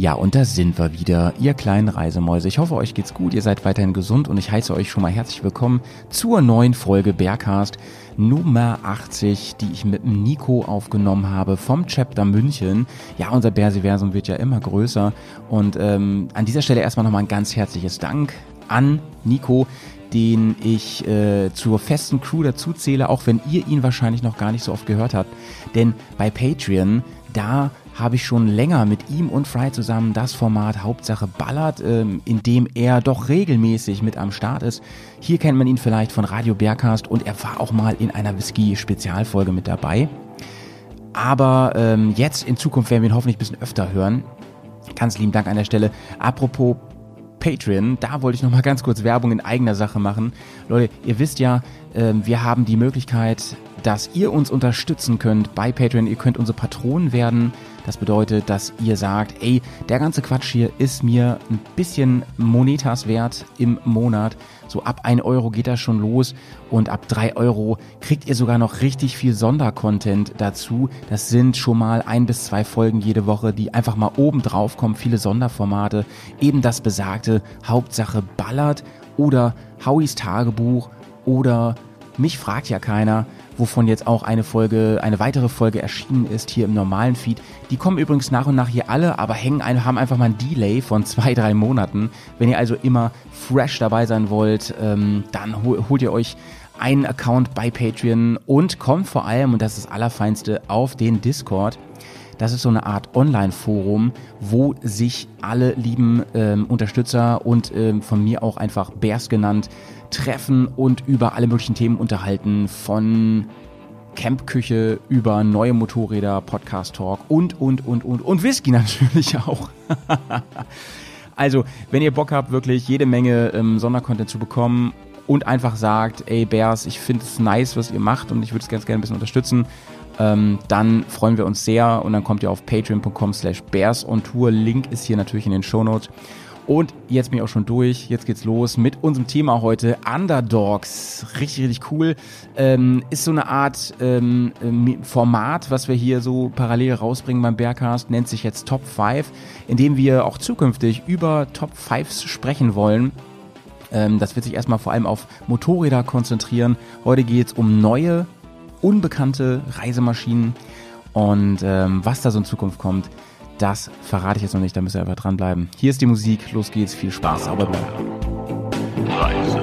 Ja, und da sind wir wieder, ihr kleinen Reisemäuse. Ich hoffe, euch geht's gut, ihr seid weiterhin gesund und ich heiße euch schon mal herzlich willkommen zur neuen Folge Bergcast Nummer 80, die ich mit Nico aufgenommen habe vom Chapter München. Ja, unser Bersiversum wird ja immer größer und ähm, an dieser Stelle erstmal nochmal ein ganz herzliches Dank an Nico, den ich äh, zur festen Crew dazu zähle, auch wenn ihr ihn wahrscheinlich noch gar nicht so oft gehört habt. Denn bei Patreon, da habe ich schon länger mit ihm und Fry zusammen das Format Hauptsache Ballert, ähm, in dem er doch regelmäßig mit am Start ist. Hier kennt man ihn vielleicht von Radio Bergcast und er war auch mal in einer Whisky-Spezialfolge mit dabei. Aber ähm, jetzt in Zukunft werden wir ihn hoffentlich ein bisschen öfter hören. Ganz lieben Dank an der Stelle. Apropos Patreon, da wollte ich noch mal ganz kurz Werbung in eigener Sache machen. Leute, ihr wisst ja, äh, wir haben die Möglichkeit, dass ihr uns unterstützen könnt bei Patreon. Ihr könnt unsere Patronen werden. Das bedeutet, dass ihr sagt, ey, der ganze Quatsch hier ist mir ein bisschen Monetas wert im Monat. So ab 1 Euro geht das schon los und ab 3 Euro kriegt ihr sogar noch richtig viel Sondercontent dazu. Das sind schon mal ein bis zwei Folgen jede Woche, die einfach mal oben drauf kommen. Viele Sonderformate. Eben das besagte Hauptsache ballert oder Howies Tagebuch oder mich fragt ja keiner wovon jetzt auch eine Folge, eine weitere Folge erschienen ist hier im normalen Feed. Die kommen übrigens nach und nach hier alle, aber hängen ein, haben einfach mal ein Delay von zwei, drei Monaten. Wenn ihr also immer fresh dabei sein wollt, ähm, dann holt ihr euch einen Account bei Patreon und kommt vor allem, und das ist das Allerfeinste, auf den Discord. Das ist so eine Art Online-Forum, wo sich alle lieben ähm, Unterstützer und ähm, von mir auch einfach Bears genannt treffen und über alle möglichen Themen unterhalten, von Campküche über neue Motorräder, Podcast Talk und, und, und, und, und Whisky natürlich auch. also, wenn ihr Bock habt, wirklich jede Menge ähm, Sondercontent zu bekommen und einfach sagt, ey Bears, ich finde es nice, was ihr macht und ich würde es ganz gerne ein bisschen unterstützen, ähm, dann freuen wir uns sehr und dann kommt ihr auf patreon.com slash bears on tour. Link ist hier natürlich in den Show Notes. Und jetzt bin ich auch schon durch. Jetzt geht's los mit unserem Thema heute. Underdogs. Richtig, richtig cool. Ähm, ist so eine Art ähm, ähm Format, was wir hier so parallel rausbringen beim Bearcast. Nennt sich jetzt Top 5, in dem wir auch zukünftig über Top 5s sprechen wollen. Ähm, das wird sich erstmal vor allem auf Motorräder konzentrieren. Heute geht's um neue, unbekannte Reisemaschinen. Und ähm, was da so in Zukunft kommt, das verrate ich jetzt noch nicht, da müsst ihr einfach dranbleiben. Hier ist die Musik, los geht's, viel Spaß, sauber bleiben. Reise.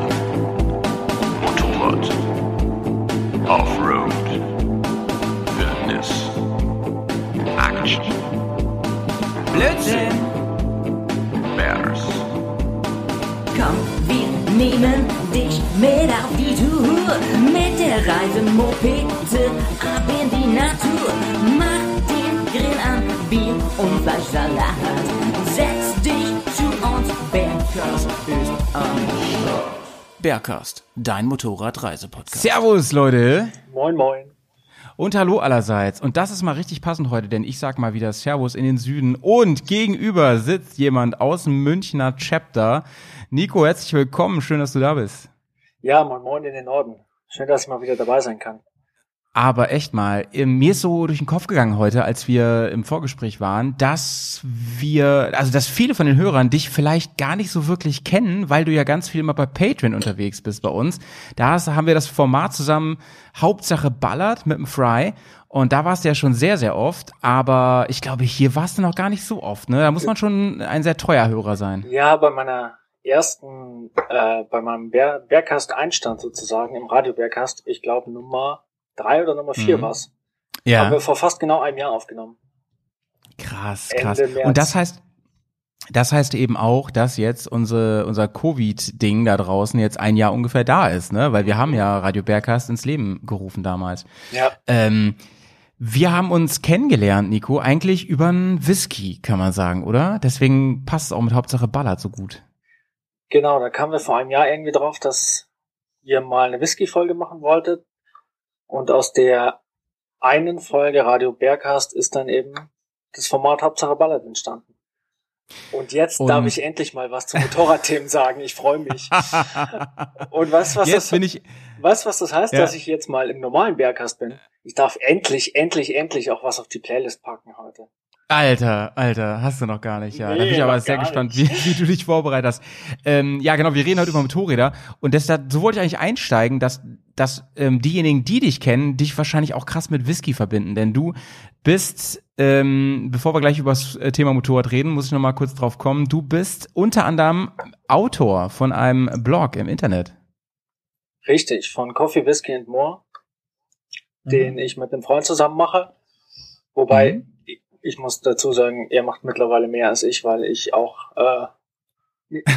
Motorrad. Offroad. Wildnis. Action. Blödsinn. Bears. Komm, wir nehmen dich mit auf die Tour. Mit der Reisemopete ab in die Natur. Bier und Fleischsalat. Setz dich zu uns, Bergkast ist am Start. Bergkast, dein Motorradreisepodcast. Servus, Leute. Moin, moin. Und hallo allerseits. Und das ist mal richtig passend heute, denn ich sag mal wieder Servus in den Süden. Und gegenüber sitzt jemand aus dem Münchner Chapter. Nico, herzlich willkommen. Schön, dass du da bist. Ja, moin, moin in den Norden. Schön, dass ich mal wieder dabei sein kann. Aber echt mal, mir ist so durch den Kopf gegangen heute, als wir im Vorgespräch waren, dass wir, also dass viele von den Hörern dich vielleicht gar nicht so wirklich kennen, weil du ja ganz viel immer bei Patreon unterwegs bist bei uns. Da haben wir das Format zusammen Hauptsache ballert mit dem Fry. Und da warst du ja schon sehr, sehr oft. Aber ich glaube, hier warst du noch gar nicht so oft. Ne? Da muss man schon ein sehr treuer Hörer sein. Ja, bei meiner ersten, äh, bei meinem Bergcast-Einstand sozusagen, im Radio Bergcast, ich glaube Nummer drei oder Nummer vier mhm. war's. Ja. Haben wir vor fast genau einem Jahr aufgenommen. Krass, krass. Und das heißt, das heißt eben auch, dass jetzt unsere, unser Covid-Ding da draußen jetzt ein Jahr ungefähr da ist, ne? Weil wir haben ja Radio Bergcast ins Leben gerufen damals. Ja. Ähm, wir haben uns kennengelernt, Nico, eigentlich über einen Whisky, kann man sagen, oder? Deswegen passt es auch mit Hauptsache Ballard so gut. Genau, da kamen wir vor einem Jahr irgendwie drauf, dass ihr mal eine Whisky-Folge machen wolltet. Und aus der einen Folge Radio Bergcast ist dann eben das Format Hauptsache Ballard entstanden. Und jetzt und darf ich endlich mal was zu Motorradthemen sagen. Ich freue mich. Und was, was jetzt das, bin ich, was, was das heißt, ja. dass ich jetzt mal im normalen Bergcast bin? Ich darf endlich, endlich, endlich auch was auf die Playlist packen heute. Alter, Alter, hast du noch gar nicht, ja. da bin Nee, ich aber sehr gespannt, wie, wie du dich vorbereitet hast. Ähm, ja, genau, wir reden heute über Motorräder und deshalb, so wollte ich eigentlich einsteigen, dass, dass ähm, diejenigen, die dich kennen, dich wahrscheinlich auch krass mit Whisky verbinden. Denn du bist, ähm, bevor wir gleich über das äh, Thema Motorrad reden, muss ich noch mal kurz drauf kommen, du bist unter anderem Autor von einem Blog im Internet. Richtig, von Coffee, Whiskey and More, den ich mit einem Freund zusammen mache. Wobei, Mhm. Ich, muss dazu sagen, er macht mittlerweile mehr als ich, weil ich auch äh,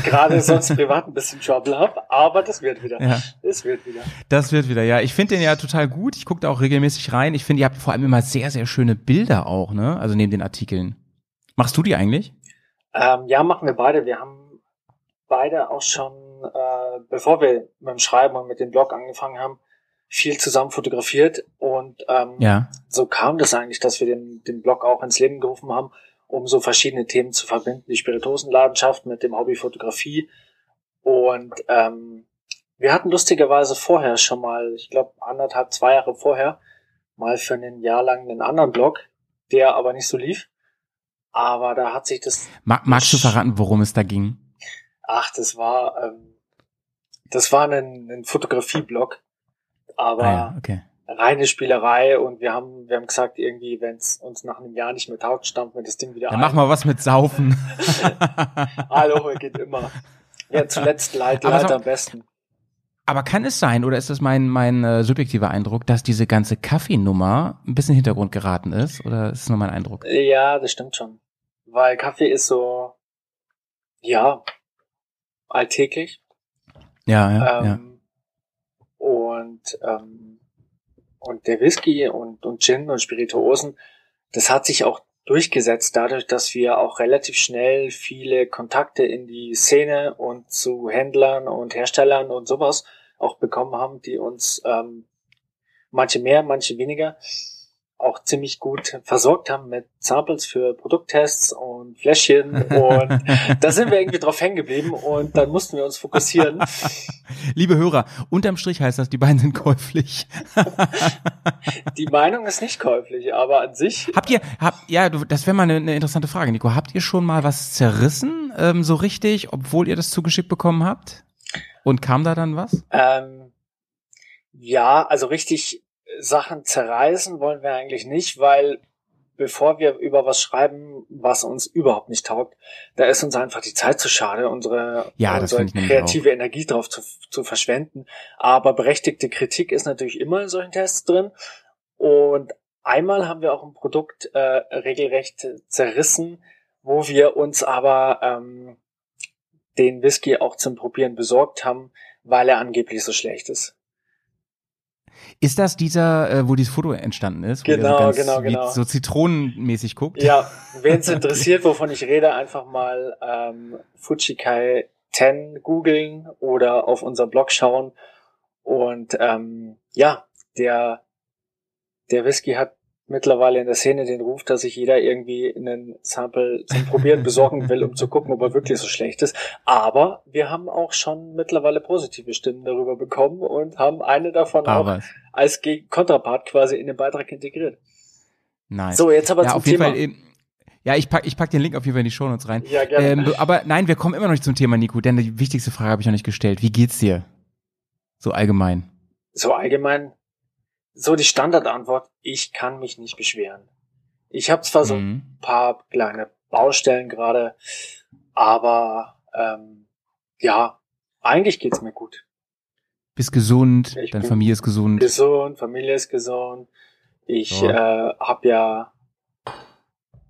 gerade sonst privat ein bisschen Trouble habe, aber das wird wieder. Ja. Das wird wieder. Das wird wieder, ja. Ich finde den ja total gut. Ich gucke da auch regelmäßig rein. Ich finde, ihr habt vor allem immer sehr, sehr schöne Bilder auch, ne? Also neben den Artikeln. Machst du die eigentlich? Ähm, ja, machen wir beide. Wir haben beide auch schon, äh, bevor wir mit dem Schreiben und mit dem Blog angefangen haben, viel zusammen fotografiert und ähm, Ja. so kam das eigentlich, dass wir den, den Blog auch ins Leben gerufen haben, um so verschiedene Themen zu verbinden, die Spirituosenladenschaft mit dem Hobby Fotografie. Und ähm, wir hatten lustigerweise vorher schon mal, ich glaube anderthalb, zwei Jahre vorher, mal für ein Jahr lang einen anderen Blog, der aber nicht so lief. Aber da hat sich das, Ma magst du verraten, worum es da ging? ach, das war, ähm, das war ein, ein Fotografie-Blog, aber ah, ja, okay. reine Spielerei und wir haben, wir haben gesagt, irgendwie, wenn es uns nach einem Jahr nicht mehr taugt, stampfen wir das Ding wieder Dann ein. mach mal was mit Saufen. Hallo, geht immer. Ja, zuletzt leid, leid am besten. Aber kann es sein, oder ist das mein, mein äh, subjektiver Eindruck, dass diese ganze Kaffeenummer ein bisschen in den Hintergrund geraten ist? Oder ist es nur mein Eindruck? Ja, das stimmt schon. Weil Kaffee ist so, ja, alltäglich. Ja, ja, ja. Und, ähm, und der Whisky und, und Gin und Spirituosen, das hat sich auch durchgesetzt dadurch, dass wir auch relativ schnell viele Kontakte in die Szene und zu Händlern und Herstellern und sowas auch bekommen haben, die uns ähm, manche mehr, manche weniger auch ziemlich gut versorgt haben mit Samples für Produkttests und Fläschchen und da sind wir irgendwie drauf hängen geblieben und dann mussten wir uns fokussieren. Liebe Hörer, unterm Strich heißt das, die beiden sind käuflich. Die Meinung ist nicht käuflich, aber an sich, Habt ihr, habt, ja, das wäre mal eine, eine interessante Frage, Nico. Habt ihr schon mal was zerrissen, ähm, so richtig, obwohl ihr das zugeschickt bekommen habt? Und kam da dann was? ähm, ja, also richtig Sachen zerreißen wollen wir eigentlich nicht, weil bevor wir über was schreiben, was uns überhaupt nicht taugt, da ist uns einfach die Zeit zu schade, unsere, Ja, unsere kreative Energie drauf zu, zu verschwenden. Aber berechtigte Kritik ist natürlich immer in solchen Tests drin. Und einmal haben wir auch ein Produkt äh, regelrecht zerrissen, wo wir uns aber ähm, den Whisky auch zum Probieren besorgt haben, weil er angeblich so schlecht ist. Ist das dieser, äh, wo dieses Foto entstanden ist? Genau, so genau, wie genau. So zitronenmäßig guckt? Ja, wen es interessiert, wovon ich rede, einfach mal ähm, Fujikai 10 googeln oder auf unserem Blog schauen. Und ähm, ja, der, der Whisky hat mittlerweile in der Szene den Ruf, dass sich jeder irgendwie einen Sample zum Probieren besorgen will, um zu gucken, ob er wirklich so schlecht ist. Aber wir haben auch schon mittlerweile positive Stimmen darüber bekommen und haben eine davon Aber auch als Kontrapart quasi in den Beitrag integriert. nice. So, jetzt aber ja, zum auf jeden Thema. Fall. ähm, Ja, ich pack, ich pack den Link auf jeden Fall in die Shownotes rein. ja, gerne. Ähm, be- aber nein, wir kommen immer noch nicht zum Thema, Nico, denn die wichtigste Frage habe ich noch nicht gestellt. Wie geht's dir? So allgemein. so allgemein, so die Standardantwort, ich kann mich nicht beschweren. Ich habe zwar so ein Mhm. paar kleine Baustellen gerade, aber ähm, ja, eigentlich geht's mir gut. Bist gesund, Ich deine Familie ist gesund. Gesund, Familie ist gesund. Ich Ja. äh, habe ja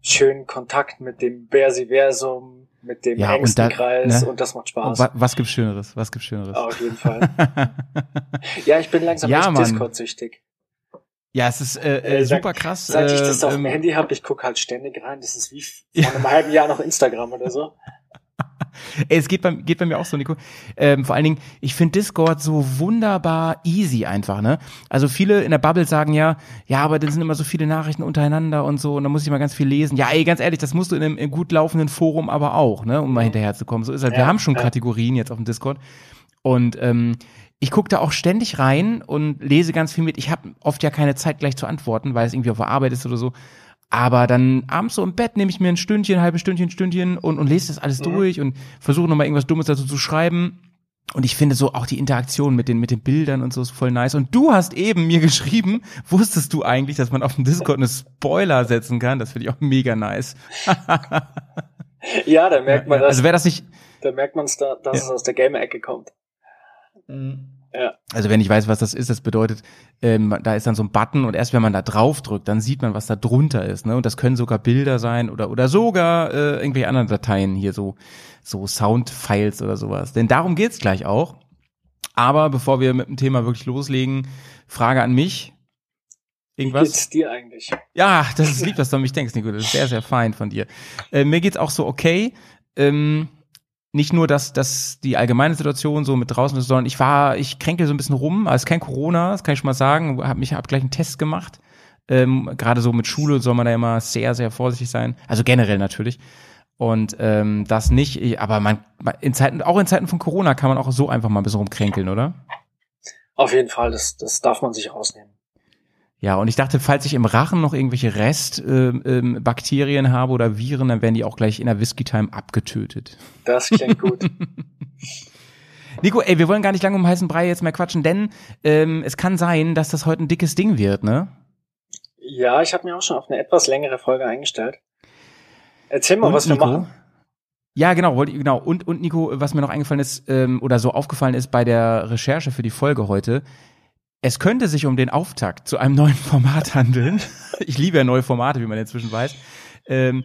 schönen Kontakt mit dem Bersiversum, mit dem Ja, und engsten da- Kreis ne? und das macht Und Spaß. wa was gibt's Schöneres? Was gibt's Schöneres? Auf jeden Fall. Ja, ich bin langsam Ja. Discord-süchtig. Ja, es ist äh, Äh, äh, sag- super krass. Seit ich äh, das auf ähm, dem Handy habe, ich gucke halt ständig rein. Das ist wie vor Ja. einem halben Jahr noch Instagram oder so. Ey, es geht bei, geht bei mir auch so, Nico. Ähm, vor allen Dingen, ich finde Discord so wunderbar easy einfach, ne? Also viele in der Bubble sagen ja, ja, aber dann sind immer so viele Nachrichten untereinander und so und da muss ich mal ganz viel lesen. Ja, ey, ganz ehrlich, das musst du in einem, gut laufenden Forum aber auch, ne? Um mal hinterherzukommen. So ist halt. Wir Ja, haben schon ja. Kategorien jetzt auf dem Discord und ähm, ich gucke da auch ständig rein und lese ganz viel mit. Ich habe oft ja keine Zeit gleich zu antworten, weil es irgendwie auf der Arbeit ist oder so. Aber dann abends so im Bett nehme ich mir ein Stündchen, ein halbes Stündchen, Stündchen und, und lese das alles Mhm. durch und versuche nochmal irgendwas Dummes dazu zu schreiben. Und ich finde so auch die Interaktion mit den, mit den Bildern und so ist voll nice. Und du hast eben mir geschrieben, wusstest du eigentlich, dass man auf dem Discord eine Spoiler setzen kann? Das finde ich auch mega nice. Ja, da merkt man das, also wer das nicht, da merkt man es da, dass Ja. es aus der Gamer-Ecke kommt. Ja. also wenn ich weiß, was das ist, das bedeutet, ähm, da ist dann so ein Button und erst wenn man da drauf drückt, dann sieht man, was da drunter ist. Ne? Und das können sogar Bilder sein oder oder sogar äh, irgendwelche anderen Dateien hier so so Soundfiles oder sowas. Denn darum geht's gleich auch. Aber bevor wir mit dem Thema wirklich loslegen, Frage an mich. Wie Irgendwas? geht's dir eigentlich? Ja, das ist lieb, dass du an mich denkst, Nico. Das ist sehr, sehr fein von dir. Äh, mir geht's auch so okay. Ähm, nicht nur, dass, dass die allgemeine Situation so mit draußen ist, sondern ich war, ich kränkel so ein bisschen rum. Also es ist kein Corona, das kann ich schon mal sagen. Hab mich, hab gleich einen Test gemacht. Ähm, Gerade so mit Schule soll man da immer sehr, sehr vorsichtig sein. Also generell natürlich. Und ähm, das nicht, ich- aber man- in Zeiten, auch in Zeiten von Corona kann man auch so einfach mal ein bisschen rumkränkeln, oder? Auf jeden Fall, das, das darf man sich rausnehmen. Ja, und ich dachte, falls ich im Rachen noch irgendwelche Restbakterien ähm, Bakterien habe oder Viren, dann werden die auch gleich in der Whisky Time abgetötet. Das klingt gut. Nico, ey, wir wollen gar nicht lange um heißen Brei jetzt mehr quatschen, denn ähm, es kann sein, dass das heute ein dickes Ding wird, ne? ja, ich habe mir auch schon auf eine etwas längere Folge eingestellt. Erzähl mal, Und, was wir Nico? machen. Ja, genau, wollte ich, genau. Und, und Nico, was mir noch eingefallen ist, ähm, oder so aufgefallen ist bei der Recherche für die Folge heute, es könnte sich um den Auftakt zu einem neuen Format handeln. Ich liebe ja neue Formate, wie man inzwischen weiß. Ähm,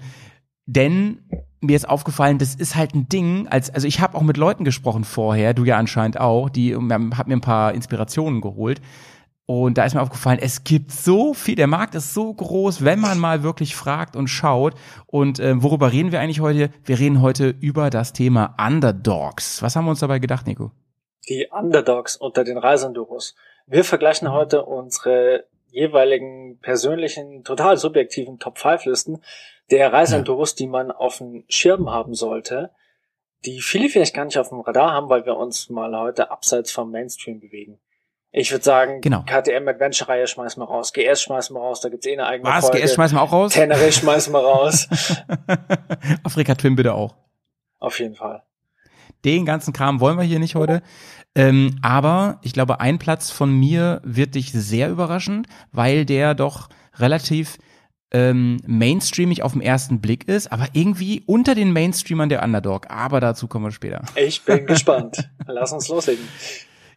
denn mir ist aufgefallen, das ist halt ein Ding, als, also ich habe auch mit Leuten gesprochen vorher, du ja anscheinend auch, die ähm, hab mir ein paar Inspirationen geholt. Und da ist mir aufgefallen, es gibt so viel, der Markt ist so groß, wenn man mal wirklich fragt und schaut. Und ähm, worüber reden wir eigentlich heute? Wir reden heute über das Thema Underdogs. Was haben wir uns dabei gedacht, Nico? Die Underdogs unter den Reisenduros. Wir vergleichen heute unsere jeweiligen persönlichen, total subjektiven Top 5 Listen der Reisenduros, die man auf dem Schirm haben sollte, die viele vielleicht gar nicht auf dem Radar haben, weil wir uns mal heute abseits vom Mainstream bewegen. Ich würde sagen, Genau. KTM Adventure Reihe schmeißen wir raus, GS schmeißen wir raus, da gibt's eh eine eigene Was? Folge. GS schmeißen wir auch raus? Tenere schmeißen wir raus. Afrika Twin bitte auch. Auf jeden Fall. Den ganzen Kram wollen wir hier nicht heute. Ähm, aber ich glaube, ein Platz von mir wird dich sehr überraschen, weil der doch relativ ähm, mainstreamig auf den ersten Blick ist, aber irgendwie unter den Mainstreamern der Underdog. Aber dazu kommen wir später. Ich bin gespannt. Lass uns loslegen.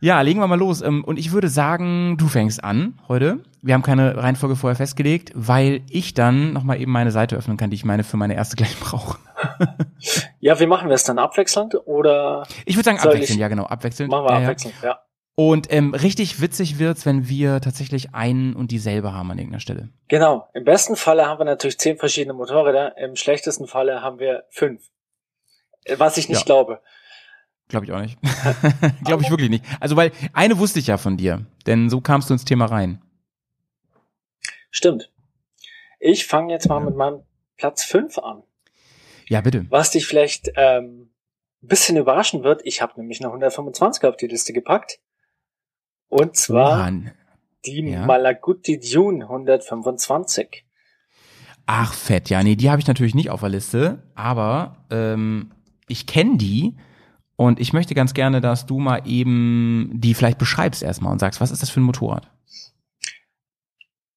Ja, legen wir mal los. Ähm, Und ich würde sagen, du fängst an heute. Wir haben keine Reihenfolge vorher festgelegt, weil ich dann nochmal eben meine Seite öffnen kann, die ich meine für meine erste gleich brauche. Ja, wie machen wir es dann? Abwechselnd oder Ich würde sagen abwechselnd, ja genau, abwechselnd. machen wir ja. abwechselnd? Ja. Und ähm, richtig witzig wird's, wenn wir tatsächlich einen und dieselbe haben an irgendeiner Stelle. Genau. Im besten Falle haben wir natürlich zehn verschiedene Motorräder. Im schlechtesten Falle haben wir fünf. Äh, Was ich nicht Ja. glaube. Glaube ich auch nicht. Glaube ich wirklich nicht. Also weil eine wusste ich ja von dir, denn so kamst du ins Thema rein. Stimmt. Ich fange jetzt mal mit meinem Platz fünf an. Ja, bitte. Was dich vielleicht ähm, ein bisschen überraschen wird, ich habe nämlich eine 125 auf die Liste gepackt. Und zwar Mann. die ja. Malaguti Dune 125. Ach, fett. Ja, nee, die habe ich natürlich nicht auf der Liste, aber ähm, ich kenne die und ich möchte ganz gerne, dass du mal eben die vielleicht beschreibst erstmal und sagst, was ist das für ein Motorrad?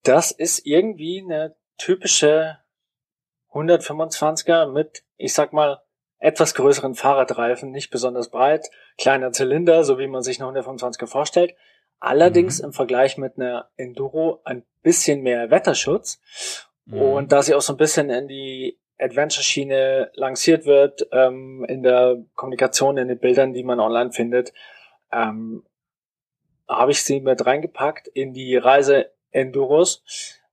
Das ist irgendwie eine typische 125er mit, ich sag mal, etwas größeren Fahrradreifen, nicht besonders breit, kleiner Zylinder, so wie man sich eine 125er vorstellt. Allerdings Mhm. im Vergleich mit einer Enduro ein bisschen mehr Wetterschutz. Mhm. Und da sie auch so ein bisschen in die Adventure-Schiene lanciert wird, ähm, in der Kommunikation, in den Bildern, die man online findet, ähm, habe ich sie mit reingepackt in die Reise Enduros,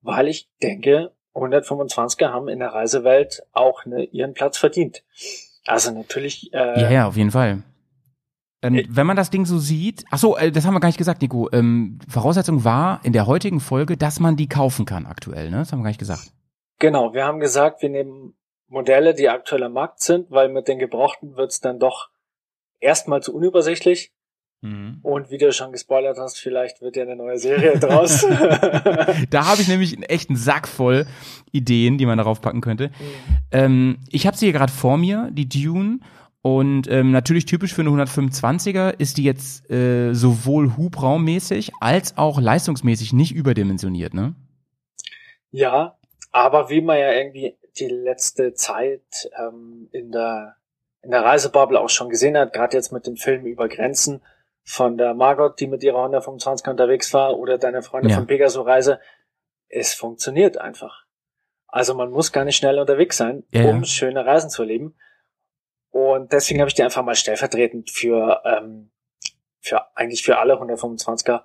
weil ich denke, 125er haben in der Reisewelt auch ne, ihren Platz verdient. Also natürlich, äh, Ja, ja, auf jeden Fall. Ähm, Äh, wenn man das Ding so sieht, ach so, äh, das haben wir gar nicht gesagt, Nico. Ähm, Voraussetzung war in der heutigen Folge, dass man die kaufen kann aktuell, ne? Das haben wir gar nicht gesagt. Genau, wir haben gesagt, wir nehmen Modelle, die aktuell am Markt sind, weil mit den Gebrauchten wird es dann doch erstmal zu unübersichtlich. Mhm. Und wie du schon gespoilert hast, vielleicht wird ja eine neue Serie draus. Da habe ich nämlich einen echten Sack voll Ideen, die man darauf packen könnte. Ähm, ich habe sie hier gerade vor mir, die Dune. Und ähm, natürlich typisch für eine 125er ist die jetzt äh, sowohl hubraummäßig als auch leistungsmäßig nicht überdimensioniert, ne? ja, aber wie man ja irgendwie die letzte Zeit ähm, in der in der Reisebubble auch schon gesehen hat, gerade jetzt mit dem Film über Grenzen von der Margot, die mit ihrer 125 unterwegs war, oder deiner Freundin Ja. von Pegaso Reise, es funktioniert einfach. Also man muss gar nicht schnell unterwegs sein, Ja, ja. um schöne Reisen zu erleben. Und deswegen habe ich die einfach mal stellvertretend für, ähm, für eigentlich für alle 125er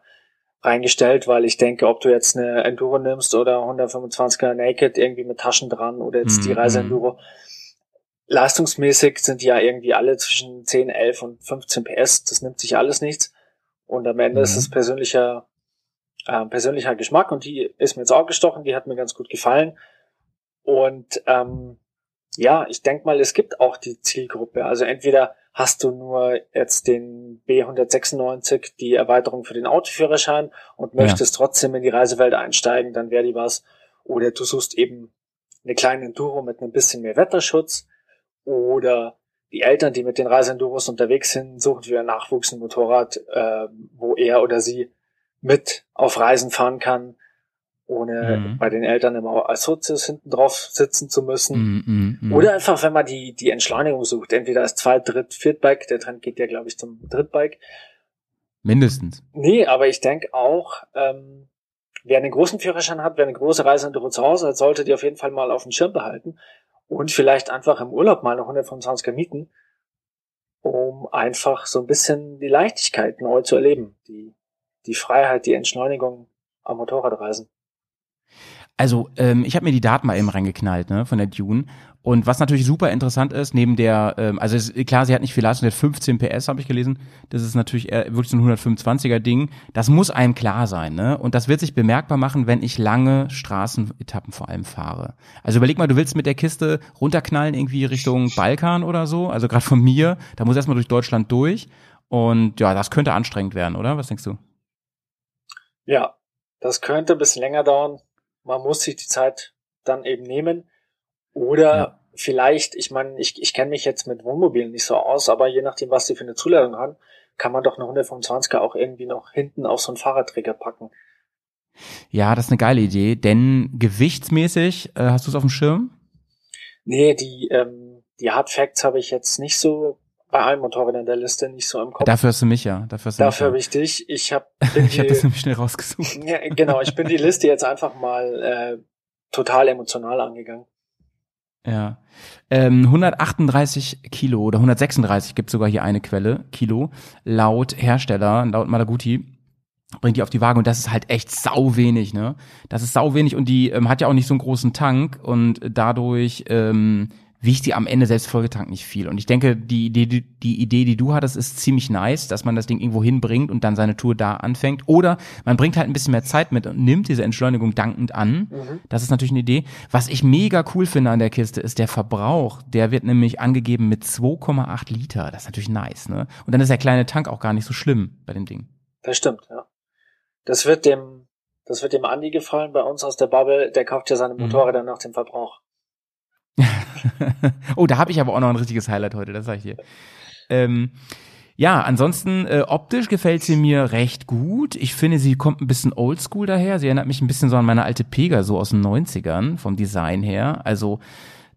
reingestellt, weil ich denke, ob du jetzt eine Enduro nimmst oder 125er Naked irgendwie mit Taschen dran oder jetzt die Mhm. Reise Enduro, leistungsmäßig sind die ja irgendwie alle zwischen 10, 11 und 15 PS. Das nimmt sich alles nichts. Und am Ende Mhm. ist es persönlicher, äh, persönlicher Geschmack und die ist mir jetzt auch gestochen, die hat mir ganz gut gefallen. Und ähm, ja, ich denke mal, es gibt auch die Zielgruppe. Also entweder hast du nur jetzt den B196, die Erweiterung für den Autoführerschein und Ja. möchtest trotzdem in die Reisewelt einsteigen, dann wäre die was. Oder du suchst eben eine kleine Enduro mit ein bisschen mehr Wetterschutz. Oder die Eltern, die mit den Reiseenduros unterwegs sind, suchen für ihren Nachwuchs ein Motorrad, äh, wo er oder sie mit auf Reisen fahren kann, ohne Mhm. bei den Eltern immer als Sozius hinten drauf sitzen zu müssen. Mm, mm, mm. Oder einfach, wenn man die, die Entschleunigung sucht, entweder als Zweit-, Dritt-, Viertbike, der Trend geht ja, glaube ich, zum Drittbike. Mindestens. Nee, aber ich denke auch, ähm, wer einen großen Führerschein hat, wer eine große Reiseenduro zu Hause hat, sollte die auf jeden Fall mal auf dem Schirm behalten und vielleicht einfach im Urlaub mal eine 125er mieten, um einfach so ein bisschen die Leichtigkeit neu zu erleben, die, die Freiheit, die Entschleunigung am Motorradreisen. Also, ähm, ich habe mir die Daten mal eben reingeknallt, ne, von der Dune. Und was natürlich super interessant ist, neben der, ähm, also ist- klar, sie hat nicht viel Leistung, sie hat 15 PS, habe ich gelesen. Das ist natürlich eher wirklich so ein 125er Ding. Das muss einem klar sein, ne? Und das wird sich bemerkbar machen, wenn ich lange Straßenetappen vor allem fahre. Also überleg mal, du willst mit der Kiste runterknallen irgendwie Richtung Balkan oder so, also gerade von mir, da muss erstmal durch Deutschland durch. Und ja, das könnte anstrengend werden, oder? Was denkst du? Ja, das könnte ein bisschen länger dauern. Man muss sich die Zeit dann eben nehmen. Oder Ja. vielleicht, ich meine, ich, ich kenne mich jetzt mit Wohnmobilen nicht so aus, aber je nachdem, was die für eine Zuladung haben, kann man doch eine 125er auch irgendwie noch hinten auf so einen Fahrradträger packen. Ja, das ist eine geile Idee, denn gewichtsmäßig, äh, hast du es auf dem Schirm? Nee, die, ähm, die Hard Facts habe ich jetzt nicht so bei allen Motorrädern der Liste nicht so im Kopf. Dafür hast du mich ja. Dafür, hast du Dafür habe ich dich. Ich habe. Ich habe das nämlich schnell rausgesucht. ja, genau, ich bin die Liste jetzt einfach mal äh, total emotional angegangen. Ja. Ähm, 138 Kilo oder 136 gibt sogar hier eine Quelle, Kilo, laut Hersteller, laut Malaguti, bringt die auf die Waage und das ist halt echt sau wenig, ne? Das ist sau wenig und die ähm, hat ja auch nicht so einen großen Tank und dadurch ähm, wiegt die am Ende selbst vollgetankt nicht viel. Und ich denke, die Idee, die, die Idee, die du hattest, ist ziemlich nice, dass man das Ding irgendwo hinbringt und dann seine Tour da anfängt. Oder man bringt halt ein bisschen mehr Zeit mit und nimmt diese Entschleunigung dankend an. Das ist natürlich eine Idee. Was ich mega cool finde an der Kiste, ist der Verbrauch. Der wird nämlich angegeben mit 2,8 Liter. Das ist natürlich nice, ne? Und dann ist der kleine Tank auch gar nicht so schlimm bei dem Ding. Das stimmt, ja. Das wird dem, das wird dem Andi gefallen bei uns aus der Bubble. Der kauft ja seine Mhm. Motorräder nach dem Verbrauch. oh, da habe ich aber auch noch ein richtiges Highlight heute, das sag ich dir. Ähm, ja, ansonsten äh, optisch gefällt sie mir recht gut. Ich finde, sie kommt ein bisschen oldschool daher. Sie erinnert mich ein bisschen so an meine alte Pega, so aus den 90ern, vom Design her. Also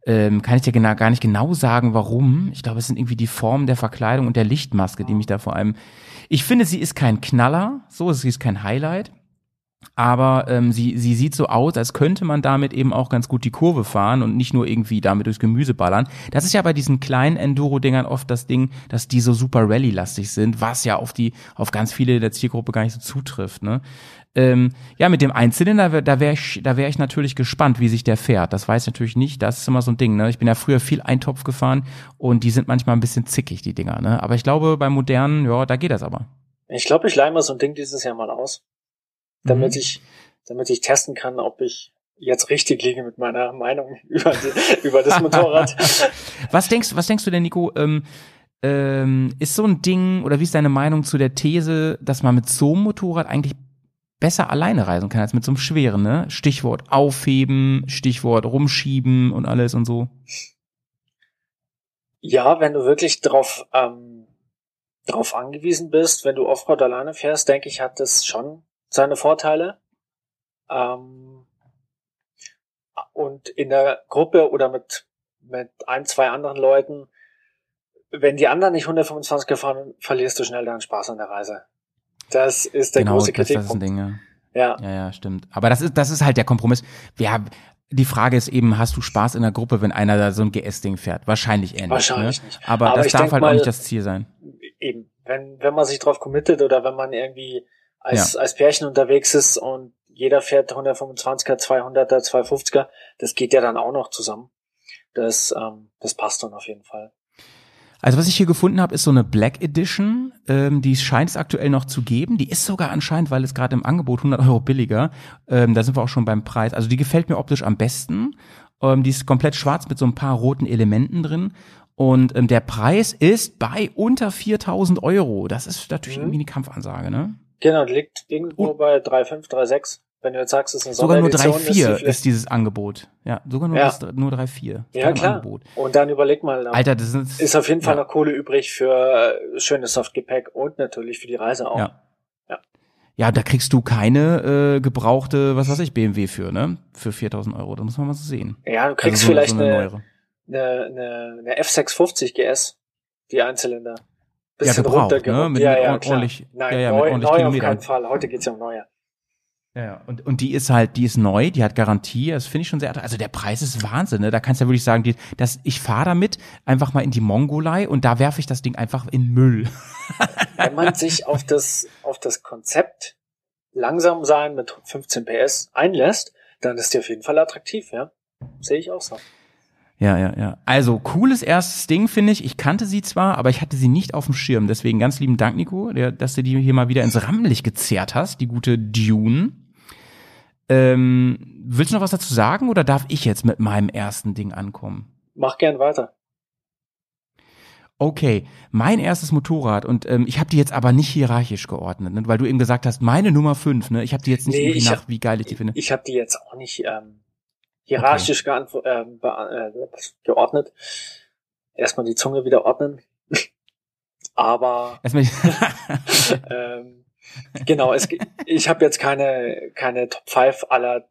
ähm, kann ich dir genau, gar nicht genau sagen, warum. Ich glaube, es sind irgendwie die Formen der Verkleidung und der Lichtmaske, die mich da vor allem. Ich finde, sie ist kein Knaller, so, sie ist kein Highlight. Aber ähm, sie, sie sieht so aus, als könnte man damit eben auch ganz gut die Kurve fahren und nicht nur irgendwie damit durchs Gemüse ballern. Das ist ja bei diesen kleinen Enduro-Dingern oft das Ding, dass die so super Rallye-lastig sind, was ja auf die, auf ganz viele der Zielgruppe gar nicht so zutrifft. Ne? Ähm, ja, mit dem Einzylinder, da wäre ich, da wäre ich natürlich gespannt, wie sich der fährt. Das weiß ich natürlich nicht. Das ist immer so ein Ding. Ne? Ich bin ja früher viel Eintopf gefahren und die sind manchmal ein bisschen zickig, die Dinger. Ne? Aber ich glaube, bei modernen, ja, da geht das aber. Ich glaube, ich leihe mal so ein Ding dieses Jahr mal aus, damit Mhm. ich, damit ich testen kann, ob ich jetzt richtig liege mit meiner Meinung über, die, über das Motorrad. Was denkst, was denkst du denn, Nico? Ähm, ähm, ist so ein Ding, oder wie ist deine Meinung zu der These, dass man mit so einem Motorrad eigentlich besser alleine reisen kann als mit so einem schweren, ne? Stichwort aufheben, Stichwort rumschieben und alles und so. Ja, wenn du wirklich drauf, ähm, drauf angewiesen bist, wenn du Offroad alleine fährst, denke ich, hat das schon seine Vorteile. Ähm, und in der Gruppe oder mit, mit ein, zwei anderen Leuten, wenn die anderen nicht 125 fahren, verlierst du schnell deinen Spaß an der Reise. Das ist der genau, große Kritikpunkt. das ist ein Ding, Ja. ja. Ja, ja, stimmt. Aber das ist, das ist halt der Kompromiss. Wir haben, die Frage ist eben, hast du Spaß in der Gruppe, wenn einer da so ein GS-Ding fährt? Wahrscheinlich eher nicht. Wahrscheinlich ne? nicht. Aber, Aber das darf halt auch mal- nicht das Ziel sein. Eben. Wenn, wenn man sich drauf committet oder wenn man irgendwie als, als Pärchen unterwegs ist und jeder fährt 125er, 200er, 250er, das geht ja dann auch noch zusammen. Das, ähm, das passt dann auf jeden Fall. Also was ich hier gefunden habe, ist so eine Black Edition. Ähm, die scheint es aktuell noch zu geben. Die ist sogar anscheinend, weil es gerade im Angebot 100 Euro billiger. Ähm, da sind wir auch schon beim Preis. Also die gefällt mir optisch am besten. Ähm, die ist komplett schwarz mit so ein paar roten Elementen drin. Und ähm, der Preis ist bei unter 4000 Euro. Das ist natürlich Mhm. irgendwie eine Kampfansage, ne? Genau, liegt irgendwo Und- bei 3,5, 3,6. Wenn du jetzt sagst, es ist eine Sogar nur Sonderedition, ist 3,4 die ist, vielleicht- dieses Angebot. Ja, sogar nur, Ja. das, nur 3,4. Ist Ja, klar. Angebot. Und dann überleg mal, Alter, das ist, ist auf jeden Fall ja. noch Kohle übrig für äh, schönes Softgepäck und natürlich für die Reise auch. Ja. Ja. Ja, da kriegst du keine äh, gebrauchte, was weiß ich, BMW für, ne? Für 4000 Euro. Da muss man mal so sehen. Ja, du kriegst Also so- vielleicht so eine eine, eine, eine F650 GS, die Einzylinder. Bisschen gebraucht, runtergerückt. ne? Mit- ja, ja, ordentlich- Nein, ja, ja, mit neu, ordentlich neu auf keinen Fall. Heute geht's ja um neue. Ja, ja. Und, und die ist halt, die ist neu, die hat Garantie, das finde ich schon sehr attraktiv. Also der Preis ist Wahnsinn, ne? Da kannst du ja wirklich sagen, die, dass ich fahre damit einfach mal in die Mongolei und da werfe ich das Ding einfach in Müll. Wenn man sich auf das, auf das Konzept langsam sein mit 15 PS einlässt, dann ist die auf jeden Fall attraktiv, ja. Sehe ich auch so. Ja, ja, ja. Also cooles erstes Ding, finde ich. Ich kannte sie zwar, aber ich hatte sie nicht auf dem Schirm. Deswegen ganz lieben Dank, Nico, der, dass du die hier mal wieder ins Rampenlicht gezerrt hast, die gute Dune. Ähm, willst du noch was dazu sagen oder darf ich jetzt mit meinem ersten Ding ankommen? Mach gern weiter. Okay, mein erstes Motorrad und ähm, ich habe die jetzt aber nicht hierarchisch geordnet, ne? weil du eben gesagt hast, meine Nummer fünf, ne? Ich habe die jetzt nicht Nee, irgendwie nach, hab- wie geil ich die finde. Ich habe die jetzt auch nicht ähm, hierarchisch ähm, be- äh, geordnet. Erstmal die Zunge wieder ordnen. Aber ähm, genau, es, ich habe jetzt keine, keine Top 5 aller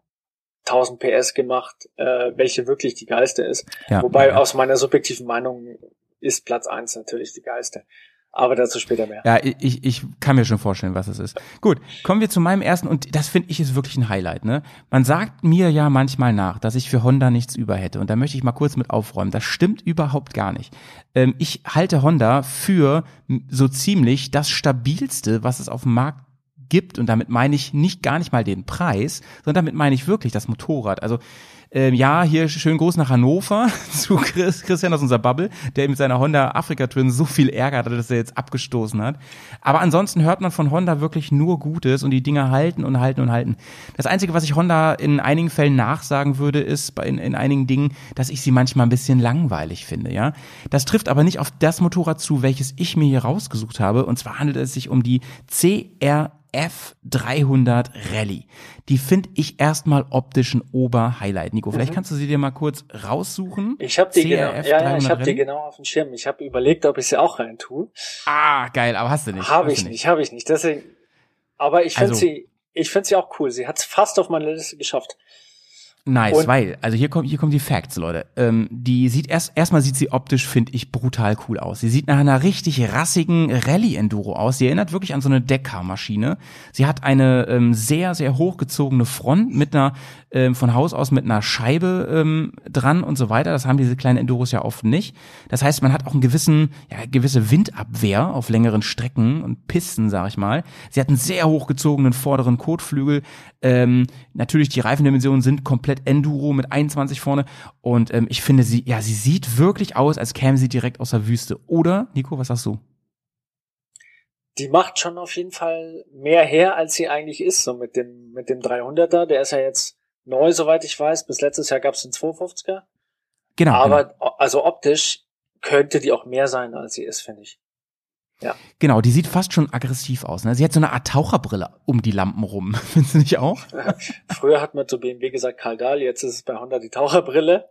1000 PS gemacht, äh, welche wirklich die geilste ist. ja, Wobei ja. aus meiner subjektiven Meinung ist Platz 1 natürlich die geilste. Aber dazu später mehr. Ja, ich, ich kann mir schon vorstellen, was es ist. Gut, kommen wir zu meinem ersten und das finde ich ist wirklich ein Highlight. Ne? Man sagt mir ja manchmal nach, dass ich für Honda nichts über hätte und da möchte ich mal kurz mit aufräumen. Das stimmt überhaupt gar nicht. Ähm, ich halte Honda für so ziemlich das stabilste, was es auf dem Markt gibt und damit meine ich nicht gar nicht mal den Preis, sondern damit meine ich wirklich das Motorrad. Also ähm, ja, hier schön groß nach Hannover zu Chris, Christian aus unserer Bubble, der mit seiner Honda Africa Twin so viel Ärger hatte, dass er jetzt abgestoßen hat. Aber ansonsten hört man von Honda wirklich nur Gutes und die Dinger halten und halten und halten. Das Einzige, was ich Honda in einigen Fällen nachsagen würde, ist bei in, in einigen Dingen, dass ich sie manchmal ein bisschen langweilig finde, ja. Das trifft aber nicht auf das Motorrad zu, welches ich mir hier rausgesucht habe. Und zwar handelt es sich um die CR F300 Rallye. Die finde ich erstmal optisch ein Ober-Highlight. Nico, vielleicht kannst du sie dir mal kurz raussuchen. Ich habe die, genau, ja, ja, ich 300 hab die genau auf dem Schirm. Ich habe überlegt, ob ich sie auch rein tue. Ah, geil, aber hast du nicht. Habe ich nicht, habe ich nicht. Deswegen, aber ich finde Also- sie, ich finde sie auch cool. Sie hat es fast auf meine Liste geschafft. Nice, Und- weil, also hier kommt, hier kommen die Facts, Leute. Ähm, die sieht erst, erstmal sieht sie optisch, finde ich, brutal cool aus. Sie sieht nach einer richtig rassigen Rallye-Enduro aus. Sie erinnert wirklich an so eine Deckcar-Maschine. Sie hat eine ähm, sehr, sehr hochgezogene Front mit einer, ähm, von Haus aus mit einer Scheibe ähm, dran und so weiter. Das haben diese kleinen Enduros ja oft nicht. Das heißt, man hat auch einen gewissen, ja, gewisse Windabwehr auf längeren Strecken und Pisten, sag ich mal. Sie hat einen sehr hochgezogenen vorderen Kotflügel. Ähm, natürlich, die Reifendimensionen sind komplett Enduro mit 21 vorne. Und ähm, ich finde sie, ja, sie sieht wirklich aus, als käme sie direkt aus der Wüste. Oder, Nico, was sagst du? Die macht schon auf jeden Fall mehr her, als sie eigentlich ist. So mit dem, mit dem 300er. Der ist ja jetzt neu, soweit ich weiß. Bis letztes Jahr gab es den 250er. Genau. Aber genau. also optisch könnte die auch mehr sein, als sie ist, finde ich. Ja. Genau, die sieht fast schon aggressiv aus. Ne? Sie hat so eine Art Taucherbrille um die Lampen rum. Findest du nicht auch? Früher hat man zu BMW gesagt Kaldal, jetzt ist es bei Honda die Taucherbrille.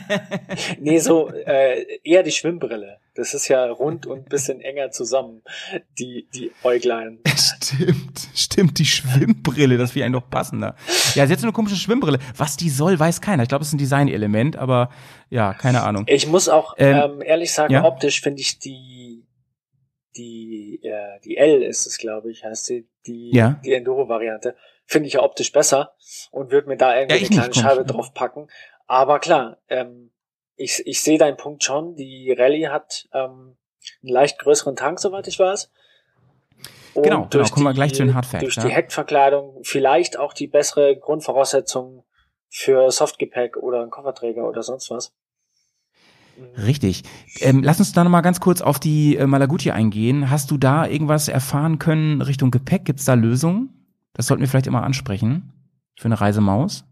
nee, so äh, eher die Schwimmbrille. Das ist ja rund und bisschen enger zusammen, die, die Äuglein. Stimmt, stimmt, die Schwimmbrille, das wäre ein noch passender. Ja, sie hat so eine komische Schwimmbrille. Was die soll, weiß keiner. Ich glaube, es ist ein Designelement, aber ja, keine Ahnung. Ich muss auch Ähm, ähm, ehrlich sagen, ja? optisch finde ich die die äh, die L ist es, glaube ich, heißt sie, die Ja. die Enduro-Variante, finde ich ja optisch besser und würde mir da irgendwie Ja, eine nicht, kleine Scheibe drauf packen. Aber klar, ähm, ich, ich sehe deinen Punkt schon. Die Rallye hat ähm, einen leicht größeren Tank, soweit ich weiß. Und Genau, genau, durch kommen wir die- gleich zu den Hard Facts, Durch ja. die Heckverkleidung vielleicht auch die bessere Grundvoraussetzung für Softgepäck oder einen Kofferträger oder sonst was. Richtig. Ähm, lass uns da nochmal ganz kurz auf die äh, Malaguti eingehen. Hast du da irgendwas erfahren können Richtung Gepäck? Gibt's da Lösungen? Das sollten wir vielleicht immer ansprechen. Für eine Reisemaus.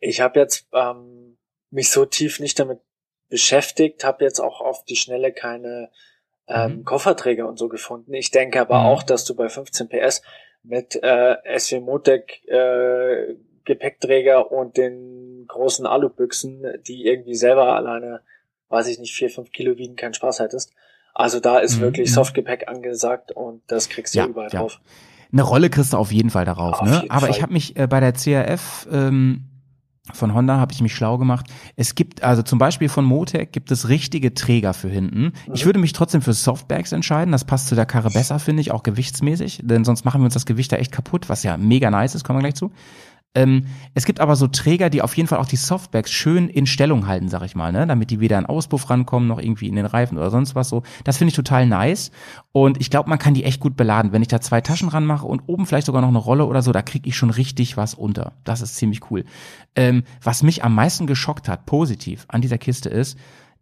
Ich habe jetzt ähm, mich so tief nicht damit beschäftigt, habe jetzt auch auf die Schnelle keine ähm, Mhm. Kofferträger und so gefunden. Ich denke aber Mhm. auch, dass du bei 15 PS mit äh, SW Motec äh, Gepäckträger und den großen Alubüchsen, die irgendwie selber alleine, weiß ich nicht, vier, fünf Kilo wiegen, keinen Spaß hättest. Also da ist Mhm, wirklich mhm. Softgepäck angesagt und das kriegst du Ja, überall ja. drauf. Eine Rolle kriegst du auf jeden Fall darauf. Auf ne? Aber ich Fall. habe mich äh, bei der CRF ähm, von Honda habe ich mich schlau gemacht. Es gibt also zum Beispiel von Motec gibt es richtige Träger für hinten. Ich Mhm. würde mich trotzdem für Softbags entscheiden. Das passt zu der Karre besser, finde ich, auch gewichtsmäßig. Denn sonst machen wir uns das Gewicht da echt kaputt, was ja mega nice ist. Kommen wir gleich zu. Ähm, es gibt aber so Träger, die auf jeden Fall auch die Softbags schön in Stellung halten, sag ich mal, ne? damit die weder an Auspuff rankommen, noch irgendwie in den Reifen oder sonst was so. Das finde ich total nice. Und ich glaube, man kann die echt gut beladen. Wenn ich da zwei Taschen ranmache und oben vielleicht sogar noch eine Rolle oder so, da kriege ich schon richtig was unter. Das ist ziemlich cool. Ähm, was mich am meisten geschockt hat, positiv an dieser Kiste ist,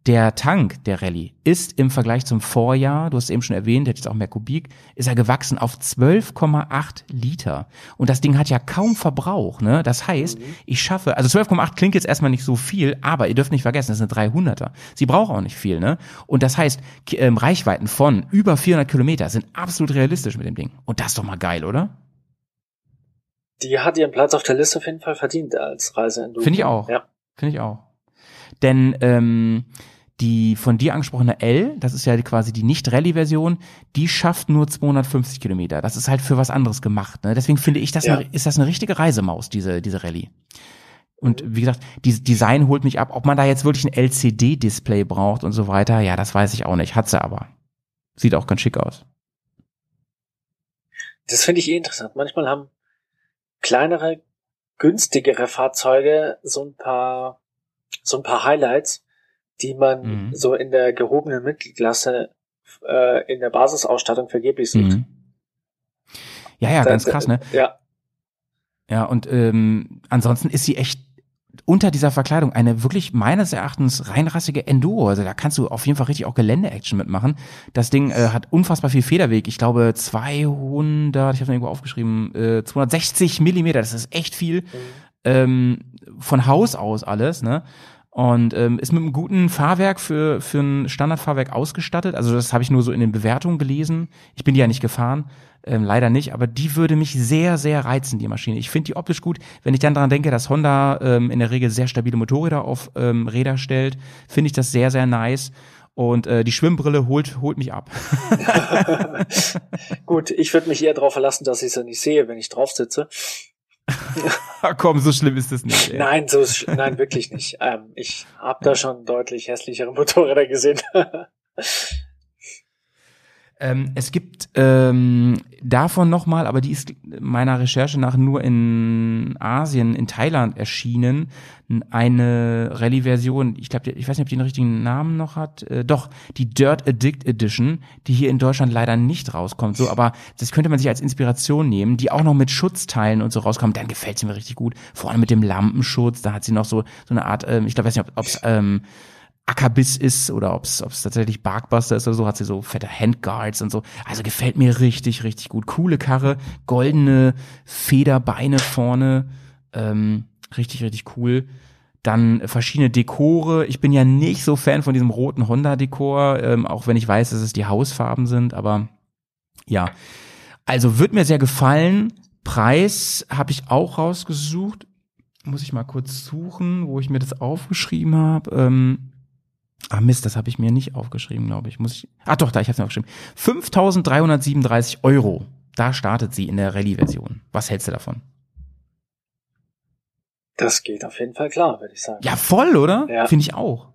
der Tank der Rallye ist im Vergleich zum Vorjahr, du hast es eben schon erwähnt, der hat jetzt auch mehr Kubik, ist er gewachsen auf 12,8 Liter. Und das Ding hat ja kaum Verbrauch, ne? Das heißt, ich schaffe, also 12,8 klingt jetzt erstmal nicht so viel, aber ihr dürft nicht vergessen, das ist eine 300er. Sie braucht auch nicht viel, ne? Und das heißt, ähm, Reichweiten von über 400 Kilometer sind absolut realistisch mit dem Ding. Und das ist doch mal geil, oder? Die hat ihren Platz auf der Liste auf jeden Fall verdient als Reiseenduro. Finde ich auch. Ja. Finde ich auch. Denn ähm, die von dir angesprochene L, das ist ja quasi die Nicht-Rallye-Version, die schafft nur 250 Kilometer. Das ist halt für was anderes gemacht. Ne? Deswegen finde ich, das Ja. eine, ist das eine richtige Reisemaus, diese, diese Rallye. Und wie gesagt, dieses Design holt mich ab. Ob man da jetzt wirklich ein LCD-Display braucht und so weiter, ja, das weiß ich auch nicht. Hat sie aber. Sieht auch ganz schick aus. Das finde ich eh interessant. Manchmal haben kleinere, günstigere Fahrzeuge so ein paar, so ein paar Highlights, die man Mhm. so in der gehobenen Mittelklasse äh, in der Basisausstattung vergeblich sucht. Mhm. Ja, ja, ganz krass, ne? Ja, Ja, und ähm, ansonsten ist sie echt unter dieser Verkleidung eine wirklich meines Erachtens reinrassige Enduro. Also da kannst du auf jeden Fall richtig auch Gelände-Action mitmachen. Das Ding äh, hat unfassbar viel Federweg. Ich glaube 200, ich habe irgendwo aufgeschrieben, äh, 260 Millimeter. Das ist echt viel. Ähm, von Haus aus alles, ne? Und ähm, ist mit einem guten Fahrwerk für, für ein Standardfahrwerk ausgestattet. Also das habe ich nur so in den Bewertungen gelesen. Ich bin die ja nicht gefahren, ähm, leider nicht, aber die würde mich sehr, sehr reizen, die Maschine. Ich finde die optisch gut. Wenn ich dann daran denke, dass Honda ähm, in der Regel sehr stabile Motorräder auf ähm, Räder stellt, finde ich das sehr, sehr nice. Und äh, die Schwimmbrille holt, holt mich ab. gut, ich würde mich eher darauf verlassen, dass ich sie nicht sehe, wenn ich drauf sitze. Komm, so schlimm ist es nicht. Ey. Nein, so nein, wirklich nicht. Ähm, ich habe da schon deutlich hässlichere Motorräder gesehen. Ähm, es gibt ähm, davon nochmal, aber die ist meiner Recherche nach nur in Asien, in Thailand erschienen, eine Rallye-Version, ich glaube, ich weiß nicht, ob die einen richtigen Namen noch hat, äh, doch, die Dirt Addict Edition, die hier in Deutschland leider nicht rauskommt, so, aber das könnte man sich als Inspiration nehmen, die auch noch mit Schutzteilen und so rauskommt, dann gefällt sie mir richtig gut, vorne mit dem Lampenschutz, da hat sie noch so, so eine Art, ähm, ich glaube, weiß nicht, ob es ähm, Ackerbiss ist oder ob es tatsächlich Barkbuster ist oder so, hat sie so fette Handguards und so. Also gefällt mir richtig, richtig gut. Coole Karre, goldene Federbeine vorne, ähm, richtig, richtig cool. Dann verschiedene Dekore. Ich bin ja nicht so Fan von diesem roten Honda-Dekor, ähm, auch wenn ich weiß, dass es die Hausfarben sind, aber ja. Also wird mir sehr gefallen. Preis habe ich auch rausgesucht. Muss ich mal kurz suchen, wo ich mir das aufgeschrieben habe. Ähm, ah Mist, das habe ich mir nicht aufgeschrieben, glaube ich. Muss ich. Ah doch, da ich habe es mir aufgeschrieben. 5.337 Euro. Da startet sie in der Rallye-Version. Was hältst du davon? Das geht auf jeden Fall klar, würde ich sagen. Ja, voll, oder? Ja. Finde ich auch.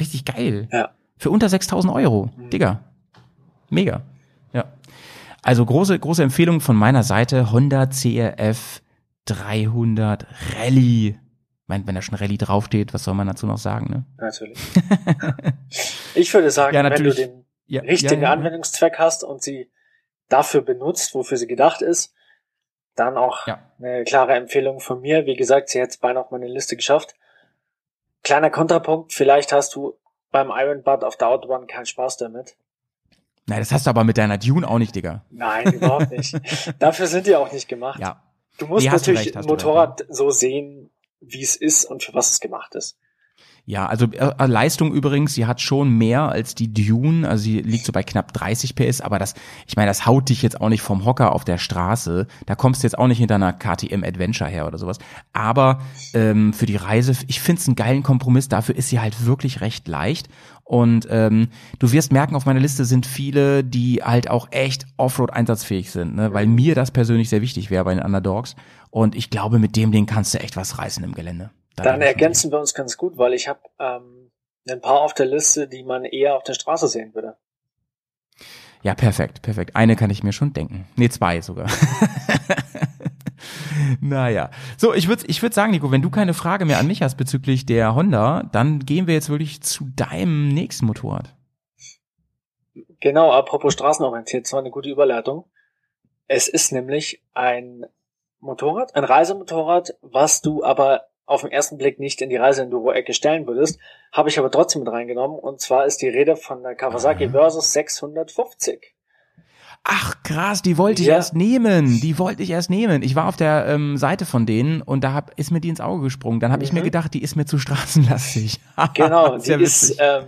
Richtig geil. Ja. Für unter 6.000 Euro. Mhm. Digga. Mega. Ja. Also große, große Empfehlung von meiner Seite. Honda CRF 300 Rallye. Meine, wenn da schon Rallye draufsteht, was soll man dazu noch sagen, ne? Natürlich. ich würde sagen, Ja, wenn du den Ja, richtigen ja, ja. Anwendungszweck hast und sie dafür benutzt, wofür sie gedacht ist, dann auch Ja. eine klare Empfehlung von mir. Wie gesagt, sie hat es beinahe auf meine Liste geschafft. Kleiner Kontrapunkt, vielleicht hast du beim Iron Butt auf der Autobahn keinen Spaß damit. Nein, das hast du aber mit deiner Dune auch nicht, Digga. Nein, überhaupt nicht. Dafür sind die auch nicht gemacht. Ja. Du musst Nee, du natürlich recht, ein hast du Motorrad so sehen, wie es ist und für was es gemacht ist. Ja, also äh, Leistung übrigens, sie hat schon mehr als die Dune, also sie liegt so bei knapp 30 PS, aber das, ich meine, das haut dich jetzt auch nicht vom Hocker auf der Straße, da kommst du jetzt auch nicht hinter einer KTM Adventure her oder sowas, aber ähm, für die Reise, ich finde es einen geilen Kompromiss, dafür ist sie halt wirklich recht leicht. Und ähm, du wirst merken, auf meiner Liste sind viele, die halt auch echt Offroad einsatzfähig sind, ne? weil mir das persönlich sehr wichtig wäre bei den Underdogs und ich glaube, mit dem Ding kannst du echt was reißen im Gelände. Da Dann ergänzen wir uns ganz gut, weil ich habe ähm, ein paar auf der Liste, die man eher auf der Straße sehen würde. Ja, perfekt, perfekt. Eine kann ich mir schon denken. Nee, zwei sogar. naja. So, ich würde ich würd sagen, Nico, wenn du keine Frage mehr an mich hast bezüglich der Honda, dann gehen wir jetzt wirklich zu deinem nächsten Motorrad. Genau, apropos straßenorientiert, das war eine gute Überleitung. Es ist nämlich ein Motorrad, ein Reisemotorrad, was du aber auf den ersten Blick nicht in die Reiseenduro-Ecke stellen würdest, habe ich aber trotzdem mit reingenommen. Und zwar ist die Rede von der Kawasaki Aha. Versus 650. Ach krass, die wollte ich Ja. erst nehmen. Die wollte ich erst nehmen. Ich war auf der ähm, Seite von denen und da hab, ist mir die ins Auge gesprungen. Dann habe ich mir Mhm. gedacht, die ist mir zu straßenlastig. Genau, die Sehr ist witzig. ähm,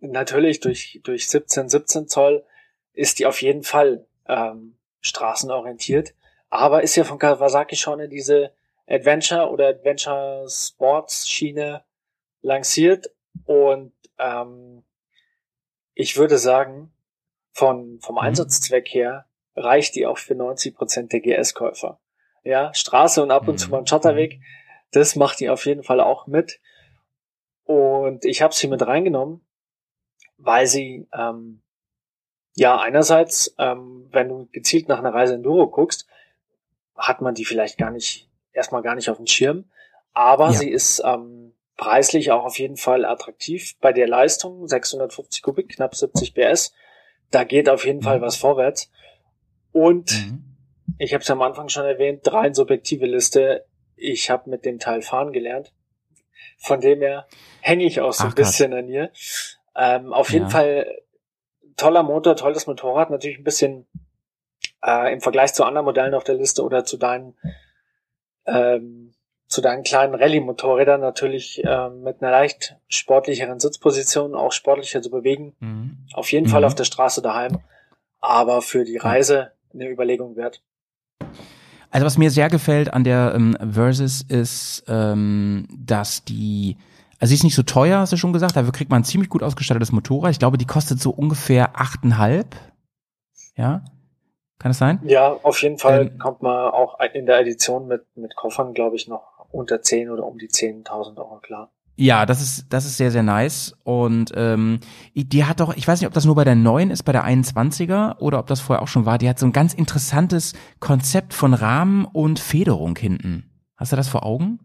natürlich durch, durch 17, 17 Zoll ist die auf jeden Fall ähm, straßenorientiert, aber ist ja von Kawasaki schon in diese Adventure oder Adventure Sports Schiene lanciert und ähm, ich würde sagen, von, vom Mhm. Einsatzzweck her reicht die auch für 90 Prozent der GS-Käufer. Ja, Straße und ab und zu Mhm. mal ein Schotterweg, das macht die auf jeden Fall auch mit. Und ich habe sie mit reingenommen, weil sie ähm, ja einerseits, ähm, wenn du gezielt nach einer Reise Enduro guckst, hat man die vielleicht gar nicht erstmal gar nicht auf dem Schirm, aber Ja. sie ist ähm, preislich auch auf jeden Fall attraktiv bei der Leistung 650 Kubik, knapp 70 PS. Da geht auf jeden Fall was vorwärts. Und Mhm. ich habe es am Anfang schon erwähnt, rein subjektive Liste. Ich habe mit dem Teil fahren gelernt. Von dem her hänge ich auch so Ach, ein bisschen an ihr. Ähm, auf jeden Ja. Fall toller Motor, tolles Motorrad. Natürlich ein bisschen äh, im Vergleich zu anderen Modellen auf der Liste oder zu deinen ähm, zu deinen kleinen Rallye-Motorrädern natürlich ähm, mit einer leicht sportlicheren Sitzposition, auch sportlicher zu bewegen. Mhm. Auf jeden Mhm. Fall auf der Straße daheim, aber für die Reise eine Überlegung wert. Also was mir sehr gefällt an der ähm, Versus ist, ähm, dass die, also sie ist nicht so teuer, hast du schon gesagt, dafür kriegt man ein ziemlich gut ausgestattetes Motorrad. Ich glaube, die kostet so ungefähr achteinhalb. Ja? Kann das sein? Ja, auf jeden Fall Ähm, kommt man auch in der Edition mit, mit Koffern, glaube ich, noch unter 10 oder um die 10.000 Euro, klar. Ja, das ist, das ist sehr, sehr nice. Und ähm, die hat doch, ich weiß nicht, ob das nur bei der neuen ist, bei der 21er oder ob das vorher auch schon war, die hat so ein ganz interessantes Konzept von Rahmen und Federung hinten. Hast du das vor Augen?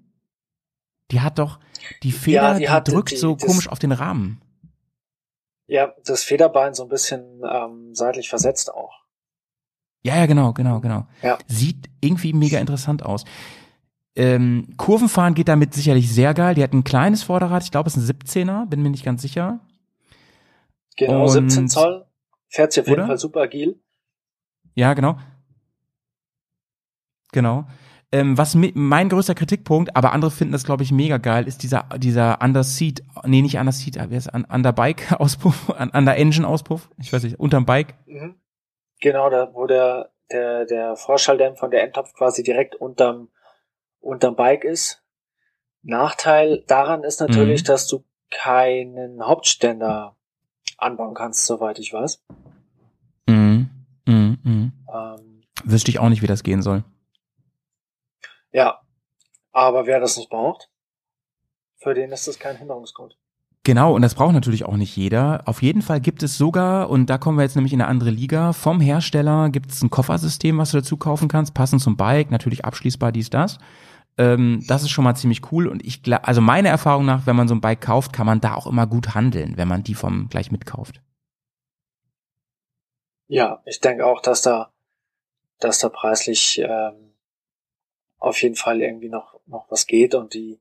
Die hat doch, die Feder, Ja, die die, hat drückt die- so das- komisch auf den Rahmen. Ja, das Federbein so ein bisschen ähm, seitlich versetzt auch. Ja, ja, genau, genau, genau. Ja. Sieht irgendwie mega interessant aus. Ähm, Kurvenfahren geht damit sicherlich sehr geil. Die hat ein kleines Vorderrad, ich glaube, es ist ein 17er, bin mir nicht ganz sicher. Genau, Und- 17 Zoll. Fährt sie auf jeden Oder? Fall super agil. Ja, genau. Genau. Ähm, was mein größter Kritikpunkt, aber andere finden das, glaube ich, mega geil, ist dieser, dieser Underseat, nee, nicht Underseat, wie heißt es, Underbike-Auspuff, Under-Engine-Auspuff, ich weiß nicht, unterm Bike. Mhm. Genau, da wo der, der, der Vorschalldämpfer von der Endtopf quasi direkt unterm, unterm Bike ist. Nachteil daran ist natürlich, Mhm. dass du keinen Hauptständer anbauen kannst, soweit ich weiß. Mhm. Mhm. Mhm. Ähm, Wüsste ich auch nicht, wie das gehen soll. ja, aber wer das nicht braucht, für den ist das kein Hinderungsgrund. Genau, und das braucht natürlich auch nicht jeder. Auf jeden Fall gibt es sogar, und da kommen wir jetzt nämlich in eine andere Liga, vom Hersteller gibt es ein Koffersystem, was du dazu kaufen kannst, passend zum Bike, natürlich abschließbar dies, das. Ähm, das ist schon mal ziemlich cool und ich glaube, also meiner Erfahrung nach, wenn man so ein Bike kauft, kann man da auch immer gut handeln, wenn man die vom gleich mitkauft. Ja, ich denke auch, dass da, dass da preislich ähm, auf jeden Fall irgendwie noch noch was geht und die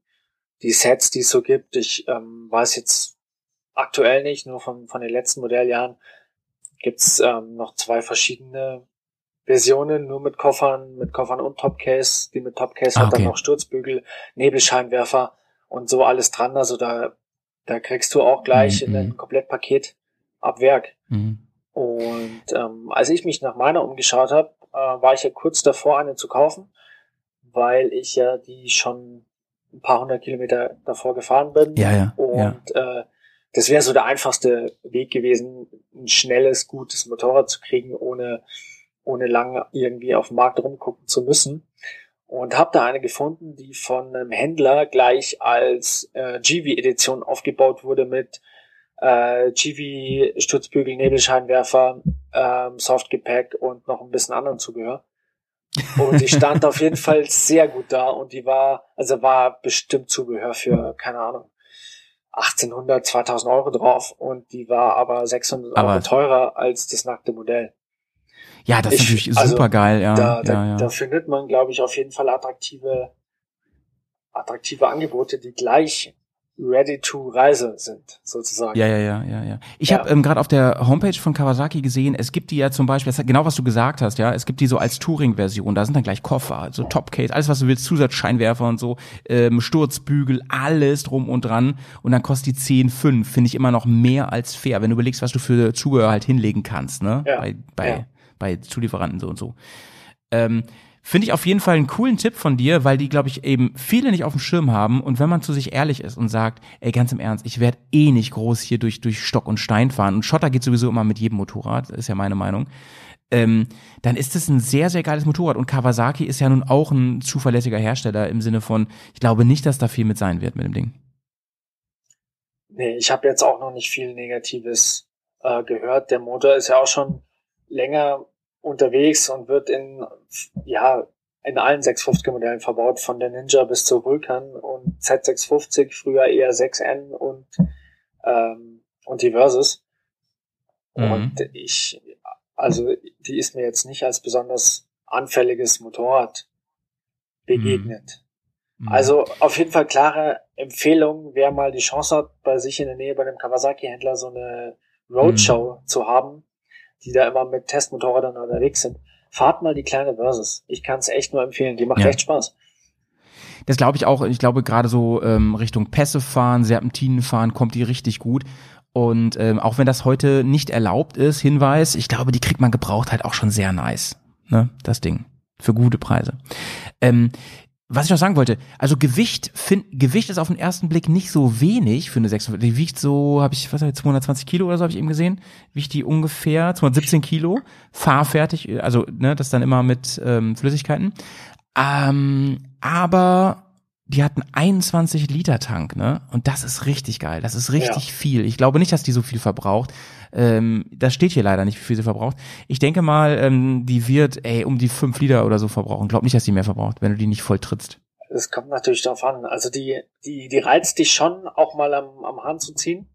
die Sets, die es so gibt, ich ähm, weiß jetzt aktuell nicht, nur von von den letzten Modelljahren gibt's ähm, noch zwei verschiedene Versionen, nur mit Koffern, mit Koffern und Topcase. Die mit Topcase Ah, hat dann okay. noch Sturzbügel, Nebelscheinwerfer und so alles dran. Also da da kriegst du auch gleich Mhm, ein mhm. Komplettpaket ab Werk. Mhm. Und ähm, als ich mich nach meiner umgeschaut habe, äh, war ich ja kurz davor, eine zu kaufen, weil ich ja die schon ein paar hundert Kilometer davor gefahren bin. Ja, ja, Und äh, das wäre so der einfachste Weg gewesen, ein schnelles, gutes Motorrad zu kriegen, ohne, ohne lang irgendwie auf dem Markt rumgucken zu müssen. Und habe da eine gefunden, die von einem Händler gleich als äh, GV-Edition aufgebaut wurde mit äh, GV, Stutzbügel, Nebelscheinwerfer, ähm, Softgepäck und noch ein bisschen anderen Zubehör. Und die stand auf jeden Fall sehr gut da und die war, also war bestimmt Zubehör für, keine Ahnung, 1800, 2000 Euro drauf und die war aber 600 Aber- Euro teurer als das nackte Modell. Ja, das ist Ich- natürlich also, super geil, ja. da, ja, da, ja. da findet man, glaube ich, auf jeden Fall attraktive, attraktive Angebote, die gleich ready to Reise sind, sozusagen. Ja, ja, ja, ja, ja. Ich Ja. habe ähm, gerade auf der Homepage von Kawasaki gesehen, es gibt die ja zum Beispiel, das hat genau was du gesagt hast, ja, es gibt die so als Touring-Version, da sind dann gleich Koffer, also Topcase, alles was du willst, Zusatzscheinwerfer und so, ähm, Sturzbügel, alles drum und dran und dann kostet die 10,5, finde ich immer noch mehr als fair, wenn du überlegst, was du für Zubehör halt hinlegen kannst, ne, Ja. bei, bei, Ja. bei Zulieferanten so und so. Ähm, Finde ich auf jeden Fall einen coolen Tipp von dir, weil die, glaube ich, eben viele nicht auf dem Schirm haben. Und wenn man zu sich ehrlich ist und sagt, ey, ganz im Ernst, ich werde eh nicht groß hier durch, durch Stock und Stein fahren. Und Schotter geht sowieso immer mit jedem Motorrad, ist ja meine Meinung. Ähm, dann ist es ein sehr, sehr geiles Motorrad. Und Kawasaki ist ja nun auch ein zuverlässiger Hersteller im Sinne von, ich glaube nicht, dass da viel mit sein wird mit dem Ding. Nee, ich habe jetzt auch noch nicht viel Negatives äh, gehört. Der Motor ist ja auch schon länger unterwegs und wird in, ja, in allen 650er Modellen verbaut, von der Ninja bis zur Vulkan und Z650, früher eher 6N und, ähm, und die Versus. Mhm. Und ich, also, die ist mir jetzt nicht als besonders anfälliges Motorrad begegnet. Mhm. Also auf jeden Fall klare Empfehlung, wer mal die Chance hat, bei sich in der Nähe bei einem Kawasaki-Händler so eine Roadshow zu haben, die da immer mit Testmotorrädern unterwegs sind. Fahrt mal die kleine Versus. Ich kann es echt nur empfehlen. Die macht Ja. echt Spaß. Das glaube ich auch. Ich glaube gerade so ähm, Richtung Pässe fahren, Serpentinen fahren, kommt die richtig gut. Und ähm, auch wenn das heute nicht erlaubt ist, Hinweis, ich glaube, die kriegt man gebraucht halt auch schon sehr nice. Ne, das Ding. Für gute Preise. Ähm, was ich noch sagen wollte, also Gewicht, find, Gewicht ist auf den ersten Blick nicht so wenig für eine 600. Die wiegt so, habe ich, was hab ich, 220 Kilo oder so habe ich eben gesehen. Wiegt die ungefähr 217 Kilo, fahrfertig, also ne, das dann immer mit ähm, Flüssigkeiten. Ähm, aber die hat einen 21 Liter Tank, ne? Und das ist richtig geil. Das ist richtig viel. Ich glaube nicht, dass die so viel verbraucht. Ähm, das steht hier leider nicht, wie viel sie verbraucht. Ich denke mal, ähm, die wird, ey, um die 5 Liter oder so verbrauchen. Glaub nicht, dass die mehr verbraucht, wenn du die nicht voll trittst. Es kommt natürlich darauf an. Also die, die, die reizt dich schon, auch mal am, am Hahn zu ziehen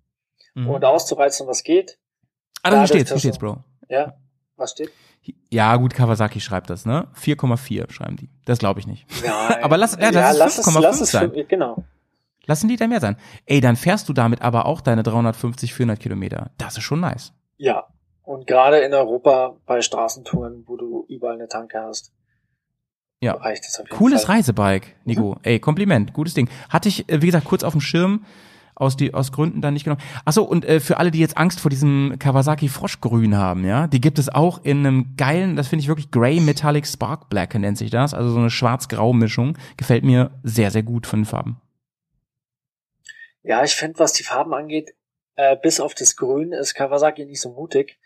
Mhm. und auszureizen, was geht. ah, da steht's, hier steht's, Bro. Ja, was steht? Ja, gut, Kawasaki schreibt das, ne? 4,4 schreiben die. Das glaube ich nicht. Nein. Aber lass- ja, das ist lass es, 5,5 lass es sein. fünf- Genau. Lass ein Liter mehr sein. Ey, dann fährst du damit aber auch deine 350, 400 Kilometer. Das ist schon nice. Ja. Und gerade in Europa bei Straßentouren, wo du überall eine Tanke hast, Ja. reicht es auf jeden Cooles Fall. Reisebike, Nico. Ey, Kompliment, gutes Ding. Hatte ich, äh, wie gesagt, kurz auf dem Schirm, aus, die, aus Gründen dann nicht genommen. Achso, und äh, für alle, die jetzt Angst vor diesem Kawasaki Froschgrün haben, ja, die gibt es auch in einem geilen, das finde ich wirklich Grey Metallic Spark Black nennt sich das, also so eine schwarz-grau-Mischung. Gefällt mir sehr, sehr gut von den Farben. Ja, ich finde, was die Farben angeht, äh, bis auf das Grün ist Kawasaki nicht so mutig.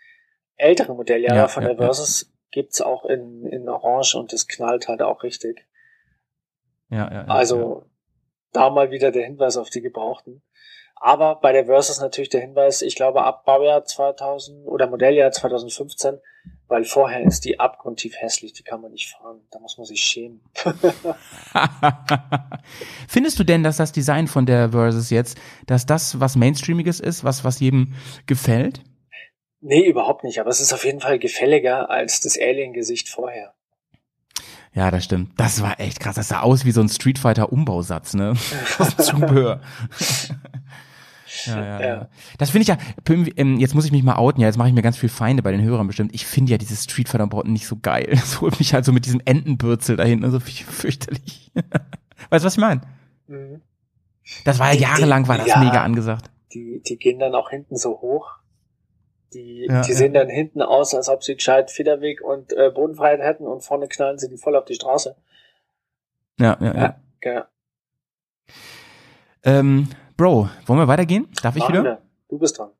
Ältere Modelljahre Ja, von ja, der Versus gibt's auch in, in Orange und das knallt halt auch richtig. Ja, ja, ja, Also da mal wieder der Hinweis auf die Gebrauchten. Aber bei der Versus natürlich der Hinweis, ich glaube ab Baujahr 2000 oder Modelljahr 2015, weil vorher ist die abgrundtief hässlich, die kann man nicht fahren. Da muss man sich schämen. Findest du denn, dass das Design von der Versus jetzt, dass das was Mainstreamiges ist, was, was jedem gefällt? Nee, überhaupt nicht, aber es ist auf jeden Fall gefälliger als das Alien-Gesicht vorher. Ja, das stimmt. Das war echt krass. Das sah aus wie so ein Street Fighter Umbausatz, ne? Zubehör. Ja, ja, ja. Ja. Das finde ich ja, ähm, jetzt muss ich mich mal outen, ja, jetzt mache ich mir ganz viel Feinde bei den Hörern bestimmt. Ich finde ja dieses Street Fighter Umbauten nicht so geil. Das holt mich halt so mit diesem Entenbürzel da hinten, so fü- fürchterlich. weißt du, was ich meine? Mhm. Das war ja jahrelang, war das ja. mega angesagt. Die, die gehen dann auch hinten so hoch. Die, Ja, die ja. sehen dann hinten aus, als ob sie gescheit Federweg und äh, Bodenfreiheit hätten und vorne knallen sie die voll auf die Straße. Ja, ja, ja. Ja, ja. Ähm, Bro, wollen wir weitergehen? Darf ich wieder? Du bist dran.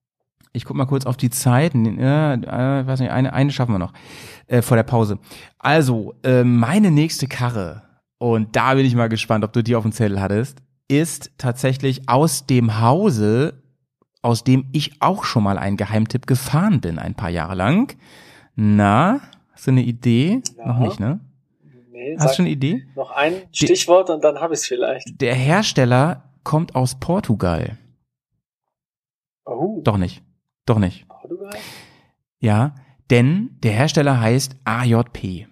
Ich guck mal kurz auf die Zeit. Ja, äh, weiß nicht, eine, eine schaffen wir noch äh, vor der Pause. Also, äh, meine nächste Karre, und da bin ich mal gespannt, ob du die auf dem Zettel hattest, ist tatsächlich aus dem Hause, aus dem ich auch schon mal einen Geheimtipp gefahren bin, ein paar Jahre lang. Na, hast du eine Idee? Ja. Noch nicht, ne? Nee, Hast du eine Idee? noch ein Stichwort und dann habe ich es vielleicht. Der Hersteller kommt aus Portugal. Oh, Doch nicht. Doch nicht. Portugal? Ja, denn der Hersteller heißt AJP.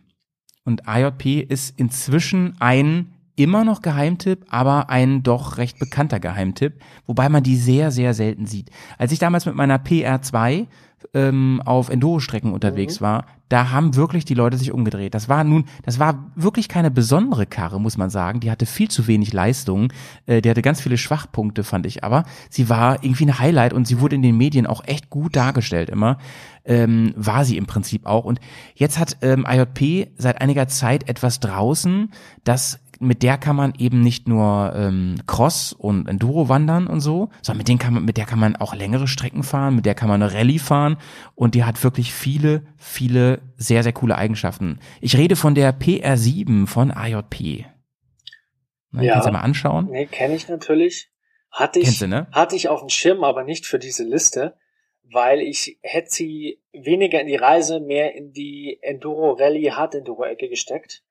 Und AJP ist inzwischen ein immer noch Geheimtipp, aber ein doch recht bekannter Geheimtipp, wobei man die sehr, sehr selten sieht. Als ich damals mit meiner PR2 ähm, auf Enduro-Strecken unterwegs war, da haben wirklich die Leute sich umgedreht. Das war nun, das war wirklich keine besondere Karre, muss man sagen. Die hatte viel zu wenig Leistung. Äh, die hatte ganz viele Schwachpunkte, fand ich. Aber sie war irgendwie ein Highlight und sie wurde in den Medien auch echt gut dargestellt immer. Ähm, war sie im Prinzip auch. Und jetzt hat ähm, IJP seit einiger Zeit etwas draußen, das mit der kann man eben nicht nur ähm, Cross und Enduro wandern und so, sondern mit, denen kann man, mit der kann man auch längere Strecken fahren, mit der kann man eine Rallye fahren und die hat wirklich viele, viele sehr, sehr coole Eigenschaften. Ich rede von der PR7 von AJP. Na, Ja. Kannst du mal anschauen? Nee, kenne ich natürlich. Hatte ich, du, ne? hatte ich auf dem Schirm, aber nicht für diese Liste, weil ich hätte sie weniger in die Reise, mehr in die Enduro-Rallye-Hard-Enduro-Ecke gesteckt.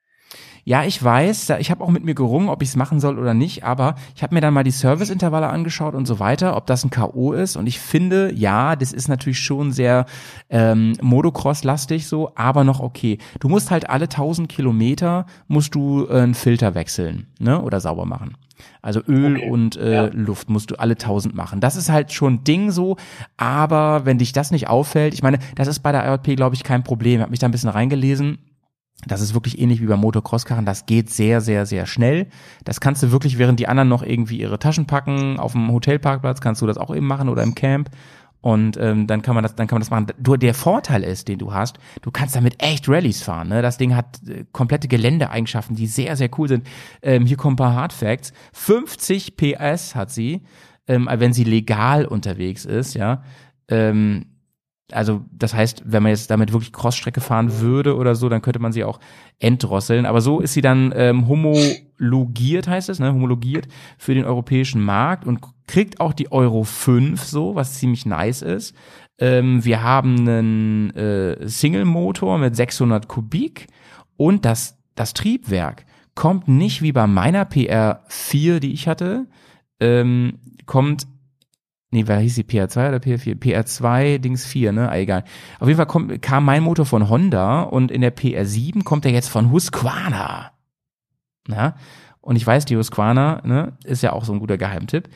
Ja, ich weiß, ich habe auch mit mir gerungen, ob ich es machen soll oder nicht, aber ich habe mir dann mal die Serviceintervalle angeschaut und so weiter, ob das ein K.O. ist und ich finde, ja, das ist natürlich schon sehr ähm, Motocross-lastig so, aber noch okay. Du musst halt alle 1000 Kilometer musst du äh, einen Filter wechseln, ne, oder sauber machen. Also Öl Okay, und äh, ja. Luft musst du alle 1000 machen. Das ist halt schon ein Ding so, aber wenn dich das nicht auffällt, ich meine, das ist bei der IJP, glaube ich, kein Problem. Ich habe mich da ein bisschen reingelesen. Das ist wirklich ähnlich wie beim Motocross-Karren. Das geht sehr, sehr, sehr schnell. Das kannst du wirklich, während die anderen noch irgendwie ihre Taschen packen, auf dem Hotelparkplatz kannst du das auch eben machen oder im Camp. Und ähm, dann kann man das, dann kann man das machen. Du, der Vorteil ist, den du hast, du kannst damit echt Rallyes fahren. Ne? Das Ding hat äh, komplette Geländeeigenschaften, die sehr, sehr cool sind. Ähm, hier kommen ein paar Hard Facts. 50 PS hat sie, ähm, wenn sie legal unterwegs ist, ja. Ähm, also das heißt, wenn man jetzt damit wirklich Crossstrecke fahren würde oder so, dann könnte man sie auch entdrosseln. Aber so ist sie dann ähm, homologiert, heißt es, ne? homologiert für den europäischen Markt und kriegt auch die Euro 5 so, was ziemlich nice ist. Ähm, wir haben einen äh, Single-Motor mit 600 Kubik und das, das Triebwerk kommt nicht wie bei meiner PR4, die ich hatte, ähm, kommt Nee, wer hieß die PR2 oder PR4? PR2, Dings 4, ne? Ah, egal. Auf jeden Fall kommt, kam mein Motor von Honda und in der PR7 kommt er jetzt von Husqvarna. Na? Und ich weiß, die Husqvarna, ne, ist ja auch so ein guter Geheimtipp.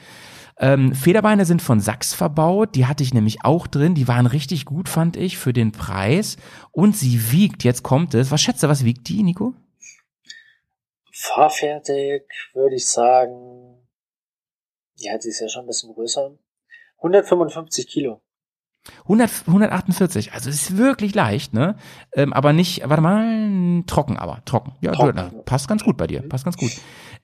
Ähm, Federbeine sind von Sachs verbaut, die hatte ich nämlich auch drin, die waren richtig gut, fand ich, für den Preis. Und sie wiegt, jetzt kommt es, was schätzt du, was wiegt die, Nico? fahrfertig würde ich sagen, ja, die ist ja schon ein bisschen größer. 155 Kilo. 100, 148, also es ist wirklich leicht, ne? Ähm, aber nicht, warte mal, trocken aber, trocken. Ja, Trocken. na, passt ganz gut bei dir, passt ganz gut.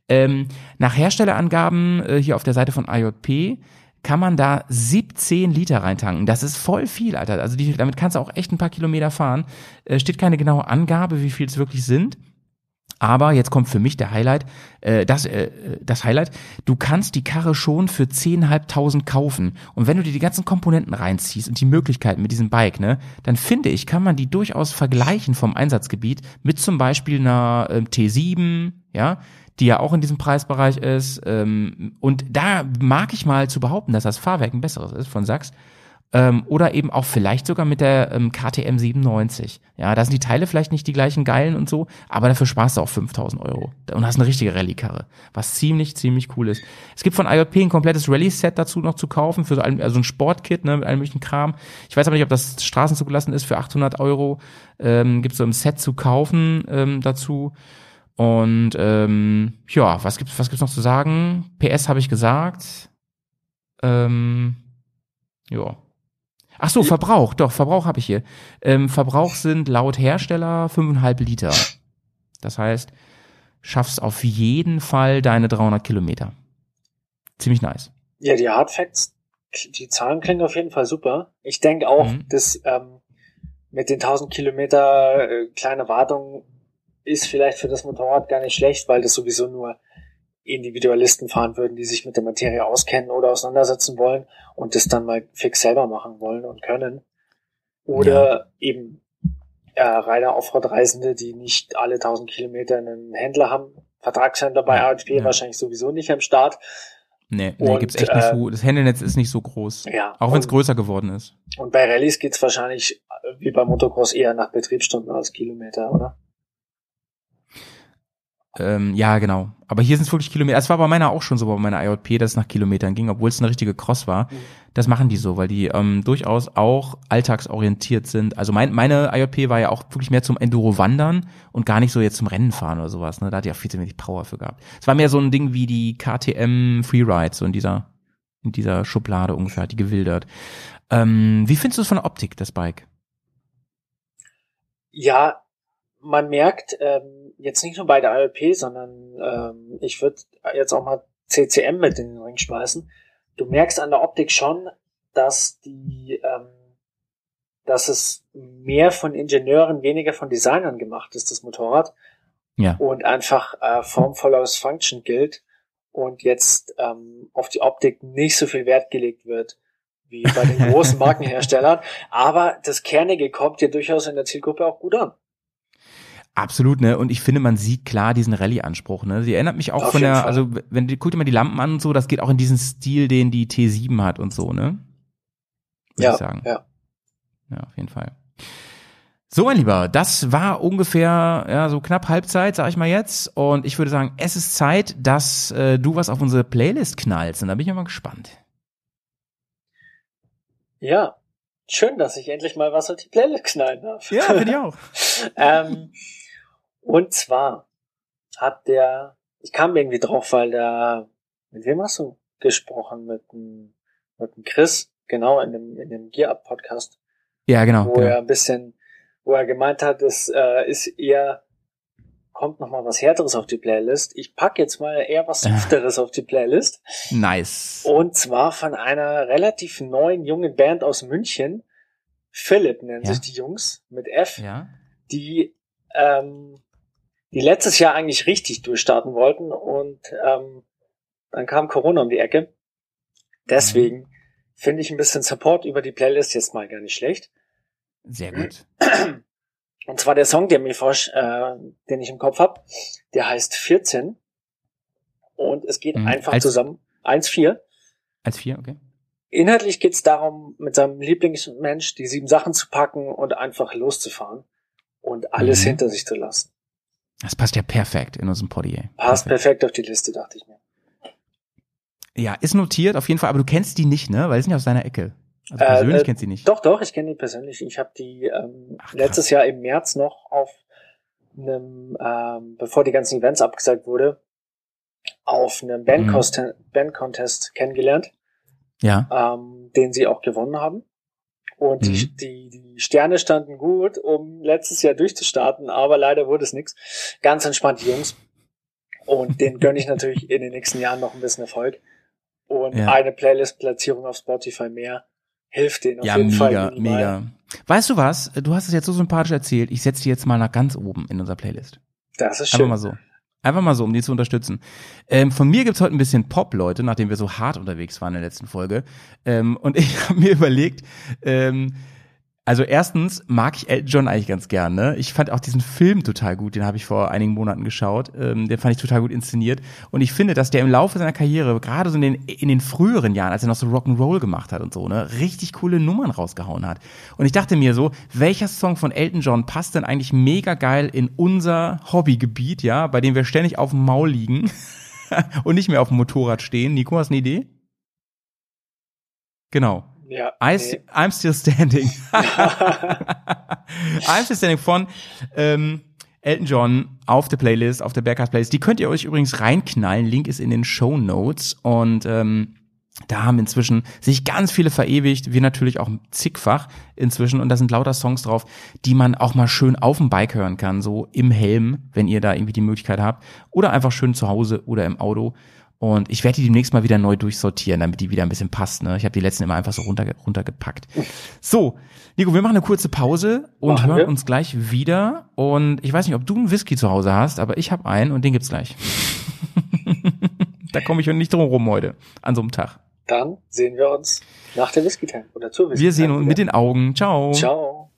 Ähm, nach Herstellerangaben äh, hier auf der Seite von IJP kann man da 17 Liter reintanken. Das ist voll viel, Alter. Also die, damit kannst du auch echt ein paar Kilometer fahren. Äh, steht keine genaue Angabe, wie viel es wirklich sind. Aber jetzt kommt für mich der Highlight, äh, das, äh, das Highlight, du kannst die Karre schon für 10.500 kaufen. Und wenn du dir die ganzen Komponenten reinziehst und die Möglichkeiten mit diesem Bike, ne, dann finde ich, kann man die durchaus vergleichen vom Einsatzgebiet mit zum Beispiel einer ähm, T7, ja, die ja auch in diesem Preisbereich ist. Ähm, und da mag ich mal zu behaupten, dass das Fahrwerk ein besseres ist von Sachs. Ähm, oder eben auch vielleicht sogar mit der ähm, KTM 97. Ja, da sind die Teile vielleicht nicht die gleichen geilen und so, aber dafür sparst du auch 5000 Euro und hast eine richtige Rallye-Karre, was ziemlich, ziemlich cool ist. Es gibt von IJP ein komplettes Rallye-Set dazu noch zu kaufen, für so ein, also ein Sportkit, ne, mit allem möglichen Kram. Ich weiß aber nicht, ob das Straßen zugelassen ist für 800 Euro. Ähm, gibt so im Set zu kaufen ähm, dazu. Und ähm, ja, was gibt's, was gibt's noch zu sagen? PS habe ich gesagt. Ähm, ja. Ach so, Verbrauch, doch, Verbrauch habe ich hier. Ähm, Verbrauch sind laut Hersteller 5,5 Liter. Das heißt, schaffst auf jeden Fall deine 300 Kilometer. Ziemlich nice. Ja, die Hard Facts, die Zahlen klingen auf jeden Fall super. Ich denke auch, Mhm. dass ähm, mit den 1000 Kilometer äh, kleine Wartung ist vielleicht für das Motorrad gar nicht schlecht, weil das sowieso nur Individualisten fahren würden, die sich mit der Materie auskennen oder auseinandersetzen wollen und das dann mal fix selber machen wollen und können. Oder eben äh, reine Offroad-Reisende, die nicht alle 1000 Kilometer einen Händler haben. Vertragshändler bei Ja, AHP ja. wahrscheinlich sowieso nicht am Start. Nee, nee Und, gibt's echt nicht äh, so. Das Händenetz ist nicht so groß. Ja. Auch wenn es größer geworden ist. Und bei Rallyes geht's wahrscheinlich wie beim Motocross eher nach Betriebsstunden als Kilometer, oder? Ähm, ja, genau. Aber hier sind es wirklich Kilometer. Es war bei meiner auch schon so, bei meiner IJP, dass es nach Kilometern ging, obwohl es eine richtige Cross war. Mhm. Das machen die so, weil die ähm, durchaus auch alltagsorientiert sind. Also mein, meine IJP war ja auch wirklich mehr zum Enduro-Wandern und gar nicht so jetzt zum Rennenfahren oder sowas. Ne? Da hat die auch viel zu wenig Power für gehabt. Es war mehr so ein Ding wie die KTM Freeride, so in dieser, in dieser Schublade ungefähr, die gewildert. Ähm, wie findest du es von der Optik, das Bike? Ja, man merkt ähm, jetzt nicht nur bei der ALP, sondern ähm, ich würde jetzt auch mal CCM mit in den Ring schmeißen. Du merkst an der Optik schon, dass die, ähm, dass es mehr von Ingenieuren, weniger von Designern gemacht ist, das Motorrad. Ja. Und einfach äh, Form follows Function gilt und jetzt ähm, auf die Optik nicht so viel Wert gelegt wird wie bei den großen Markenherstellern. Aber das Kernige kommt ja durchaus in der Zielgruppe auch gut an. Absolut, ne? Und ich finde, man sieht klar diesen Rallye-Anspruch, ne? Sie erinnert mich auch Auf von der, Fall. also wenn du guck dir mal die Lampen an und so, das geht auch in diesen Stil, den die T7 hat und so, ne? Würde ja, ich sagen. ja. Ja, auf jeden Fall. So, mein Lieber, das war ungefähr ja, so knapp Halbzeit, sag ich mal jetzt. Und ich würde sagen, es ist Zeit, dass äh, du was auf unsere Playlist knallst. Und da bin ich mal gespannt. Ja, schön, dass ich endlich mal was auf die Playlist knallen darf. Ja, finde ich auch. ähm, und zwar hat der, ich kam irgendwie drauf, weil der, mit wem hast du gesprochen? Mit dem, mit dem Chris, genau, in dem, in dem Gear Up Podcast, Ja, genau. wo genau. er ein bisschen, wo er gemeint hat, es äh, ist eher, kommt noch mal was Härteres auf die Playlist. Ich pack jetzt mal eher was Softeres auf die Playlist. Nice. Und zwar von einer relativ neuen jungen Band aus München. Philipp nennen Ja. sich die Jungs mit F, Ja. die, ähm, die letztes Jahr eigentlich richtig durchstarten wollten und ähm, dann kam Corona um die Ecke. Deswegen finde ich ein bisschen Support über die Playlist jetzt mal gar nicht schlecht. Sehr gut. Und zwar der Song, der mir forsch, äh, den ich im Kopf habe, der heißt 14 und es geht Mhm. einfach Als- zusammen 1-4. Als vier, okay. Inhaltlich geht es darum, mit seinem Lieblingsmensch die sieben Sachen zu packen und einfach loszufahren und alles Mhm. hinter sich zu lassen. Das passt ja perfekt in unserem ey. Passt Perfekt. perfekt auf die Liste, dachte ich mir. Ja, ist notiert auf jeden Fall, aber du kennst die nicht, ne? Weil die sind ja aus deiner Ecke. Also Äh, persönlich äh, kennst du die nicht. Doch, doch, ich kenne die persönlich. Ich habe die ähm, Ach, letztes Jahr im März noch auf einem, ähm, bevor die ganzen Events abgesagt wurde, auf einem Bandcontest Band Contest kennengelernt, Ja. ähm, den sie auch gewonnen haben. Und die, Mhm. die, die Sterne standen gut, um letztes Jahr durchzustarten, aber leider wurde es nichts. Ganz entspannte Jungs. Und den gönne ich natürlich in den nächsten Jahren noch ein bisschen Erfolg. Und Ja. eine Playlist-Platzierung auf Spotify mehr hilft denen auf Ja, jeden Fall. mega, minimal. mega. Weißt du was? Du hast es jetzt so sympathisch erzählt. Ich setze die jetzt mal nach ganz oben in unserer Playlist. Das ist Einfach schön. mal so. Einfach mal so, um die zu unterstützen. Ähm, von mir gibt's heute ein bisschen Pop, Leute, nachdem wir so hart unterwegs waren in der letzten Folge. Ähm, und ich habe mir überlegt, ähm, also erstens mag ich Elton John eigentlich ganz gern. Ne? Ich fand auch diesen Film total gut, den habe ich vor einigen Monaten geschaut. Ähm, den fand ich total gut inszeniert. Und ich finde, dass der im Laufe seiner Karriere, gerade so in den, in den früheren Jahren, als er noch so Rock'n'Roll gemacht hat und so, ne, richtig coole Nummern rausgehauen hat. Und ich dachte mir so, welcher Song von Elton John passt denn eigentlich mega geil in unser Hobbygebiet, ja, bei dem wir ständig auf dem Maul liegen und nicht mehr auf dem Motorrad stehen. Nico, hast du eine Idee? Genau. Ja, I, nee. I'm still standing. I'm still standing von ähm, Elton John auf der Playlist, auf der Berghaus Playlist. Die könnt ihr euch übrigens reinknallen. Link ist in den Show Notes und ähm, da haben inzwischen sich ganz viele verewigt, wir natürlich auch zigfach inzwischen und da sind lauter Songs drauf, die man auch mal schön auf dem Bike hören kann, so im Helm, wenn ihr da irgendwie die Möglichkeit habt oder einfach schön zu Hause oder im Auto. Und ich werde die demnächst mal wieder neu durchsortieren, damit die wieder ein bisschen passt. Ne? Ich habe die letzten immer einfach so runter, runtergepackt. So, Nico, wir machen eine kurze Pause und Machen hören wir. uns gleich wieder. Und ich weiß nicht, ob du einen Whisky zu Hause hast, aber ich habe einen und den gibt's gleich. da komme ich nicht drum rum heute, an so einem Tag. Dann sehen wir uns nach der Whisky Time oder zur Whisky Wir sehen uns mit den Augen. Ciao. Ciao.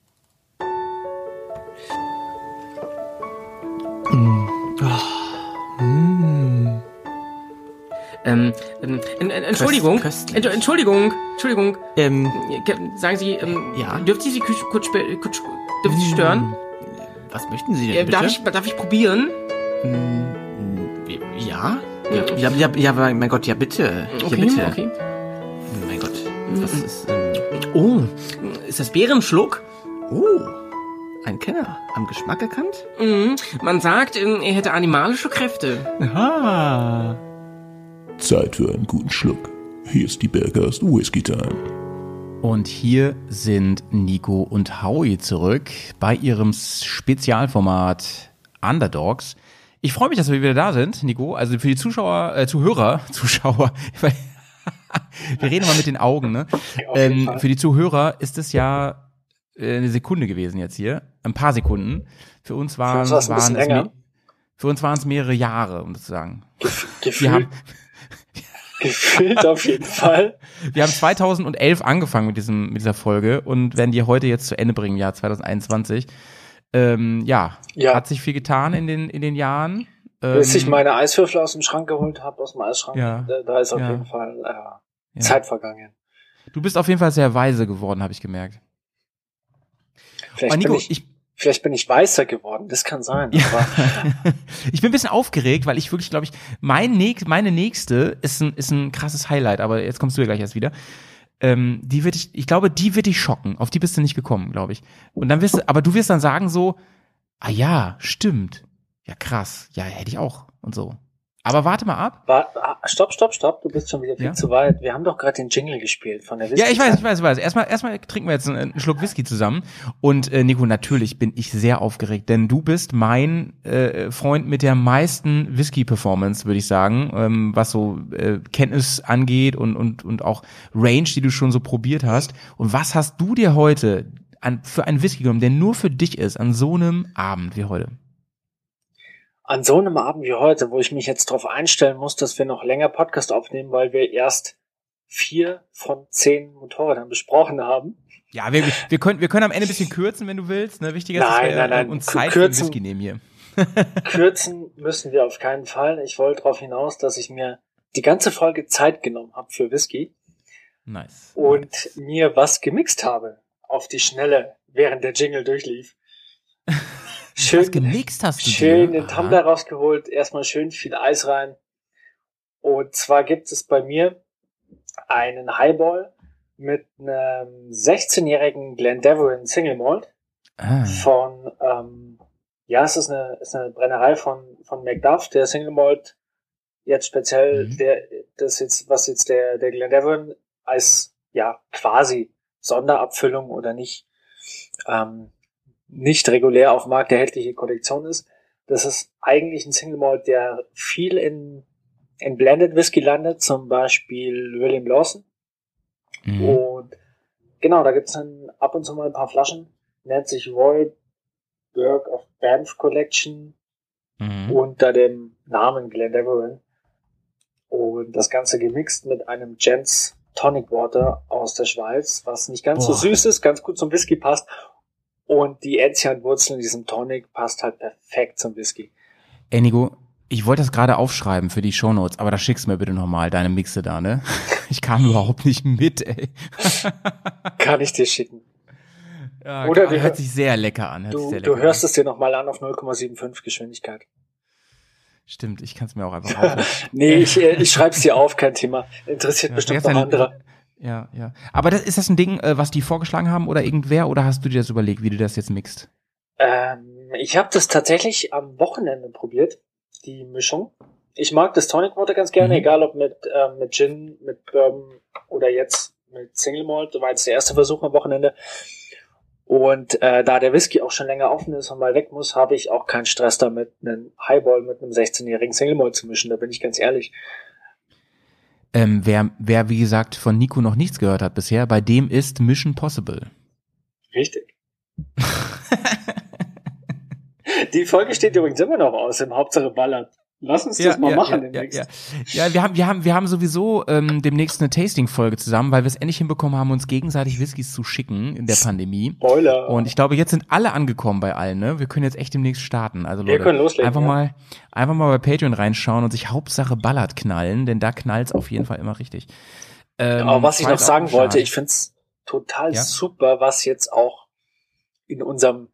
Ähm, ähm, en- en- Entschuldigung. Ent- Entschuldigung, Entschuldigung. Ähm, Sagen Sie, ähm, Ja? dürfte ich Sie kurz, kurz, kurz dürfte ich Sie stören? was möchten Sie denn Äh, bitte? darf, ich, darf ich probieren? Mm, Ja? Ja, ja, ja, ja, aber mein Gott, ja bitte. Ja, Okay, bitte. okay. Mein Gott, was ist, ähm, Oh, ist das Bärenschluck? oh, ein Kenner, am Geschmack erkannt? Mhm. Man sagt, ähm, er hätte animalische Kräfte. Aha. Zeit für einen guten Schluck. Hier ist die Bergast Whisky Time. Und hier sind Nico und Howie zurück bei ihrem Spezialformat Underdogs. Ich freue mich, dass wir wieder da sind, Nico. Also für die Zuschauer, äh, Zuhörer, Zuschauer, wir reden immer mit den Augen, ne? Ähm, für die Zuhörer ist es ja äh, eine Sekunde gewesen jetzt hier, ein paar Sekunden. Für uns waren, uns ein bisschen waren es für uns waren es mehrere Jahre, um das zu sagen. Wir Gefühlt, haben, gefühlt auf jeden Fall. Wir haben 2011 angefangen mit diesem mit dieser Folge und werden die heute jetzt zu Ende bringen, Jahr 2021. Ähm, ja, Ja. hat sich viel getan in den in den Jahren. Ähm, Bis ich meine Eiswürfel aus dem Schrank geholt habe, aus dem Eisschrank, Ja. da, da ist auf Ja. jeden Fall äh. Zeit vergangen. Du bist auf jeden Fall sehr weise geworden, habe ich gemerkt. Vielleicht, Aber Nico, ich, ich, vielleicht bin ich weißer geworden, das kann sein. Ja. Aber ich bin ein bisschen aufgeregt, weil ich wirklich, glaube ich, mein nächst, meine nächste ist ein, ist ein krasses Highlight, aber jetzt kommst du ja gleich erst wieder. Ähm, die wird ich, ich glaube, die wird dich schocken. Auf die bist du nicht gekommen, glaube ich. Und dann wirst du, aber du wirst dann sagen so, ah ja, stimmt. Ja, krass. Ja, hätte ich auch. Und so. Aber warte mal ab. war, ah, stopp, stopp, stopp, du bist schon wieder viel Ja? zu weit. Wir haben doch gerade den Jingle gespielt von der Ja, ich weiß, ich weiß, ich weiß. Erstmal, erstmal trinken wir jetzt einen, einen Schluck Whisky zusammen. Und äh, Nico, natürlich bin ich sehr aufgeregt, denn du bist mein äh, Freund mit der meisten Whisky-Performance, würde ich sagen, ähm, was so äh, Kenntnis angeht und, und, und auch Range, die du schon so probiert hast. Und was hast du dir heute an, für einen Whisky genommen, der nur für dich ist, an so einem Abend wie heute? An so einem Abend wie heute, wo ich mich jetzt darauf einstellen muss, dass wir noch länger Podcast aufnehmen, weil wir erst vier von zehn Motorrädern besprochen haben. Ja, wir, wir, können, wir können am Ende ein bisschen kürzen, wenn du willst. Ne? Wichtiger ist, dass Nein, wir nein, nein. uns Zeit Kürzen- Whisky nehmen hier. Kürzen müssen wir auf keinen Fall. Ich wollte darauf hinaus, dass ich mir die ganze Folge Zeit genommen habe für Whisky Nice. und mir was gemixt habe auf die Schnelle, während der Jingle durchlief. Was Schön, gemixt hast du schön dir? den Aha. Tumbler rausgeholt, erstmal schön viel Eis rein. Und zwar gibt es bei mir einen Highball mit einem 16-jährigen Glendeverin Single Malt Ah. von ähm, ja, es ist eine, ist eine Brennerei von, von McDuff, der Single Malt jetzt speziell, Mhm. der, das jetzt, was jetzt der, der Glendevan als, ja, quasi Sonderabfüllung oder nicht, ähm, nicht regulär auf Markt erhältliche Kollektion ist. Das ist eigentlich ein Single Malt, der viel in, in Blended Whisky landet, zum Beispiel William Lawson. Mhm. Und genau, da gibt's dann ab und zu mal ein paar Flaschen. Nennt sich Royal Burg of Banff Collection Mhm. unter dem Namen Glendeverin. Und das Ganze gemixt mit einem Gents Tonic Water aus der Schweiz, was nicht ganz so Boah. süß ist, ganz gut zum Whisky passt. Und die Enzian-Wurzel in diesem Tonic passt halt perfekt zum Whisky. Ey, Nico, ich wollte das gerade aufschreiben für die Shownotes, aber da schickst du mir bitte nochmal deine Mixe da, ne? Ich kam überhaupt nicht mit, ey. Kann ich dir schicken. Ja, Oder wir- hört sich sehr lecker an. Hört sich Du, sehr du lecker hörst an. es dir nochmal an auf 0,75 Geschwindigkeit. Stimmt, ich kann es mir auch einfach aufhören. Nee, ich, äh, ich schreib's dir auf, kein Thema. Interessiert Ja, bestimmt noch ein- andere. Ja, ja. Aber das, ist das ein Ding, äh, was die vorgeschlagen haben oder irgendwer oder hast du dir das überlegt, wie du das jetzt mixt? Ähm, ich habe das tatsächlich am Wochenende probiert, die Mischung. Ich mag das Tonic Water ganz gerne, Mhm. egal ob mit, ähm, mit Gin, mit Bourbon oder jetzt mit Single Malt. Das war jetzt der erste Versuch am Wochenende. Und äh, da der Whisky auch schon länger offen ist und mal weg muss, habe ich auch keinen Stress damit, einen Highball mit einem 16-jährigen Single Malt zu mischen. Da bin ich ganz ehrlich. Ähm, wer, wer, wie gesagt, von Nico noch nichts gehört hat bisher, bei dem ist Mission Possible. Richtig. Die Folge steht übrigens immer noch aus im Hauptsache Ballert. Lass uns das mal machen ja, demnächst. ja, ja. ja, wir haben, wir haben, wir haben sowieso ähm, demnächst eine Tasting-Folge zusammen, weil wir es endlich hinbekommen haben, uns gegenseitig Whiskys zu schicken in der Pandemie. Spoiler. Und ich glaube, jetzt sind alle angekommen bei allen, ne? Wir können jetzt echt demnächst starten. Also Wir Leute, können loslegen, einfach ja. mal, einfach mal bei Patreon reinschauen und sich Hauptsache Ballard knallen, denn da knallt's auf jeden Fall immer richtig. Ähm, Aber was ich noch sagen wollte, ich find's total Ja? super, was jetzt auch in unserem,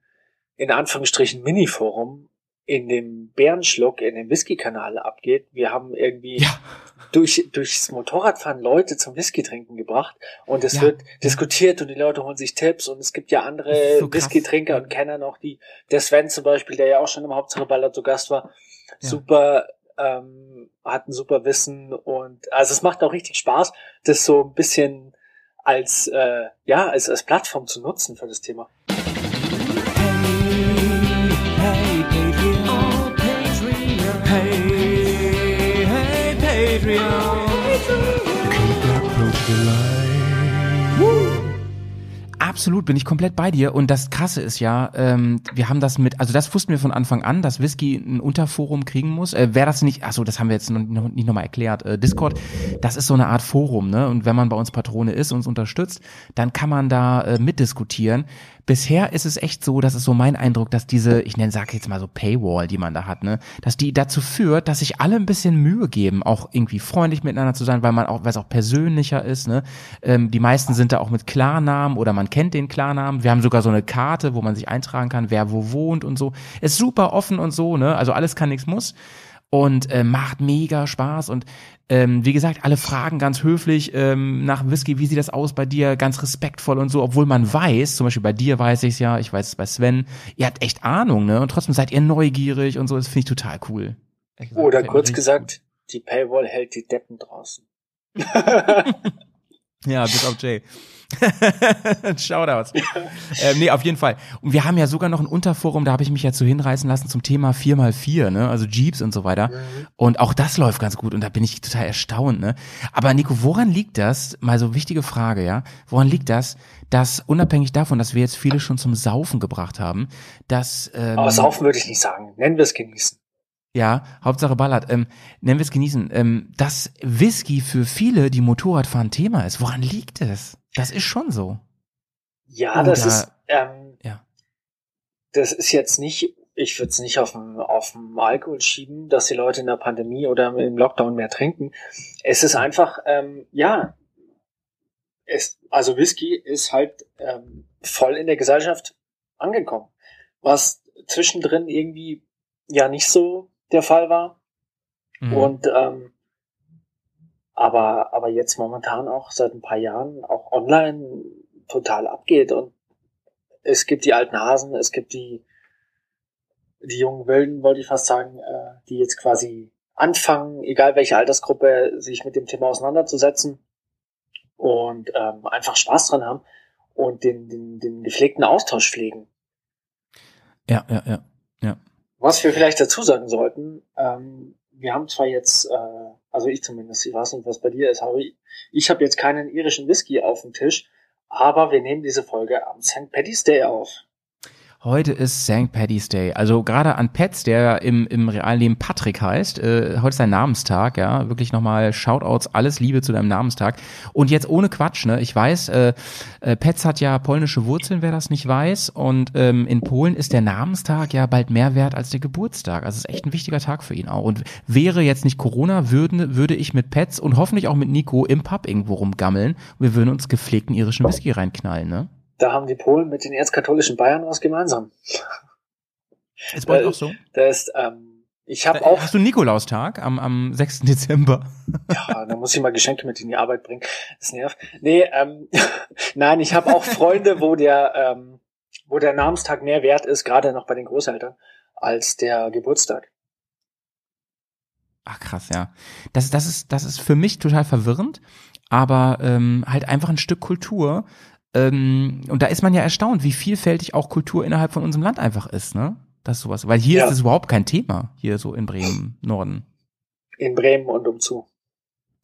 in Anführungsstrichen, Mini-Forum in dem Bärenschluck, in dem Whisky-Kanal abgeht. Wir haben irgendwie Ja. durch, durchs Motorradfahren Leute zum Whisky trinken gebracht und es Ja. wird diskutiert und die Leute holen sich Tipps und es gibt ja andere so. Whisky-Trinker und Kenner noch, die, der Sven zum Beispiel, der ja auch schon im Hauptsache Ballard zu Gast war, Ja. super, ähm, hat ein super Wissen und also es macht auch richtig Spaß, das so ein bisschen als äh, ja als, als Plattform zu nutzen für das Thema. Absolut, bin ich komplett bei dir. Und das Krasse ist ja, ähm, wir haben das mit, also das wussten wir von Anfang an, dass Whisky ein Unterforum kriegen muss. Äh, Wer das nicht, achso, das haben wir jetzt noch, noch nicht nochmal erklärt. Äh, Discord, das ist so eine Art Forum, ne? Und wenn man bei uns Patrone ist, uns unterstützt, dann kann man da äh, mitdiskutieren. Bisher ist es echt so, das ist so mein Eindruck, dass diese, ich nenne, sag jetzt mal so Paywall, die man da hat, ne, dass die dazu führt, dass sich alle ein bisschen Mühe geben, auch irgendwie freundlich miteinander zu sein, weil man auch, weil es auch persönlicher ist, ne. Ähm, die meisten sind da auch mit Klarnamen oder man kennt den Klarnamen. Wir haben sogar so eine Karte, wo man sich eintragen kann, wer wo wohnt und so. Ist super offen und so, ne. Also alles kann, nichts muss und äh, macht mega Spaß und ähm, wie gesagt, alle fragen ganz höflich ähm, nach Whisky, wie sieht das aus bei dir, ganz respektvoll und so, obwohl man weiß, zum Beispiel bei dir weiß ich es ja, ich weiß es bei Sven, ihr habt echt Ahnung, ne? Und trotzdem seid ihr neugierig und so, das finde ich total cool. Ehrlich gesagt, Oder kurz gesagt, die Paywall hält die Deppen draußen. gut. Ja, bis auf Jay. Shoutouts. ähm, nee, auf jeden Fall. Und wir haben ja sogar noch ein Unterforum, da habe ich mich ja zu hinreißen lassen zum Thema 4x4, ne? Also Jeeps und so weiter. Und auch das läuft ganz gut und da bin ich total erstaunt, ne? Aber Nico, woran liegt das? Mal so wichtige Frage, ja? Woran liegt das, dass unabhängig davon, dass wir jetzt viele schon zum Saufen gebracht haben, dass ähm, Aber saufen würde ich nicht sagen. Nennen wir es genießen. ja, Hauptsache Ballard. Ähm, nennen wir es genießen. Ähm, dass Whisky für viele, die Motorrad fahren, Thema ist. Woran liegt es? Das ist schon so. Ja, das Oder- ist, ähm, Ja. das ist jetzt nicht, ich würde es nicht auf den, auf Alkohol schieben, dass die Leute in der Pandemie oder im Lockdown mehr trinken. Es ist einfach, ähm, ja, es, also Whisky ist halt ähm, voll in der Gesellschaft angekommen, was zwischendrin irgendwie ja nicht so der Fall war. Mhm. Und ähm, aber, aber jetzt momentan auch seit ein paar Jahren auch online total abgeht und es gibt die alten Hasen, es gibt die die jungen Wilden, wollte ich fast sagen, äh, die jetzt quasi anfangen, egal welche Altersgruppe, sich mit dem Thema auseinanderzusetzen und ähm, einfach Spaß dran haben und den, den, den gepflegten Austausch pflegen. Ja, ja, ja, ja. Was wir vielleicht dazu sagen sollten, ähm, wir haben zwar jetzt, äh, also ich zumindest, ich weiß nicht, was bei dir ist, Harry, ich habe jetzt keinen irischen Whisky auf dem Tisch, aber wir nehmen diese Folge am St. Paddy's Day auf. Heute ist St. Paddy's Day. Also gerade an Pets, der im, im realen Leben Patrick heißt. Äh, heute ist dein Namenstag, ja. Wirklich nochmal Shoutouts, alles Liebe zu deinem Namenstag. Und jetzt ohne Quatsch, ne? Ich weiß, äh, äh, Pets hat ja polnische Wurzeln, wer das nicht weiß. Und ähm, in Polen ist der Namenstag ja bald mehr wert als der Geburtstag. Also es ist echt ein wichtiger Tag für ihn auch. Und wäre jetzt nicht Corona, würden, würde ich mit Pets und hoffentlich auch mit Nico im Pub irgendwo rumgammeln. Wir würden uns gepflegten irischen Whisky reinknallen, ne? Da haben die Polen mit den erzkatholischen Bayern was gemeinsam. Ist bei euch Äh, auch so? Da ist, ähm, ich habe auch, Hast du Nikolaustag am, am 6. Dezember? ja, da muss ich mal Geschenke mit in die Arbeit bringen. Das nervt. Nee, ähm, nein, ich habe auch Freunde, wo der, ähm, wo der Namenstag mehr wert ist, gerade noch bei den Großeltern, als der Geburtstag. Ach krass, ja. Das, das, ist, das ist für mich total verwirrend, aber ähm, halt einfach ein Stück Kultur. Ähm, und da ist man ja erstaunt, wie vielfältig auch Kultur innerhalb von unserem Land einfach ist, ne? Das sowas. Weil hier Ja. ist es überhaupt kein Thema, hier so in Bremen, Norden. In Bremen und umzu.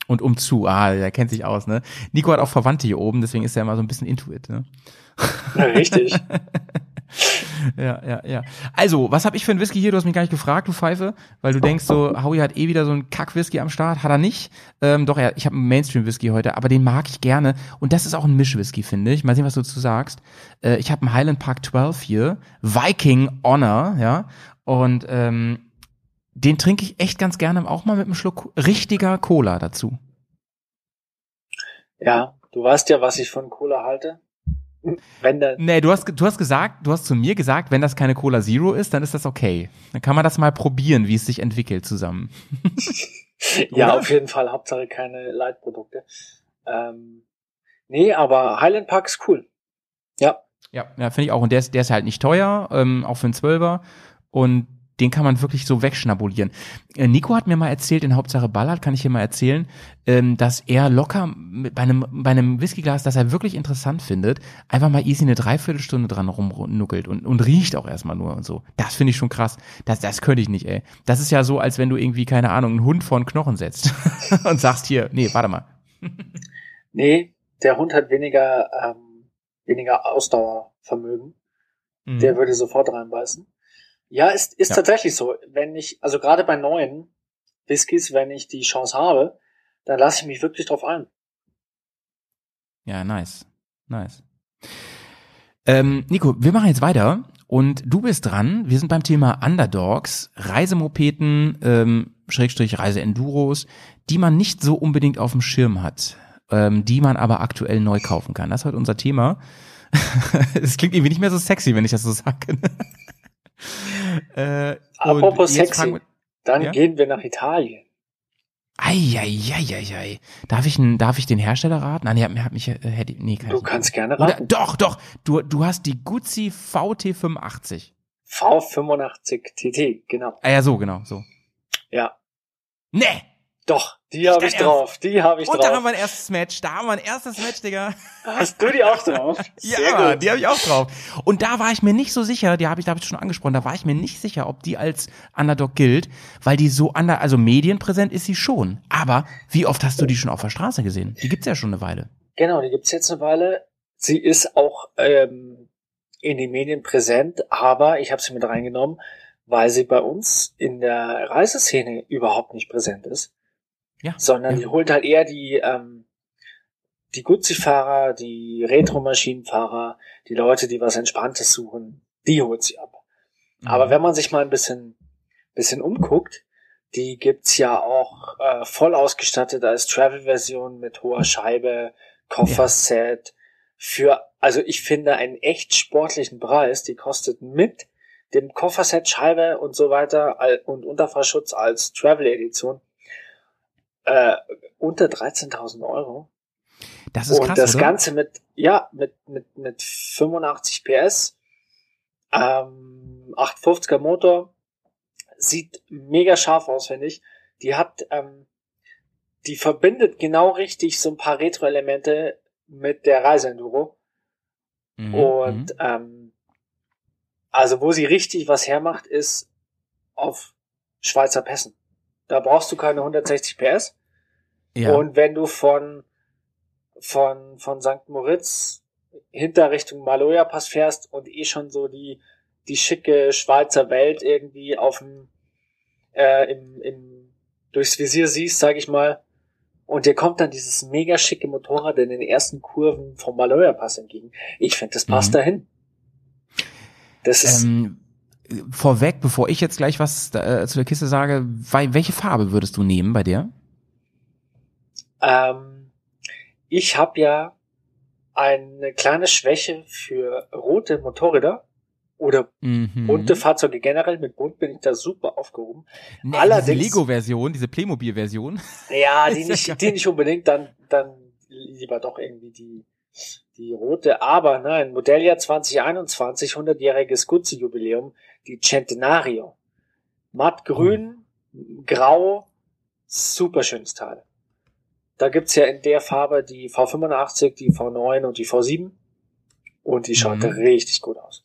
Und umzu, ah, der kennt sich aus, ne? Nico hat auch Verwandte hier oben, deswegen ist er immer so ein bisschen intuit, ne? Ja, richtig. Ja, ja, ja. Also, was habe ich für ein Whisky hier? Du hast mich gar nicht gefragt, du Pfeife, weil du denkst so, Howie hat eh wieder so einen Kack-Whisky am Start. Hat er nicht. Ähm, doch, er, ich habe einen Mainstream-Whisky heute, aber den mag ich gerne. Und das ist auch ein Misch-Whisky, finde ich. Mal sehen, was du dazu sagst. Äh, ich habe einen Highland Park 12 hier. Viking Honor, ja. Und ähm, den trinke ich echt ganz gerne auch mal mit einem Schluck richtiger Cola dazu. Ja, du weißt ja, was ich von Cola halte. Wenn der, Nee, du hast, du hast gesagt, du hast zu mir gesagt, wenn das keine Cola Zero ist, dann ist das okay. Dann kann man das mal probieren, wie es sich entwickelt zusammen. ja, auf jeden Fall, Hauptsache keine Leitprodukte. Ähm, nee, aber Highland Park ist cool. Ja, Ja, ja finde ich auch. Und der ist, der ist halt nicht teuer, ähm, auch für einen Zwölfer. Und den kann man wirklich so wegschnabulieren. Äh, Nico hat mir mal erzählt, in Hauptsache Ballard kann ich hier mal erzählen, ähm, dass er locker mit, bei einem, bei einem Whiskyglas, das er wirklich interessant findet, einfach mal easy eine Dreiviertelstunde dran rumnuckelt und, und riecht auch erstmal nur und so. Das finde ich schon krass. Das, das könnte ich nicht, ey. Das ist ja so, als wenn du irgendwie, keine Ahnung, einen Hund vor einen Knochen setzt und sagst hier, nee, warte mal. nee, der Hund hat weniger, ähm, weniger Ausdauervermögen. Mhm. Der würde sofort reinbeißen. Ja, ist, ist Ja. tatsächlich so. Wenn ich, also gerade bei neuen Whiskys, wenn ich die Chance habe, dann lasse ich mich wirklich drauf ein. Ja, nice. Nice. Ähm, Nico, wir machen jetzt weiter und du bist dran. Wir sind beim Thema Underdogs, Reisemopeten, ähm, Schrägstrich Reiseenduros, die man nicht so unbedingt auf dem Schirm hat, ähm, die man aber aktuell neu kaufen kann. Das ist heute unser Thema. Es klingt irgendwie nicht mehr so sexy, wenn ich das so sage. äh, Apropos sexy. wir- Dann Ja? gehen wir nach Italien. Eieieiei. Darf ich, darf ich den Hersteller raten? Nein, der hat, mich, äh, hätte, nee, kann Du ich nicht. kannst gerne Oder, raten. doch, doch. Du, du hast die Guzzi VT85. V85 TT, genau. Ah ja, so, genau, so. Ja. Nee! Doch, die habe ich drauf. Die habe ich Und da haben drauf. wir ein erstes Match. Da haben wir ein erstes Match, Digga. Hast du die auch drauf? ja, die habe ich auch drauf. Und da war ich mir nicht so sicher, die habe ich, da habe ich schon angesprochen, da war ich mir nicht sicher, ob die als Underdog gilt, weil die so under, also medienpräsent ist sie schon. Aber wie oft hast du die schon auf der Straße gesehen? Die gibt's ja schon eine Weile. Genau, die gibt's jetzt eine Weile. Sie ist auch ähm, in den Medien präsent, aber ich habe sie mit reingenommen, weil sie bei uns in der Reiseszene überhaupt nicht präsent ist, Ja. sondern ja. die holt halt eher die ähm, die Guzzi-Fahrer, die Retro-Maschinenfahrer, die Leute, die was Entspanntes suchen, die holt sie ab. Mhm. Aber wenn man sich mal ein bisschen, bisschen umguckt, die gibt's ja auch äh, voll ausgestattet als Travel-Version mit hoher Scheibe, Kofferset für, also ich finde einen echt sportlichen Preis. Die kostet mit dem Kofferset, Scheibe und so weiter und Unterfahrschutz als Travel-Edition äh, unter 13.000 Euro. das ist und krass, das oder? Ganze mit, ja, mit, mit, mit 85 PS, ähm, 850er Motor. Sieht mega scharf aus, finde ich. Die hat, ähm, die verbindet genau richtig so ein paar Retro-Elemente mit der Reiseenduro. Mhm, Und mhm. ähm, also wo sie richtig was hermacht, ist auf Schweizer Pässen. Da brauchst du keine 160 PS. ja. Und wenn du von, von, von St. Moritz hinter Richtung Maloja Pass fährst und eh schon so die, die schicke Schweizer Welt irgendwie auf dem, äh, im, im, durchs Visier siehst, sag ich mal, und dir kommt dann dieses mega schicke Motorrad in den ersten Kurven vom Maloja Pass entgegen. Ich finde, das passt Mhm. dahin. Das ist, Ähm, vorweg, bevor ich jetzt gleich was äh, zu der Kiste sage, wei- welche Farbe würdest du nehmen bei der? Ähm, ich habe ja eine kleine Schwäche für rote Motorräder oder Mhm. bunte Fahrzeuge generell. Mit bunt bin ich da super aufgehoben. nee, allerdings- diese Lego-Version, diese Playmobil-Version. Ja, die nicht, die nicht unbedingt, dann, dann lieber doch irgendwie die, die rote. Aber nein, Modelljahr 2021, 100-jähriges Guzzi-Jubiläum, die Centenario. Mattgrün, grau, super schönes Teil. Da gibt's ja in der Farbe die V85, die V9 und die V7. Und die schaut Mhm. richtig gut aus.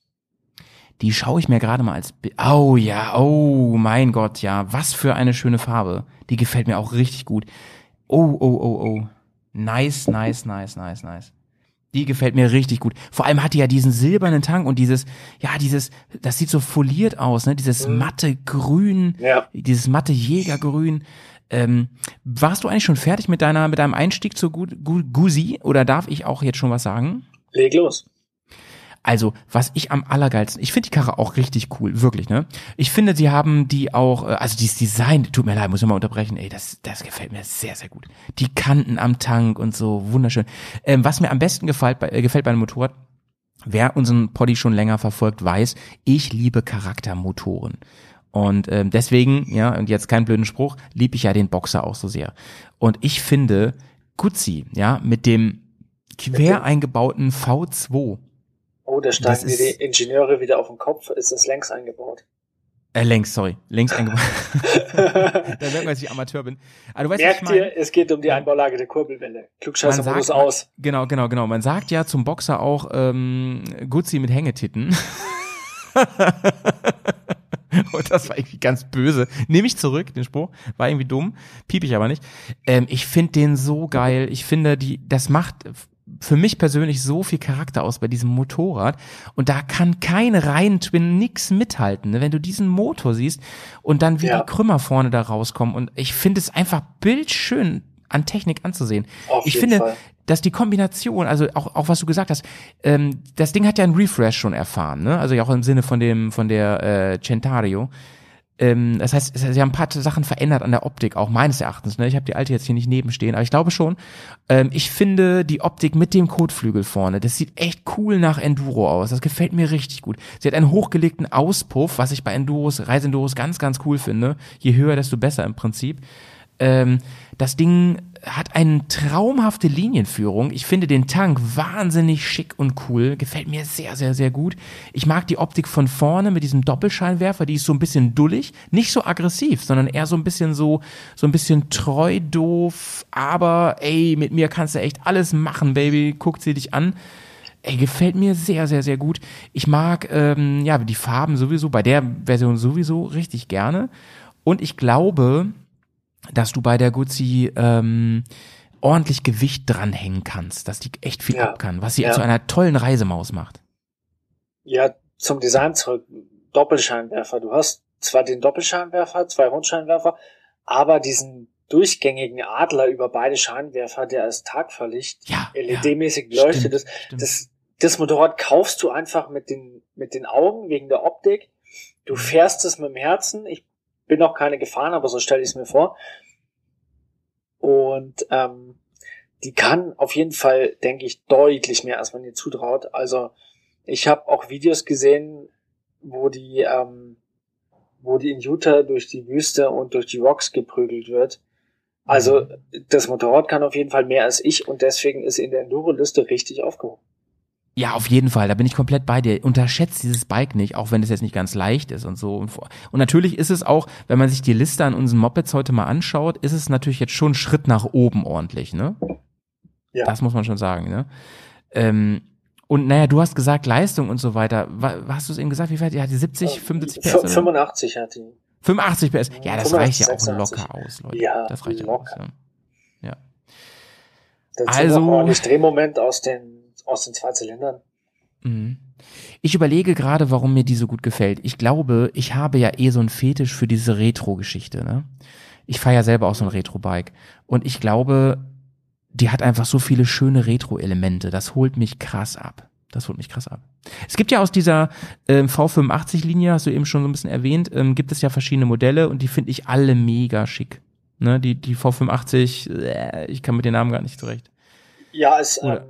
Die schaue ich mir gerade mal als. Bi- Oh ja, oh mein Gott, ja, was für eine schöne Farbe. Die gefällt mir auch richtig gut. Oh, oh, oh, oh. Nice, nice, nice, nice, nice. Die gefällt mir richtig gut. Vor allem hat die ja diesen silbernen Tank und dieses, ja, dieses, das sieht so foliert aus, ne? Dieses Mhm. matte Grün, Ja. dieses matte Jägergrün. Ähm, warst du eigentlich schon fertig mit deiner, mit deinem Einstieg zur Gu Gu Gusi? Oder darf ich auch jetzt schon was sagen? Leg los. Also, was ich am allergeilsten, ich finde die Karre auch richtig cool, wirklich, ne? Ich finde, sie haben die auch, äh, also dieses Design, tut mir leid, muss ich mal unterbrechen, ey, das, das gefällt mir sehr, sehr gut. Die Kanten am Tank und so, wunderschön. Ähm, was mir am besten gefällt bei, äh, gefällt bei einem Motorrad, wer unseren Poddy schon länger verfolgt, weiß, ich liebe Charaktermotoren. Und ähm, deswegen, ja, und jetzt kein blöden Spruch, liebe ich ja den Boxer auch so sehr. Und ich finde, Guzzi, ja, mit dem quer eingebauten V2, Oh, da steigen dir ist- die Ingenieure wieder auf den Kopf. Ist das längs eingebaut? Äh, längs, sorry. Längs eingebaut. da merkt man, dass ich Amateur bin. Aber du weißt, was ich Merkt meine? ihr, es geht um die Einbaulage der Kurbelwelle. Man Klugscheißer-Modus sagt- aus. Genau, genau, genau. Man sagt ja zum Boxer auch ähm, Guzzi mit Hängetitten. Und das war irgendwie ganz böse. Nehme ich zurück, den Spruch. War irgendwie dumm. Piep ich aber nicht. Ähm, ich finde den so geil. Ich finde, die, das macht für mich persönlich so viel Charakter aus bei diesem Motorrad. Und da kann kein Reihen-Twin nix mithalten. Ne? Wenn du diesen Motor siehst und dann wie Ja. die Krümmer vorne da rauskommen. Und ich finde es einfach bildschön an Technik anzusehen. Auf ich finde, Fall. dass die Kombination, also auch, auch was du gesagt hast, ähm, das Ding hat ja einen Refresh schon erfahren, ne? Also ja auch im Sinne von dem, von der äh, Centario. Ähm, das heißt, sie haben ein paar Sachen verändert an der Optik, auch meines Erachtens. Ne? Ich habe die alte jetzt hier nicht nebenstehen, aber ich glaube schon. Ähm, ich finde die Optik mit dem Kotflügel vorne, das sieht echt cool nach Enduro aus. Das gefällt mir richtig gut. Sie hat einen hochgelegten Auspuff, was ich bei Enduros, Reiseenduros ganz, ganz cool finde. Je höher, desto besser im Prinzip. Ähm, das Ding hat eine traumhafte Linienführung. Ich finde den Tank wahnsinnig schick und cool. Gefällt mir sehr, sehr, sehr gut. Ich mag die Optik von vorne mit diesem Doppelscheinwerfer. Die ist so ein bisschen dullig. Nicht so aggressiv, sondern eher so ein bisschen so, so ein bisschen treu doof. Aber ey, mit mir kannst du echt alles machen, Baby. Guckt sie dich an. Ey, gefällt mir sehr, sehr, sehr gut. Ich mag ähm, ja die Farben sowieso, bei der Version sowieso richtig gerne. Und ich glaube, dass du bei der Guzzi ähm, ordentlich Gewicht dranhängen kannst, dass die echt viel Ja. ab kann, was sie Ja. zu einer tollen Reisemaus macht. Ja, zum Design zurück. Doppelscheinwerfer. Du hast zwar den Doppelscheinwerfer, zwei Rundscheinwerfer, aber diesen durchgängigen Adler über beide Scheinwerfer, der als Tagverlicht Ja, LED-mäßig ja, leuchtet. Das, stimmt. das, das Motorrad kaufst du einfach mit den, mit den Augen wegen der Optik. Du fährst es mit dem Herzen. Ich bin noch keine gefahren, aber so stelle ich es mir vor. Und ähm, die kann auf jeden Fall, denke ich, deutlich mehr, als man ihr zutraut. Also ich habe auch Videos gesehen, wo die, ähm, wo die in Utah durch die Wüste und durch die Rocks geprügelt wird. Also das Motorrad kann auf jeden Fall mehr als ich und deswegen ist sie in der Enduro-Liste richtig aufgehoben. Ja, auf jeden Fall. Da bin ich komplett bei dir. Unterschätzt dieses Bike nicht, auch wenn es jetzt nicht ganz leicht ist und so. Und, natürlich ist es auch, wenn man sich die Liste an unseren Mopeds heute mal anschaut, ist es natürlich jetzt schon ein Schritt nach oben ordentlich, ne? Ja. Das muss man schon sagen, ne? Ähm, und naja, du hast gesagt Leistung und so weiter. Wa- hast du es eben gesagt? Wie weit? Ja, die 70, 75 PS? F- Oder? 85 hat die. 85 PS. Ja, das 85, reicht ja auch 86. locker aus, Leute. Ja, das reicht ja locker. aus. Ja. Dazu Also- noch ordentlich Drehmoment aus den, aus den zwei Zylindern. Mhm. Ich überlege gerade, warum mir die so gut gefällt. Ich glaube, ich habe ja eh so einen Fetisch für diese Retro-Geschichte. Ne? Ich fahre ja selber auch so ein Retro-Bike. Und ich glaube, die hat einfach so viele schöne Retro-Elemente. Das holt mich krass ab. Das holt mich krass ab. Es gibt ja aus dieser ähm, V85-Linie, hast du eben schon so ein bisschen erwähnt, ähm, gibt es ja verschiedene Modelle und die finde ich alle mega schick. Ne, die, die V85, äh, ich kann mit den Namen gar nicht zurecht. Ja, es, ähm,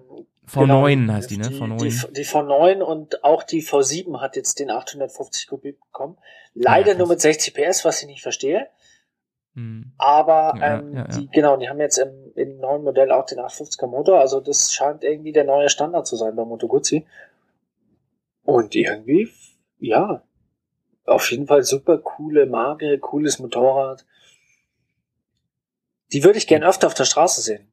V9 genau, heißt die, ne? Die, V9. Die, die V9 und auch die V7 hat jetzt den 850 Kubik bekommen. Leider Ja, nur mit 60 PS, was ich nicht verstehe. Hm. Aber Ja, ähm, ja. Die, genau, die haben jetzt im, im neuen Modell auch den 850er Motor. Also das scheint irgendwie der neue Standard zu sein bei Moto Guzzi. Und irgendwie, ja, auf jeden Fall super coole Marke, cooles Motorrad. Die würde ich gern öfter auf der Straße sehen.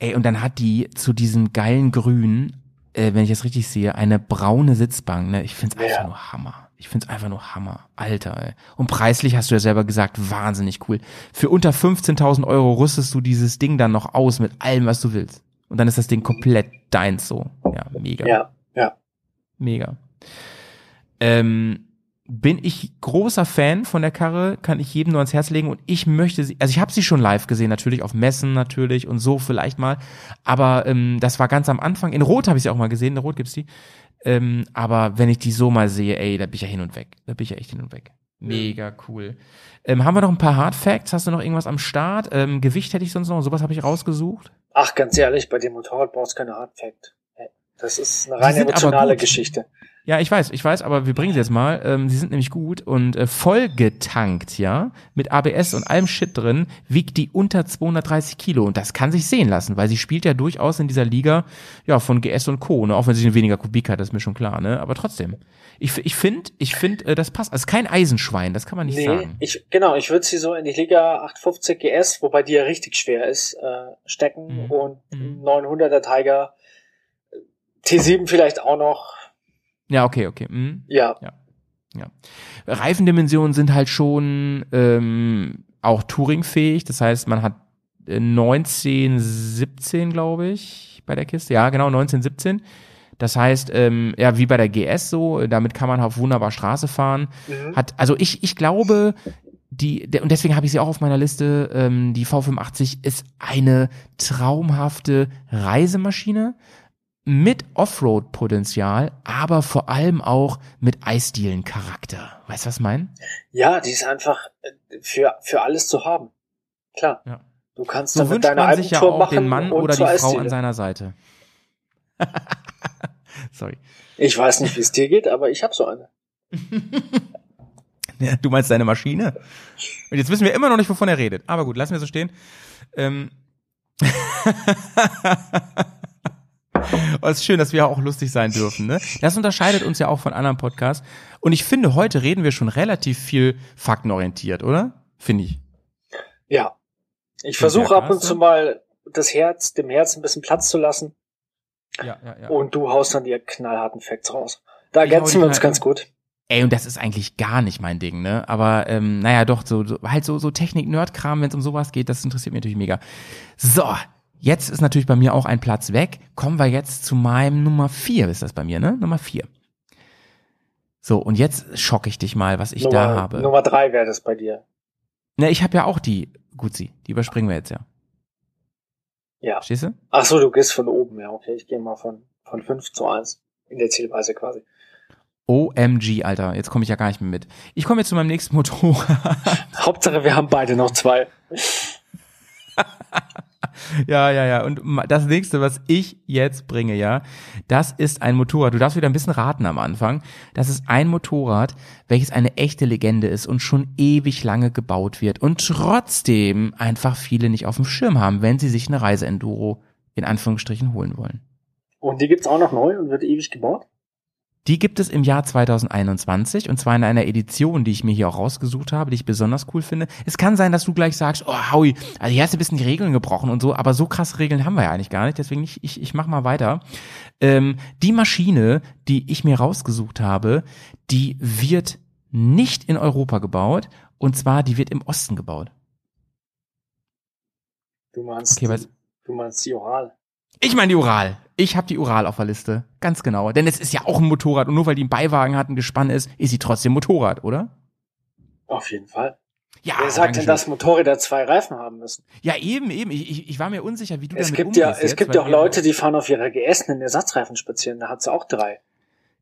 Ey, und dann hat die zu diesem geilen Grün, äh, wenn ich das richtig sehe, eine braune Sitzbank. Ne? Ich find's einfach Ja. nur Hammer. Ich find's einfach nur Hammer. Alter, ey. Und preislich hast du ja selber gesagt, wahnsinnig cool. Für unter 15.000 Euro rüstest du dieses Ding dann noch aus mit allem, was du willst. Und dann ist das Ding komplett deins so. Ja, mega. Ja, ja. Mega. Ähm, bin ich großer Fan von der Karre, kann ich jedem nur ans Herz legen und ich möchte sie, also ich habe sie schon live gesehen, natürlich auf Messen natürlich und so vielleicht mal, aber ähm, das war ganz am Anfang, in Rot habe ich sie auch mal gesehen, in Rot gibt's die, ähm, aber wenn ich die so mal sehe, ey, da bin ich ja hin und weg, da bin ich ja echt hin und weg. Mega cool. Ähm, haben wir noch ein paar Hard Facts? Hast du noch irgendwas am Start? Ähm, Gewicht hätte ich sonst noch, sowas habe ich rausgesucht. Ach, ganz ehrlich, bei dem Motorrad brauchst du keine Hard Fact. Das ist eine rein emotionale. Geschichte. Ja, ich weiß, ich weiß, aber wir bringen sie jetzt mal. Ähm, sie sind nämlich gut und äh, vollgetankt, ja, mit ABS und allem Shit drin, wiegt die unter 230 Kilo und das kann sich sehen lassen, weil sie spielt ja durchaus in dieser Liga, ja, von GS und Co. Ne? Auch wenn sie weniger Kubik hat, das ist mir schon klar, ne? Aber trotzdem, ich, ich finde, ich finde, äh, das passt. Also kein Eisenschwein, das kann man nicht Nee, sagen. ich, genau, ich würde sie so in die Liga 850 GS, wobei die ja richtig schwer ist, äh, stecken Mhm. und Mhm. 900er Tiger, T7 vielleicht auch noch, Ja, okay, okay. Mhm. ja, Reifendimensionen sind halt schon ähm, auch Touringfähig. Das heißt, man hat äh, 19, 17, glaube ich, bei der Kiste. Ja, genau, 19, 17. Das heißt, ähm, ja, wie bei der GS so, damit kann man auf wunderbar Straße fahren. Mhm. Hat, also ich, ich glaube, die, der, und deswegen habe ich sie auch auf meiner Liste, ähm, die V85 ist eine traumhafte Reisemaschine mit Offroad-Potenzial, aber vor allem auch mit Eisdielen-Charakter. Weißt du, was ich meine? ja, die ist einfach äh, für, für alles zu haben. Klar. Ja. Du kannst So damit deine man sich ja auch machen den Mann oder die Frau an seiner Seite. Sorry. Ich weiß nicht, wie es dir geht, aber ich habe so eine. Ja, du meinst deine Maschine? Und jetzt wissen wir immer noch nicht, wovon er redet. Aber gut, lassen wir so stehen. Ähm. Oh, es ist schön, dass wir auch lustig sein dürfen. Ne? Das unterscheidet uns ja auch von anderen Podcasts. Und ich finde, heute reden wir schon relativ viel faktenorientiert, oder? Finde ich. Ja. Ich versuche ab und zu mal das Herz, dem Herz ein bisschen Platz zu lassen Ja, ja, ja. und du haust dann die knallharten Facts raus. Da Ich ergänzen wir uns ganz gut. Ey, und das ist eigentlich gar nicht mein Ding, ne? Aber ähm, naja, doch, so, so halt so, so Technik-Nerd-Kram, wenn es um sowas geht, das interessiert mich natürlich mega. So, jetzt ist natürlich bei mir auch ein Platz weg. Kommen wir jetzt zu meinem Nummer vier, ist das bei mir, ne? Nummer vier. So, und jetzt schocke ich dich mal, was ich Nummer, da habe. Nummer drei wäre das bei dir. Ne, ich habe ja auch die Guzzi, die überspringen wir jetzt ja. Ja. Verstehst du? Ach so, du gehst von oben, ja, okay. Ich gehe mal von, von 5 zu 1 in der Zielweise quasi. OMG, Alter, jetzt komme ich ja gar nicht mehr mit. Ich komme jetzt zu meinem nächsten Motorrad. Hauptsache, wir haben beide noch zwei. Ja, ja, ja. Und das nächste, was ich jetzt bringe, ja, das ist ein Motorrad. Du darfst wieder ein bisschen raten am Anfang. Das ist ein Motorrad, welches eine echte Legende ist und schon ewig lange gebaut wird und trotzdem einfach viele nicht auf dem Schirm haben, wenn sie sich eine Reiseenduro in Anführungsstrichen holen wollen. Und die gibt's auch noch neu und wird ewig gebaut? Die gibt es im Jahr 2021 und zwar in einer Edition, die ich mir hier auch rausgesucht habe, die ich besonders cool finde. Es kann sein, dass du gleich sagst, oh Howie, also hier hast du ein bisschen die Regeln gebrochen und so, aber so krasse Regeln haben wir ja eigentlich gar nicht, deswegen ich, ich, ich mach mal weiter. Ähm, die Maschine, die ich mir rausgesucht habe, die wird nicht in Europa gebaut und zwar die wird im Osten gebaut. Du meinst, Okay, die, du meinst die Oral. Ich meine die Ural. Ich habe die Ural auf der Liste. Ganz genau. Denn es ist ja auch ein Motorrad und nur weil die ein Beiwagen hat, ein Gespann ist, ist sie trotzdem Motorrad, oder? Auf jeden Fall. Ja, Wer sagt denn, dass Motorräder zwei Reifen haben müssen? Ja, eben, eben. Ich, ich, ich war mir unsicher, wie du Es damit gibt ja, umgehst es jetzt, gibt ja auch Leute, die fahren auf ihrer GS einen Ersatzreifen spazieren, da hat sie auch drei.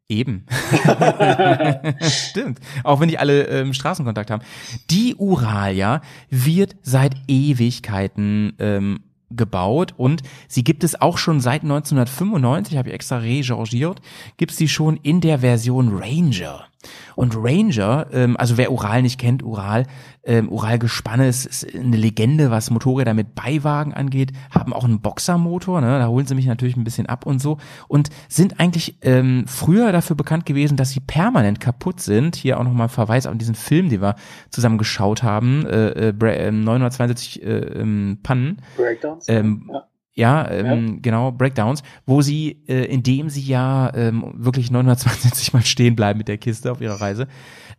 Eben. Stimmt. Auch wenn die alle ähm, Straßenkontakt haben. Die Ural, ja, wird seit Ewigkeiten ähm, gebaut und sie gibt es auch schon seit 1995, habe ich extra rechargiert, gibt es die schon in der Version Ranger. Und Ranger, ähm, also wer Ural nicht kennt, Ural, ähm, Ural-Gespanne ist, ist eine Legende, was Motorräder mit Beiwagen angeht, haben auch einen Boxermotor, ne? da holen sie mich natürlich ein bisschen ab und so und sind eigentlich ähm, früher dafür bekannt gewesen, dass sie permanent kaputt sind. Hier auch nochmal Verweis auf diesen Film, den wir zusammen geschaut haben, äh, äh, Bra- äh, 972 äh, ähm, Pannen. Breakdowns? Ähm, ja. Ja, ähm, genau, Breakdowns, wo sie, äh, indem sie ja ähm, wirklich 920 Mal stehen bleiben mit der Kiste auf ihrer Reise.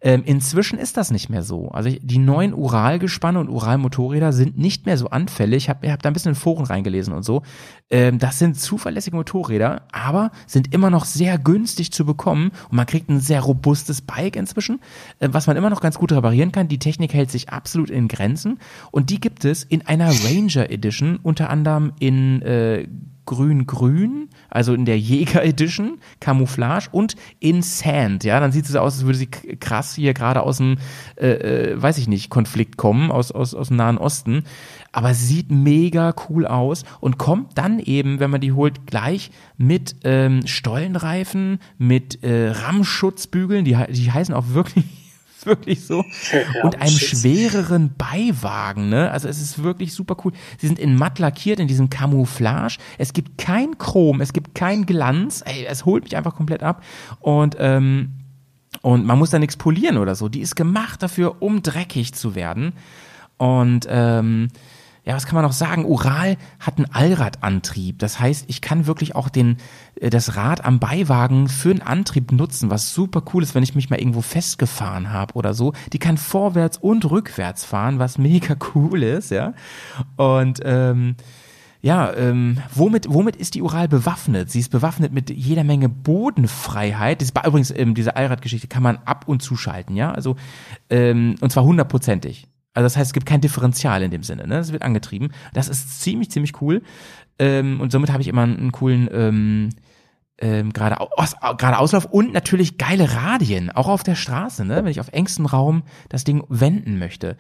Ähm, inzwischen ist das nicht mehr so. Also die neuen Ural-Gespanne und Ural-Motorräder sind nicht mehr so anfällig. Ich habe hab da ein bisschen in Foren reingelesen und so. Ähm, das sind zuverlässige Motorräder, aber sind immer noch sehr günstig zu bekommen und man kriegt ein sehr robustes Bike inzwischen, äh, was man immer noch ganz gut reparieren kann. Die Technik hält sich absolut in Grenzen und die gibt es in einer Ranger Edition, unter anderem in äh, grün-grün, also in der Jäger Edition, Camouflage und in Sand, ja, dann sieht es so aus, als würde sie krass hier gerade aus dem, äh, äh, weiß ich nicht, Konflikt kommen, aus, aus, aus dem Nahen Osten, aber sie sieht mega cool aus und kommt dann eben, wenn man die holt, gleich mit ähm, Stollenreifen, mit äh, Rammschutzbügeln, die, die heißen auch wirklich wirklich so und einem schwereren Beiwagen, ne? Also es ist wirklich super cool. Sie sind in matt lackiert in diesem Camouflage. Es gibt kein Chrom, es gibt kein Glanz. Ey, es holt mich einfach komplett ab und ähm, und man muss da nichts polieren oder so. Die ist gemacht dafür, um dreckig zu werden. Und ähm, ja, was kann man noch sagen? Ural hat einen Allradantrieb. Das heißt, ich kann wirklich auch den, äh, das Rad am Beiwagen für einen Antrieb nutzen, was super cool ist, wenn ich mich mal irgendwo festgefahren habe oder so. Die kann vorwärts und rückwärts fahren, was mega cool ist, ja. Und ähm, ja, ähm, womit, womit ist die Ural bewaffnet? Sie ist bewaffnet mit jeder Menge Bodenfreiheit. Das, übrigens, ähm, diese Allradgeschichte kann man ab und zuschalten, ja. Also, ähm, und zwar hundertprozentig. Also das heißt, es gibt kein Differential in dem Sinne, ne? Es wird angetrieben. Das ist ziemlich, ziemlich cool. Ähm, und somit habe ich immer einen, coolen ähm, ähm, gerade aus, gerade Auslauf und natürlich geile Radien, auch auf der Straße, ne? wenn ich auf engstem Raum das Ding wenden möchte.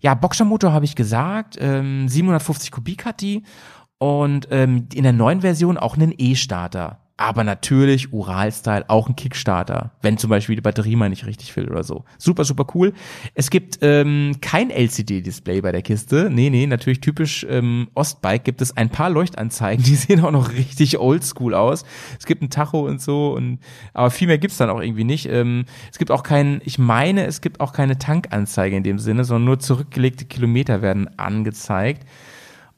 Ja, Boxermotor habe ich gesagt, ähm, 750 Kubik hat die und ähm, in der neuen Version auch einen E-Starter. Aber natürlich Ural-Style, auch ein Kickstarter, wenn zum Beispiel die Batterie mal nicht richtig will oder so. Super, super cool. Es gibt ähm, kein LCD-Display bei der Kiste. Nee, nee, natürlich typisch ähm, Ostbike gibt es ein paar Leuchtanzeigen, die sehen auch noch richtig oldschool aus. Es gibt ein Tacho und so, und aber viel mehr gibt's dann auch irgendwie nicht. Ähm, es gibt auch kein, ich meine, es gibt auch keine Tankanzeige in dem Sinne, sondern nur zurückgelegte Kilometer werden angezeigt.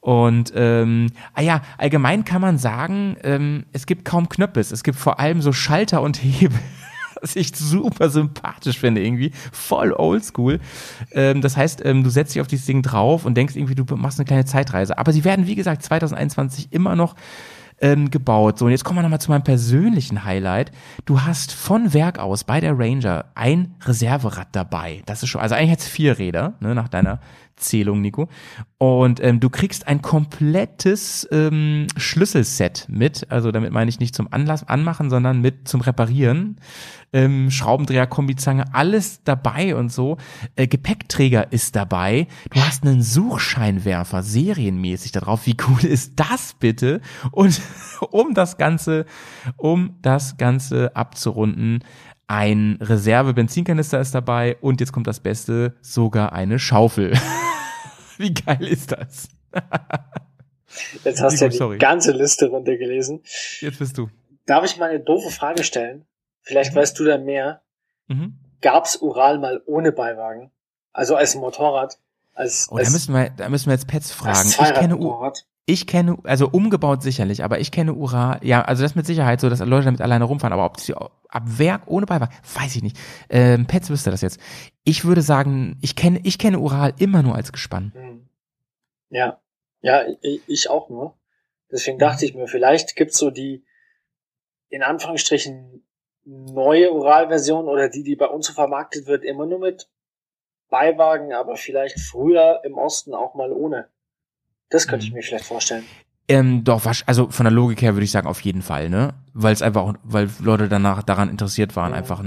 Und ähm, ah ja, allgemein kann man sagen, ähm, es gibt kaum Knöpfe. Es gibt vor allem so Schalter und Hebel, was ich super sympathisch finde irgendwie. Voll oldschool. Ähm, das heißt, ähm, du setzt dich auf dieses Ding drauf und denkst irgendwie, du machst eine kleine Zeitreise. Aber sie werden, wie gesagt, 2021 immer noch ähm, gebaut. So, und jetzt kommen wir nochmal zu meinem persönlichen Highlight. Du hast von Werk aus bei der Ranger ein Reserverad dabei. Das ist schon, also eigentlich jetzt vier Räder, ne, nach deiner Zählung, Nico. Und ähm, du kriegst ein komplettes ähm, Schlüsselset mit. Also damit meine ich nicht zum Anlass anmachen, sondern mit zum Reparieren. Ähm, Schraubendreher, Kombizange, alles dabei und so. Äh, Gepäckträger ist dabei. Du hast einen Suchscheinwerfer serienmäßig da drauf. Wie cool ist das bitte? Und um das Ganze, um das Ganze abzurunden, ein Reserve-Benzinkanister ist dabei und jetzt kommt das Beste, sogar eine Schaufel. Wie geil ist das? Jetzt hast du ja die sorry. ganze Liste runtergelesen. Jetzt bist du. Darf ich mal eine doofe Frage stellen? Vielleicht weißt du da mehr. Mhm. Gab's Ural mal ohne Beiwagen? Also als Motorrad? Als, Oh, da als, müssen wir, da müssen wir jetzt Pets fragen. als Ich kenne, U? Ich kenne, also umgebaut sicherlich, aber ich kenne Ural, ja, also das mit Sicherheit so, dass Leute damit alleine rumfahren, aber ob sie ab Werk ohne Beiwagen, weiß ich nicht. Ähm, Pets wüsste das jetzt. Ich würde sagen, ich kenne, ich kenne Ural immer nur als Gespann. Hm. Ja. Ja, ich, ich auch nur. Deswegen dachte ich mir, vielleicht gibt's so die, in Anführungsstrichen, neue Ural-Version oder die, die bei uns so vermarktet wird, immer nur mit Beiwagen, aber vielleicht früher im Osten auch mal ohne. Das könnte ich Mhm. mir vielleicht vorstellen. Ähm, doch, wasch, also von der Logik her würde ich sagen, auf jeden Fall, ne? Weil es einfach auch, weil Leute danach daran interessiert waren, Mhm. einfach.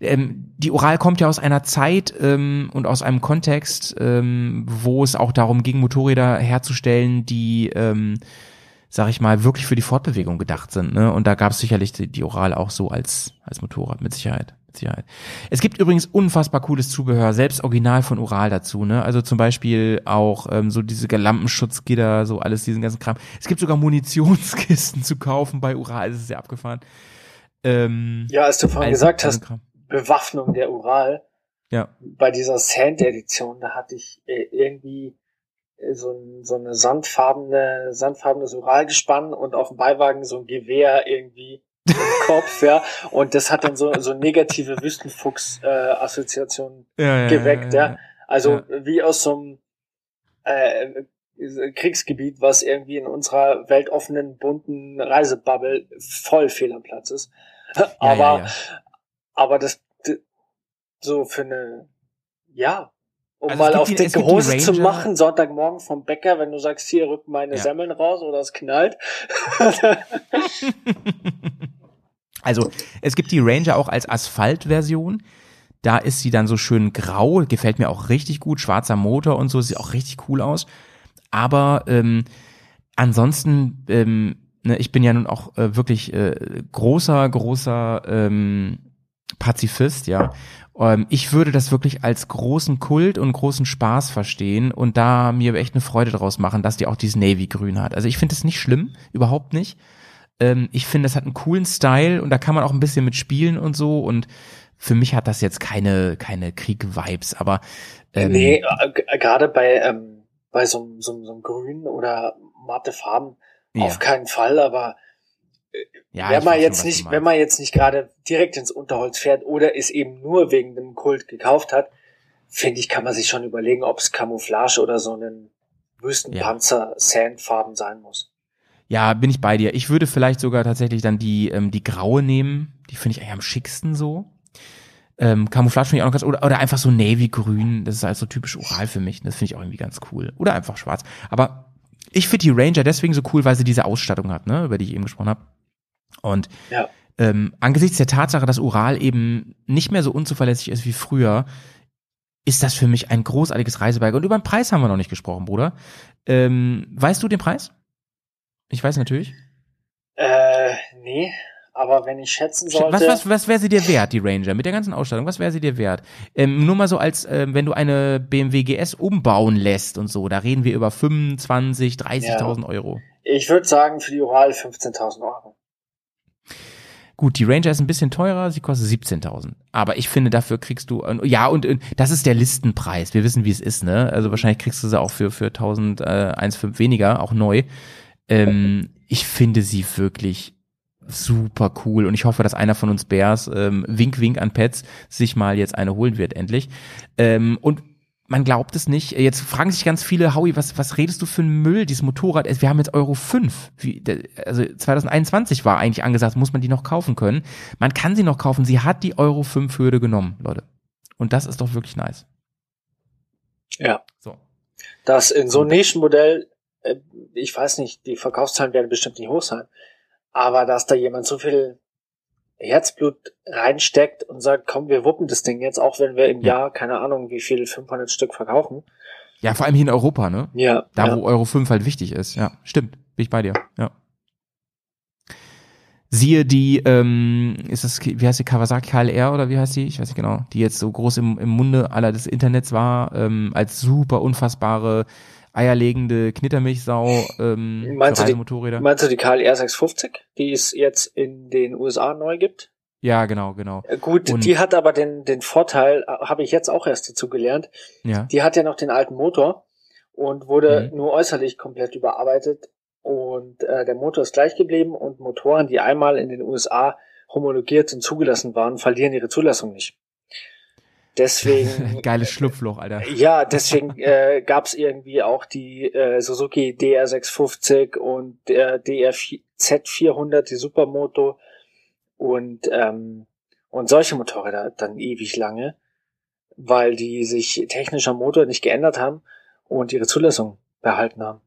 Ähm, die Ural kommt ja aus einer Zeit ähm, und aus einem Kontext, ähm, wo es auch darum ging, Motorräder herzustellen, die, ähm, sag ich mal, wirklich für die Fortbewegung gedacht sind, ne? Und da gab es sicherlich die, die Ural auch so als, als Motorrad, mit Sicherheit. Sicherheit. Es gibt übrigens unfassbar cooles Zubehör, selbst original von Ural dazu, ne? Also zum Beispiel auch ähm, so diese Lampenschutzgitter, so alles, diesen ganzen Kram. Es gibt sogar Munitionskisten zu kaufen bei Ural, das ist ja abgefahren. Ähm, Ja, als du vorhin also- gesagt hast, Kram. Bewaffnung der Ural, Ja. bei dieser Sand-Edition, da hatte ich äh, irgendwie äh, so, ein, so eine sandfarbene, sandfarbenes Uralgespann und auf dem Beiwagen so ein Gewehr irgendwie Kopf, ja. Und das hat dann so, so negative Wüstenfuchs-Assoziationen Ja, ja, geweckt, ja. Also Ja. wie aus so einem äh, Kriegsgebiet, was irgendwie in unserer weltoffenen, bunten Reisebubble voll fehl am Platz ist. Aber aber das so für eine, ja, um Also mal auf dicke Hose zu machen, Sonntagmorgen vom Bäcker, wenn du sagst, hier rück meine Ja. Semmeln raus oder es knallt. Also, es gibt die Ranger auch als Asphalt-Version. Da ist sie dann so schön grau, gefällt mir auch richtig gut, schwarzer Motor und so, sieht auch richtig cool aus. Aber ähm, ansonsten, ähm, ne, ich bin ja nun auch äh, wirklich äh, großer, großer ähm, Pazifist, ja. Ähm, ich würde das wirklich als großen Kult und großen Spaß verstehen und da mir echt eine Freude draus machen, dass die auch dieses Navy-Grün hat. Also ich finde es nicht schlimm, überhaupt nicht. Ähm, ich finde, es hat einen coolen Style und da kann man auch ein bisschen mit spielen und so und für mich hat das jetzt keine, keine Krieg-Vibes, aber ähm, nee, äh, gerade bei, ähm, bei so, einem- so, einem- so einem Grün oder matte Farben ja, auf keinen Fall, aber ja, wenn man schon, jetzt was nicht, wenn man jetzt nicht gerade direkt ins Unterholz fährt oder es eben nur wegen dem Kult gekauft hat, finde ich, kann man sich schon überlegen, ob es Camouflage oder so einen Wüstenpanzer Sandfarben sein muss. Ja, bin ich bei dir. Ich würde vielleicht sogar tatsächlich dann die, ähm, die graue nehmen. Die finde ich eigentlich am schicksten so. Ähm, Camouflage finde ich auch noch ganz, oder, oder einfach so Navy-Grün. Das ist halt so typisch oral für mich. Das finde ich auch irgendwie ganz cool. Oder einfach schwarz. Aber ich finde die Ranger deswegen so cool, weil sie diese Ausstattung hat, ne, über die ich eben gesprochen habe. Und Ja. ähm, angesichts der Tatsache, dass Ural eben nicht mehr so unzuverlässig ist wie früher, ist das für mich ein großartiges Reisebike. Und über den Preis haben wir noch nicht gesprochen, Bruder. Ähm, weißt du den Preis? Ich weiß natürlich. Äh, nee, aber wenn ich schätzen sollte, Was, was, was wäre sie dir wert, die Ranger? Mit der ganzen Ausstattung, was wäre sie dir wert? Ähm, nur mal so als, ähm, wenn du eine BMW GS umbauen lässt und so, da reden wir über 25, 30.000 Euro. ich würde sagen, für die Ural 15.000 Euro. Gut, die Ranger ist ein bisschen teurer, sie kostet 17.000. Aber ich finde, dafür kriegst du, äh, ja, und, und das ist der Listenpreis. Wir wissen, wie es ist, ne? Also wahrscheinlich kriegst du sie auch für, für 1.000, äh, 1,5 weniger, auch neu. Ähm, ich finde sie wirklich super cool und ich hoffe, dass einer von uns Bears, ähm, wink, wink an Pets, sich mal jetzt eine holen wird, endlich. Ähm, und man glaubt es nicht. Jetzt fragen sich ganz viele, Howie, was, was redest du für einen Müll, dieses Motorrad? Wir haben jetzt Euro 5. Wie, also 2021 war eigentlich angesagt, muss man die noch kaufen können. Man kann sie noch kaufen. Sie hat die Euro 5 Hürde genommen, Leute. Und das ist doch wirklich nice. Ja. So. Das in so einem Nischenmodell, ich weiß nicht, die Verkaufszahlen werden bestimmt nicht hoch sein, aber dass da jemand so viel Herzblut reinsteckt und sagt, komm, wir wuppen das Ding jetzt, auch wenn wir im Ja. Jahr, keine Ahnung, wie viel, 500 Stück verkaufen. Ja, vor allem hier in Europa, ne? Ja. Da, ja. wo Euro 5 halt wichtig ist. Ja, stimmt. Bin ich bei dir. Ja. Siehe die, ähm, ist das, wie heißt die, Kawasaki KLR oder wie heißt die? Ich weiß nicht genau. Die jetzt so groß im, im Munde aller des Internets war, ähm, als super unfassbare, eierlegende Knittermilchsau ähm, Meinst für du, die, Reisemotorräder. meinst du die KLR 650, die es jetzt in den USA neu gibt? Ja, genau, genau. Äh, Gut, Und- die hat aber den, den Vorteil, äh, habe ich jetzt auch erst dazu gelernt, Ja. die hat ja noch den alten Motor und wurde Mhm. nur äußerlich komplett überarbeitet und äh, der Motor ist gleich geblieben und Motoren, die einmal in den USA homologiert und zugelassen waren, verlieren ihre Zulassung nicht. Deswegen Geiles Schlupfloch, Alter. Ja, deswegen äh, gab es irgendwie auch die äh, Suzuki DR650 und der DRZ400, die Supermoto und ähm, und solche Motorräder dann ewig lange, weil die sich technischer Motor nicht geändert haben und ihre Zulassung behalten haben.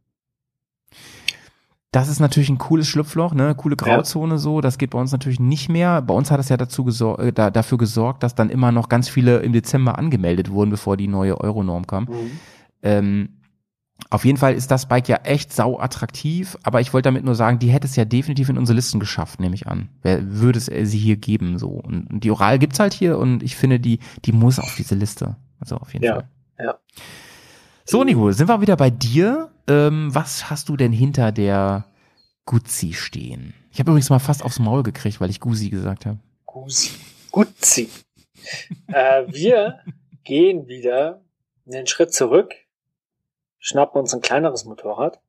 Das ist natürlich ein cooles Schlupfloch, ne, coole Grauzone so. Das geht bei uns natürlich nicht mehr. Bei uns hat es ja dazu gesor äh, da, dafür gesorgt, dass dann immer noch ganz viele im Dezember angemeldet wurden, bevor die neue Euronorm kam. Ähm, auf jeden Fall ist das Bike ja echt sau attraktiv, aber ich wollte damit nur sagen, die hätte es ja definitiv in unsere Listen geschafft, nehme ich an. Wer würde es äh, sie hier geben so? Und, und die Oral gibt's halt hier und ich finde, die die muss auf diese Liste. Also auf jeden Ja, Fall. ja. So, Nico, sind wir wieder bei dir. Ähm, was hast du denn hinter der Guzzi stehen? Ich habe übrigens mal fast aufs Maul gekriegt, weil ich Gusi gesagt habe. Gusi. Guzzi. äh, wir gehen wieder einen Schritt zurück, schnappen uns ein kleineres Motorrad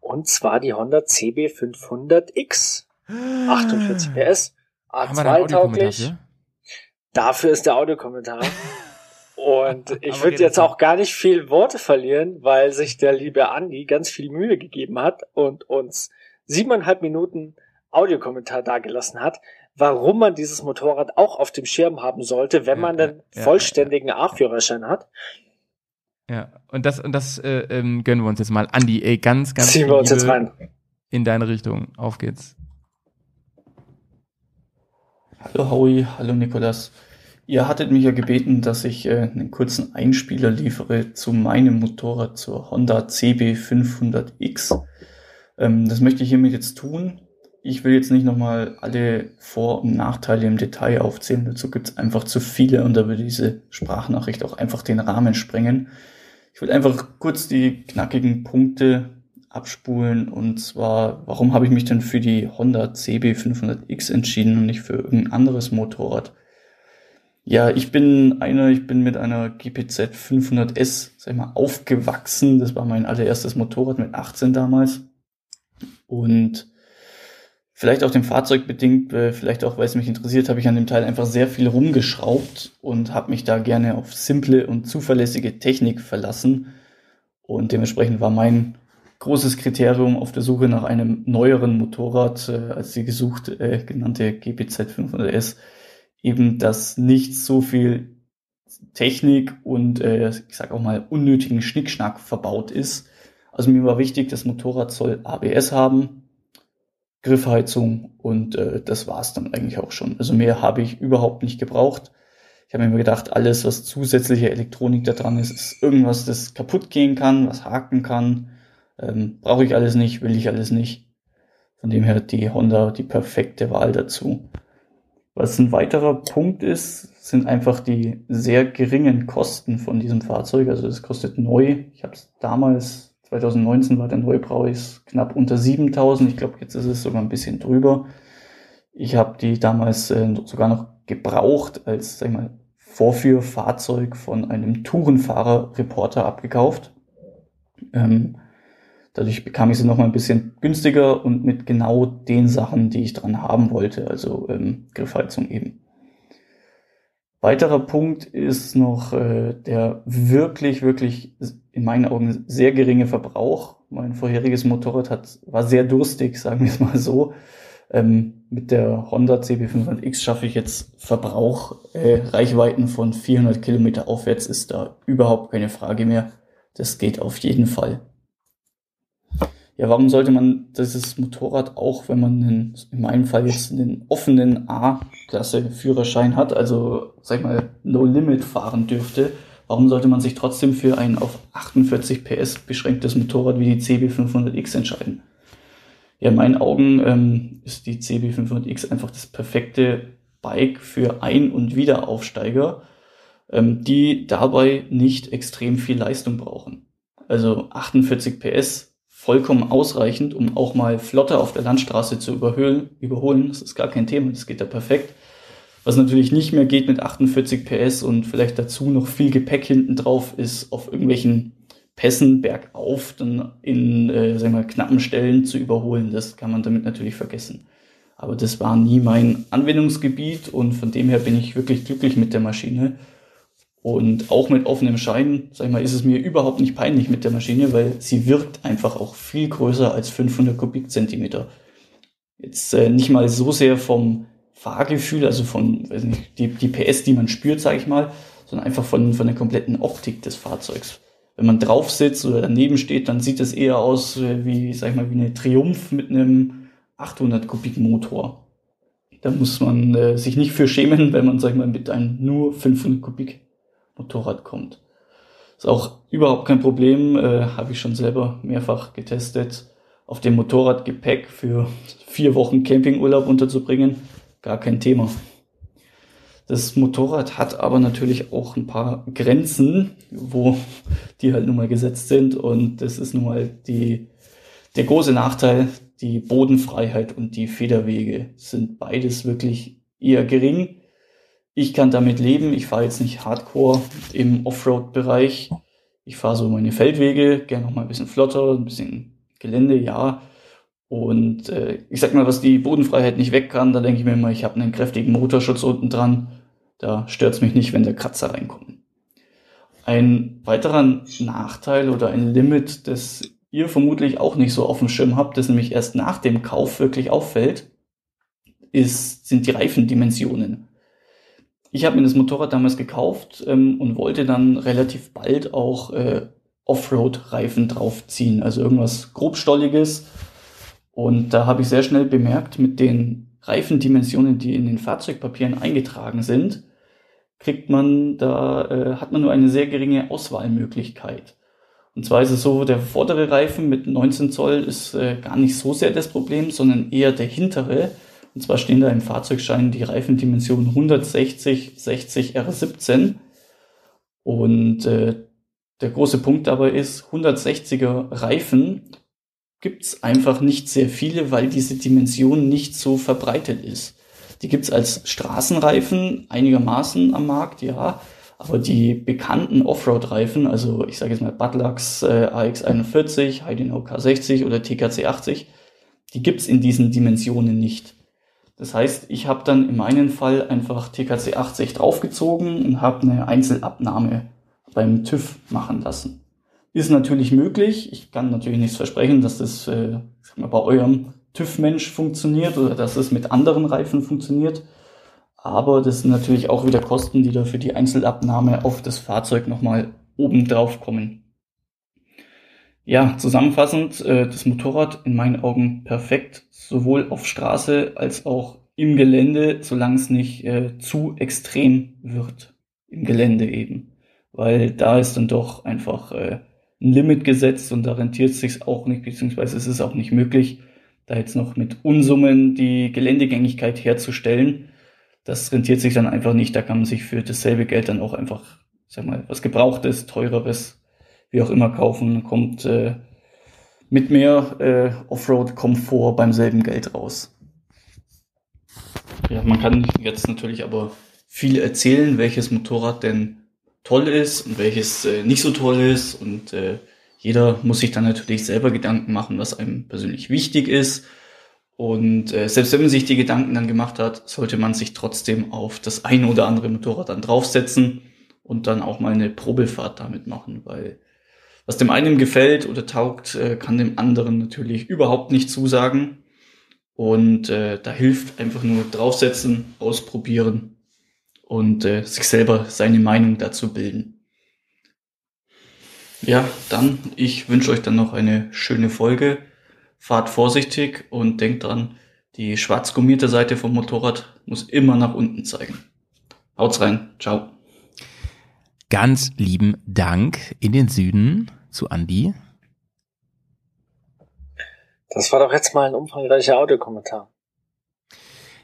und zwar die Honda CB500X. 48 PS, Haben wir da einen A2 Audiokommentar tauglich. für? Dafür ist der Audiokommentar. Und ich würde jetzt auch gar nicht viel Worte verlieren, weil sich der liebe Andi ganz viel Mühe gegeben hat und uns siebeneinhalb Minuten Audiokommentar dagelassen hat, warum man dieses Motorrad auch auf dem Schirm haben sollte, wenn Ja, man ja, den ja, vollständigen A-Führerschein hat. Ja, und das, und das äh, ähm, gönnen wir uns jetzt mal. Andi, ey, ganz, ganz Ziehen viel wir uns jetzt rein. in deine Richtung. Auf geht's. Hallo Howie, hallo Nikolas. Ihr hattet mich ja gebeten, dass ich äh, einen kurzen Einspieler liefere zu meinem Motorrad, zur Honda CB500X. Ähm, das möchte ich hiermit jetzt tun. Ich will jetzt nicht nochmal alle Vor- und Nachteile im Detail aufzählen. Dazu gibt es einfach zu viele und da würde diese Sprachnachricht auch einfach den Rahmen sprengen. Ich will einfach kurz die knackigen Punkte abspulen und zwar, warum habe ich mich denn für die Honda CB500X entschieden und nicht für irgendein anderes Motorrad? Ja, ich bin einer, ich bin mit einer GPZ 500S, sag ich mal, aufgewachsen. Das war mein allererstes Motorrad mit 18 damals. Und vielleicht auch dem Fahrzeug bedingt, äh, vielleicht auch, weil es mich interessiert, habe ich an dem Teil einfach sehr viel rumgeschraubt und habe mich da gerne auf simple und zuverlässige Technik verlassen. Und dementsprechend war mein großes Kriterium auf der Suche nach einem neueren Motorrad äh, als die gesucht äh, genannte GPZ 500S eben, dass nicht so viel Technik und äh, ich sage auch mal unnötigen Schnickschnack verbaut ist. Also mir war wichtig, das Motorrad soll ABS haben, Griffheizung und äh, das war's dann eigentlich auch schon. Also mehr habe ich überhaupt nicht gebraucht. Ich habe mir gedacht, alles, was zusätzliche Elektronik da dran ist, ist irgendwas, das kaputt gehen kann, was haken kann. Ähm, Brauche ich alles nicht, will ich alles nicht. Von dem her die Honda die perfekte Wahl dazu. Was ein weiterer Punkt ist, sind einfach die sehr geringen Kosten von diesem Fahrzeug. Also es kostet neu. Ich habe es damals, 2019 war der Neupreis knapp unter 7000. Ich glaube, jetzt ist es sogar ein bisschen drüber. Ich habe die damals äh, sogar noch gebraucht als, sag ich mal, Vorführfahrzeug von einem Tourenfahrer-Reporter abgekauft. Ähm, dadurch bekam ich sie noch mal ein bisschen günstiger und mit genau den Sachen, die ich dran haben wollte, also ähm, Griffheizung eben. Weiterer Punkt ist noch äh, der wirklich, wirklich in meinen Augen sehr geringe Verbrauch. Mein vorheriges Motorrad hat, war sehr durstig, sagen wir es mal so. Ähm, mit der Honda CB500X schaffe ich jetzt Verbrauch, äh, Reichweiten von 400 Kilometer aufwärts ist da überhaupt keine Frage mehr. Das geht auf jeden Fall. Ja, warum sollte man dieses Motorrad auch, wenn man einen, in meinem Fall jetzt einen offenen A-Klasse Führerschein hat, also sag ich mal No Limit fahren dürfte, warum sollte man sich trotzdem für ein auf 48 PS beschränktes Motorrad wie die CB500X entscheiden? Ja, in meinen Augen ähm, ist die CB500X einfach das perfekte Bike für Ein- und Wiederaufsteiger, ähm, die dabei nicht extrem viel Leistung brauchen. Also 48 PS, vollkommen ausreichend, um auch mal flotter auf der Landstraße zu überhöhlen, überholen. Das ist gar kein Thema, das geht da perfekt. Was natürlich nicht mehr geht mit 48 PS und vielleicht dazu noch viel Gepäck hinten drauf ist, auf irgendwelchen Pässen bergauf dann in äh, sagen wir, knappen Stellen zu überholen. Das kann man damit natürlich vergessen. Aber das war nie mein Anwendungsgebiet und von dem her bin ich wirklich glücklich mit der Maschine. Und auch mit offenem Schein, sag ich mal, ist es mir überhaupt nicht peinlich mit der Maschine, weil sie wirkt einfach auch viel größer als 500 Kubikzentimeter. Jetzt äh, nicht mal so sehr vom Fahrgefühl, also von weiß nicht, die, die PS, die man spürt, sage ich mal, sondern einfach von, von der kompletten Optik des Fahrzeugs. Wenn man drauf sitzt oder daneben steht, dann sieht es eher aus äh, wie, sag ich mal, wie eine Triumph mit einem 800 Kubik Motor. Da muss man äh, sich nicht für schämen, wenn man, sag ich mal, mit einem nur 500 Kubik Motorrad kommt. Ist auch überhaupt kein Problem, äh, habe ich schon selber mehrfach getestet, auf dem Motorrad Gepäck für vier Wochen Campingurlaub unterzubringen. Gar kein Thema. Das Motorrad hat aber natürlich auch ein paar Grenzen, wo die halt nun mal gesetzt sind. Und das ist nun mal die, der große Nachteil. Die Bodenfreiheit und die Federwege sind beides wirklich eher gering. Ich kann damit leben. Ich fahre jetzt nicht hardcore im Offroad-Bereich. Ich fahre so meine Feldwege, gerne noch mal ein bisschen flotter, ein bisschen Gelände, ja. Und äh, ich sag mal, was die Bodenfreiheit nicht weg kann, da denke ich mir immer, ich habe einen kräftigen Motorschutz unten dran. Da stört es mich nicht, wenn der Kratzer reinkommt. Ein weiterer Nachteil oder ein Limit, das ihr vermutlich auch nicht so auf dem Schirm habt, das nämlich erst nach dem Kauf wirklich auffällt, ist, sind die Reifendimensionen. Ich habe mir das Motorrad damals gekauft ähm, und wollte dann relativ bald auch äh, Offroad-Reifen draufziehen, also irgendwas grobstolliges. Und da habe ich sehr schnell bemerkt, mit den Reifendimensionen, die in den Fahrzeugpapieren eingetragen sind, kriegt man da äh, hat man nur eine sehr geringe Auswahlmöglichkeit. Und zwar ist es so, der vordere Reifen mit 19 Zoll ist äh, gar nicht so sehr das Problem, sondern eher der hintere und zwar stehen da im Fahrzeugschein die Reifendimensionen 160, 60, R17. Und äh, der große Punkt dabei ist, 160er Reifen gibt's einfach nicht sehr viele, weil diese Dimension nicht so verbreitet ist. Die gibt's als Straßenreifen einigermaßen am Markt, ja. Aber die bekannten Offroad-Reifen, also ich sage jetzt mal Butlux äh, AX41, Heidin OK60 oder TKC 80, die gibt's in diesen Dimensionen nicht. Das heißt, ich habe dann in meinem Fall einfach TKC 80 draufgezogen und habe eine Einzelabnahme beim TÜV machen lassen. Ist natürlich möglich. Ich kann natürlich nichts versprechen, dass das äh, mal, bei eurem TÜV-Mensch funktioniert oder dass es mit anderen Reifen funktioniert. Aber das sind natürlich auch wieder Kosten, die da für die Einzelabnahme auf das Fahrzeug nochmal oben drauf kommen. Ja, zusammenfassend, äh, das Motorrad in meinen Augen perfekt, sowohl auf Straße als auch im Gelände, solange es nicht äh, zu extrem wird. Im Gelände eben. Weil da ist dann doch einfach äh, ein Limit gesetzt und da rentiert es sich auch nicht, beziehungsweise es ist auch nicht möglich, da jetzt noch mit Unsummen die Geländegängigkeit herzustellen. Das rentiert sich dann einfach nicht. Da kann man sich für dasselbe Geld dann auch einfach, sag mal, was Gebrauchtes, Teureres wie auch immer kaufen, kommt äh, mit mehr äh, Offroad-Komfort beim selben Geld raus. Ja, man kann jetzt natürlich aber viel erzählen, welches Motorrad denn toll ist und welches äh, nicht so toll ist und äh, jeder muss sich dann natürlich selber Gedanken machen, was einem persönlich wichtig ist. Und äh, selbst wenn man sich die Gedanken dann gemacht hat, sollte man sich trotzdem auf das eine oder andere Motorrad dann draufsetzen und dann auch mal eine Probefahrt damit machen, weil was dem einen gefällt oder taugt, äh, kann dem anderen natürlich überhaupt nicht zusagen. Und äh, da hilft einfach nur draufsetzen, ausprobieren und äh, sich selber seine Meinung dazu bilden. Ja, dann, ich wünsche euch dann noch eine schöne Folge. Fahrt vorsichtig und denkt dran, die schwarz gummierte Seite vom Motorrad muss immer nach unten zeigen. Haut's rein. Ciao. Ganz lieben Dank in den Süden zu Andi. Das war doch jetzt mal ein umfangreicher Audiokommentar.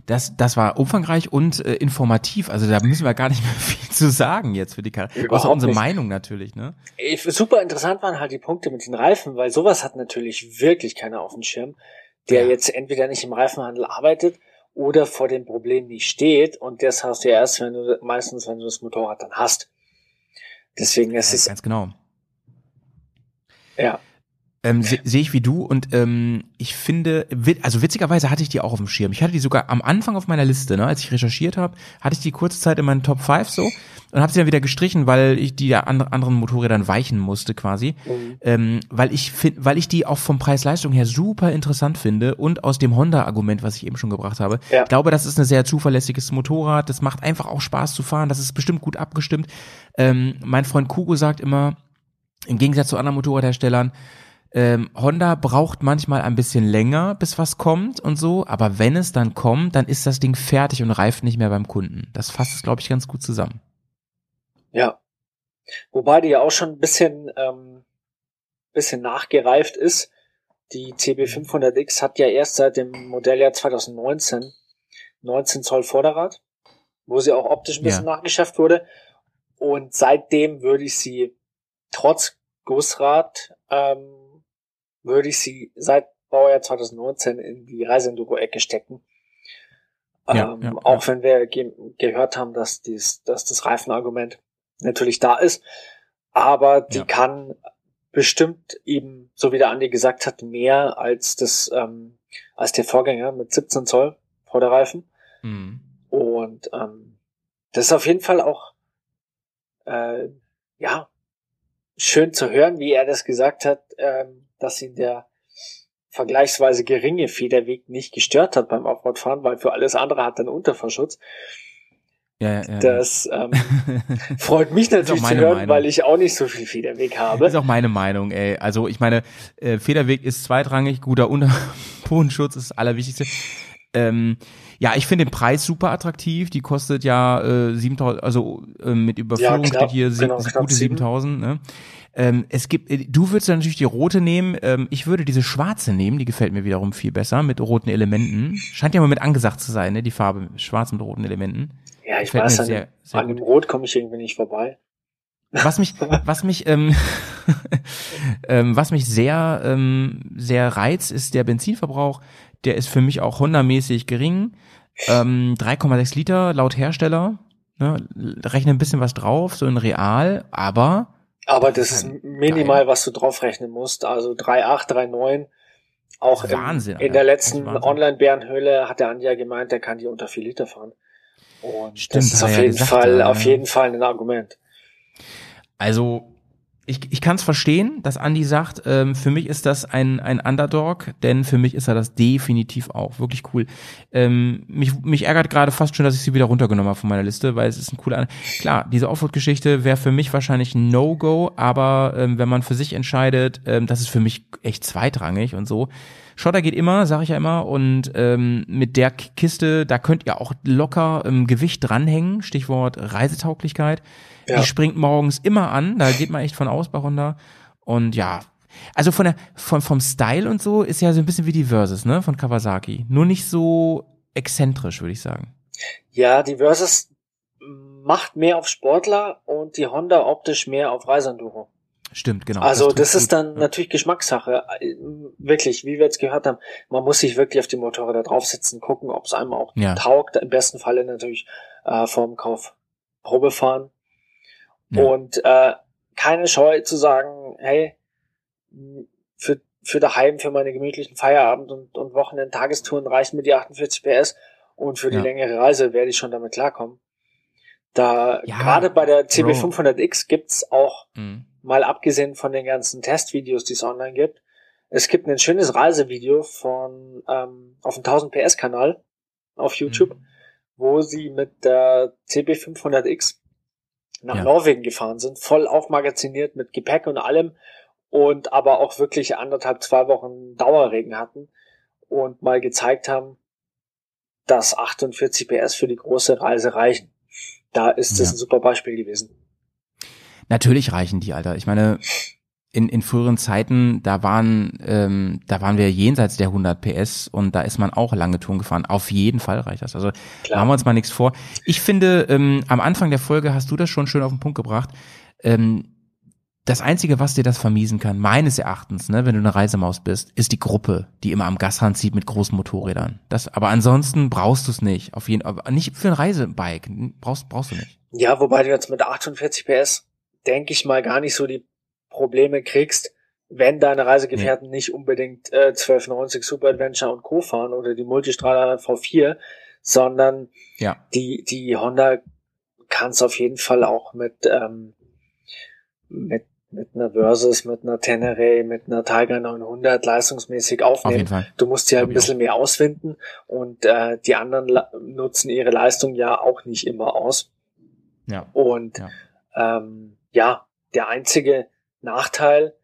Das, das war umfangreich und äh, informativ. Also da müssen wir gar nicht mehr viel zu sagen jetzt für die Karre. Überhaupt Außer unsere nicht. Meinung natürlich, ne? Super interessant waren halt die Punkte mit den Reifen, weil sowas hat natürlich wirklich keiner auf dem Schirm, der Ja. jetzt entweder nicht im Reifenhandel arbeitet oder vor dem Problem nicht steht und das hast du ja erst, wenn du meistens, wenn du das Motorrad dann hast. Deswegen ist Ja, es ganz genau. Ja Ähm, se- Sehe ich wie du und ähm, ich finde, also witzigerweise hatte ich die auch auf dem Schirm. Ich hatte die sogar am Anfang auf meiner Liste, ne? als ich recherchiert habe, hatte ich die kurze Zeit in meinen Top 5 so und habe sie dann wieder gestrichen, weil ich die ja an, anderen Motorrädern weichen musste quasi. Mhm. Ähm, weil ich find, weil ich die auch vom Preis-Leistung her super interessant finde und aus dem Honda-Argument, was ich eben schon gebracht habe. Ja. Ich glaube, das ist ein sehr zuverlässiges Motorrad. Das macht einfach auch Spaß zu fahren. Das ist bestimmt gut abgestimmt. Ähm, mein Freund Kugo sagt immer, im Gegensatz zu anderen Motorradherstellern, ähm, Honda braucht manchmal ein bisschen länger, bis was kommt und so, aber wenn es dann kommt, dann ist das Ding fertig und reift nicht mehr beim Kunden. Das fasst es, glaube ich, ganz gut zusammen. Ja. Wobei die ja auch schon ein bisschen, ähm, bisschen nachgereift ist. Die CB500X hat ja erst seit dem Modelljahr 2019 19 Zoll Vorderrad, wo sie auch optisch ein bisschen Ja. nachgeschärft wurde. Und seitdem würde ich sie trotz Gussrad, ähm, würde ich sie seit Baujahr 2019 in die Reiseenduro-Ecke stecken. Ja, ähm, ja, auch ja. wenn wir ge gehört haben, dass, dies, dass das Reifenargument natürlich da ist. Aber die kann bestimmt eben, so wie der Andi gesagt hat, mehr als das, ähm, als der Vorgänger mit 17 Zoll Vorderreifen. Mhm. Und ähm, das ist auf jeden Fall auch äh, ja schön zu hören, wie er das gesagt hat, ähm, dass ihn der vergleichsweise geringe Federweg nicht gestört hat beim Offroadfahren, weil für alles andere hat er einen Unterverschutz. Ja, ja, ja. Das ähm, freut mich natürlich zu hören, Meinung. weil ich auch nicht so viel Federweg habe. Das ist auch meine Meinung, ey. Also ich meine, äh, Federweg ist zweitrangig, guter Unterbodenschutz ist das Allerwichtigste. Ähm, ja, ich finde den Preis super attraktiv. Die kostet ja äh, 7000, also äh, mit Überführung Ja, knapp, steht hier genau, gute sieben. 7000. Ne? Ähm, es gibt, äh, du würdest dann natürlich die rote nehmen. Ähm, ich würde diese schwarze nehmen. Die gefällt mir wiederum viel besser mit roten Elementen. Scheint ja mal mit angesagt zu sein, ne? Die Farbe schwarz mit roten Elementen. Ja, ich gefällt weiß, an, sehr- dem- sehr an dem. Rot komme ich irgendwie nicht vorbei. Was mich, was mich, ähm, ähm, was mich sehr, ähm, sehr reizt, ist der Benzinverbrauch. Der ist für mich auch Honda-mäßig gering. Ähm, 3,6 Liter laut Hersteller. Ne, rechne ein bisschen was drauf, so in real, aber Aber Das ist minimal, was du draufrechnen musst. Also 3,8, 3,9. Auch ist im, Wahnsinn, in der letzten Wahnsinn. Online-Bärenhöhle hat der Andi ja gemeint, der kann die unter 4 Liter fahren. Und Stimmt, das ist auf jeden gesagt, Fall, ja, auf ja. jeden Fall ein Argument. Also ich, ich kann es verstehen, dass Andy sagt, ähm, für mich ist das ein, ein Underdog, denn für mich ist er das definitiv auch. Wirklich cool. Ähm, mich, mich ärgert gerade fast schon, dass ich sie wieder runtergenommen habe von meiner Liste, weil es ist ein cooler. Klar, diese Offroad-Geschichte wäre für mich wahrscheinlich ein No-Go, aber ähm, wenn man für sich entscheidet, ähm, das ist für mich echt zweitrangig und so. Schotter geht immer, sage ich ja immer, und ähm, mit der Kiste, da könnt ihr auch locker ähm, Gewicht dranhängen, Stichwort Reisetauglichkeit. Ja. Die springt morgens immer an, da geht man echt von aus bei Honda. Und ja, also von der, von, vom Style und so ist ja so ein bisschen wie die Versus, ne, von Kawasaki. Nur nicht so exzentrisch, würde ich sagen. Ja, die Versus macht mehr auf Sportler und die Honda optisch mehr auf Reiseenduro. Stimmt, genau. Also trifft das, ist gut. dann Ja. natürlich Geschmackssache. Wirklich, wie wir jetzt gehört haben, man muss sich wirklich auf die Motorräder draufsetzen, gucken, ob es einem auch Ja. taugt. Im besten Falle natürlich äh, vorm Kauf Probe fahren. Ja. Und äh, keine Scheu zu sagen, hey, für, für daheim, für meine gemütlichen Feierabend- und, und Wochenend-Tagestouren reichen mir die 48 PS und für die Ja. längere Reise werde ich schon damit klarkommen. Da Ja, gerade bei der Bro. CB500X gibt's auch Mhm. mal abgesehen von den ganzen Testvideos, die es online gibt, es gibt ein schönes Reisevideo von ähm, auf dem 1000 PS Kanal auf YouTube, Mhm. wo sie mit der CB500X nach Ja. Norwegen gefahren sind, voll aufmagaziniert mit Gepäck und allem und aber auch wirklich anderthalb, zwei Wochen Dauerregen hatten und mal gezeigt haben, dass 48 PS für die große Reise reichen. Da ist das Ja. ein super Beispiel gewesen. Natürlich reichen die, Alter. Ich meine, in, in früheren Zeiten, da waren, ähm, da waren wir jenseits der 100 PS und da ist man auch lange Touren gefahren. Auf jeden Fall reicht das. Also Klar. machen wir uns mal nichts vor. Ich finde, ähm, am Anfang der Folge hast du das schon schön auf den Punkt gebracht. Ähm, das Einzige, was dir das vermiesen kann, meines Erachtens, ne, wenn du eine Reisemaus bist, ist die Gruppe, die immer am Gashand zieht mit großen Motorrädern. Das, aber ansonsten brauchst du es nicht. Auf jeden aber nicht für ein Reisebike. Brauchst, brauchst du nicht. Ja, wobei du jetzt mit 48 PS, denke ich mal, gar nicht so die Probleme kriegst, wenn deine Reisegefährten nicht unbedingt äh, 1290 Super Adventure und Co. fahren oder die Multistrada V4, sondern Ja. die, die Honda kannst auf jeden Fall auch mit, ähm, mit, mit einer Versus, mit einer Tenere, mit einer Tiger 900 leistungsmäßig Auf aufnehmen. Fall. Du musst sie halt ein bisschen mehr auswinden und äh, die anderen nutzen ihre Leistung ja auch nicht immer aus. Ja. Und Ja. Ähm, ja, der einzige Nachteil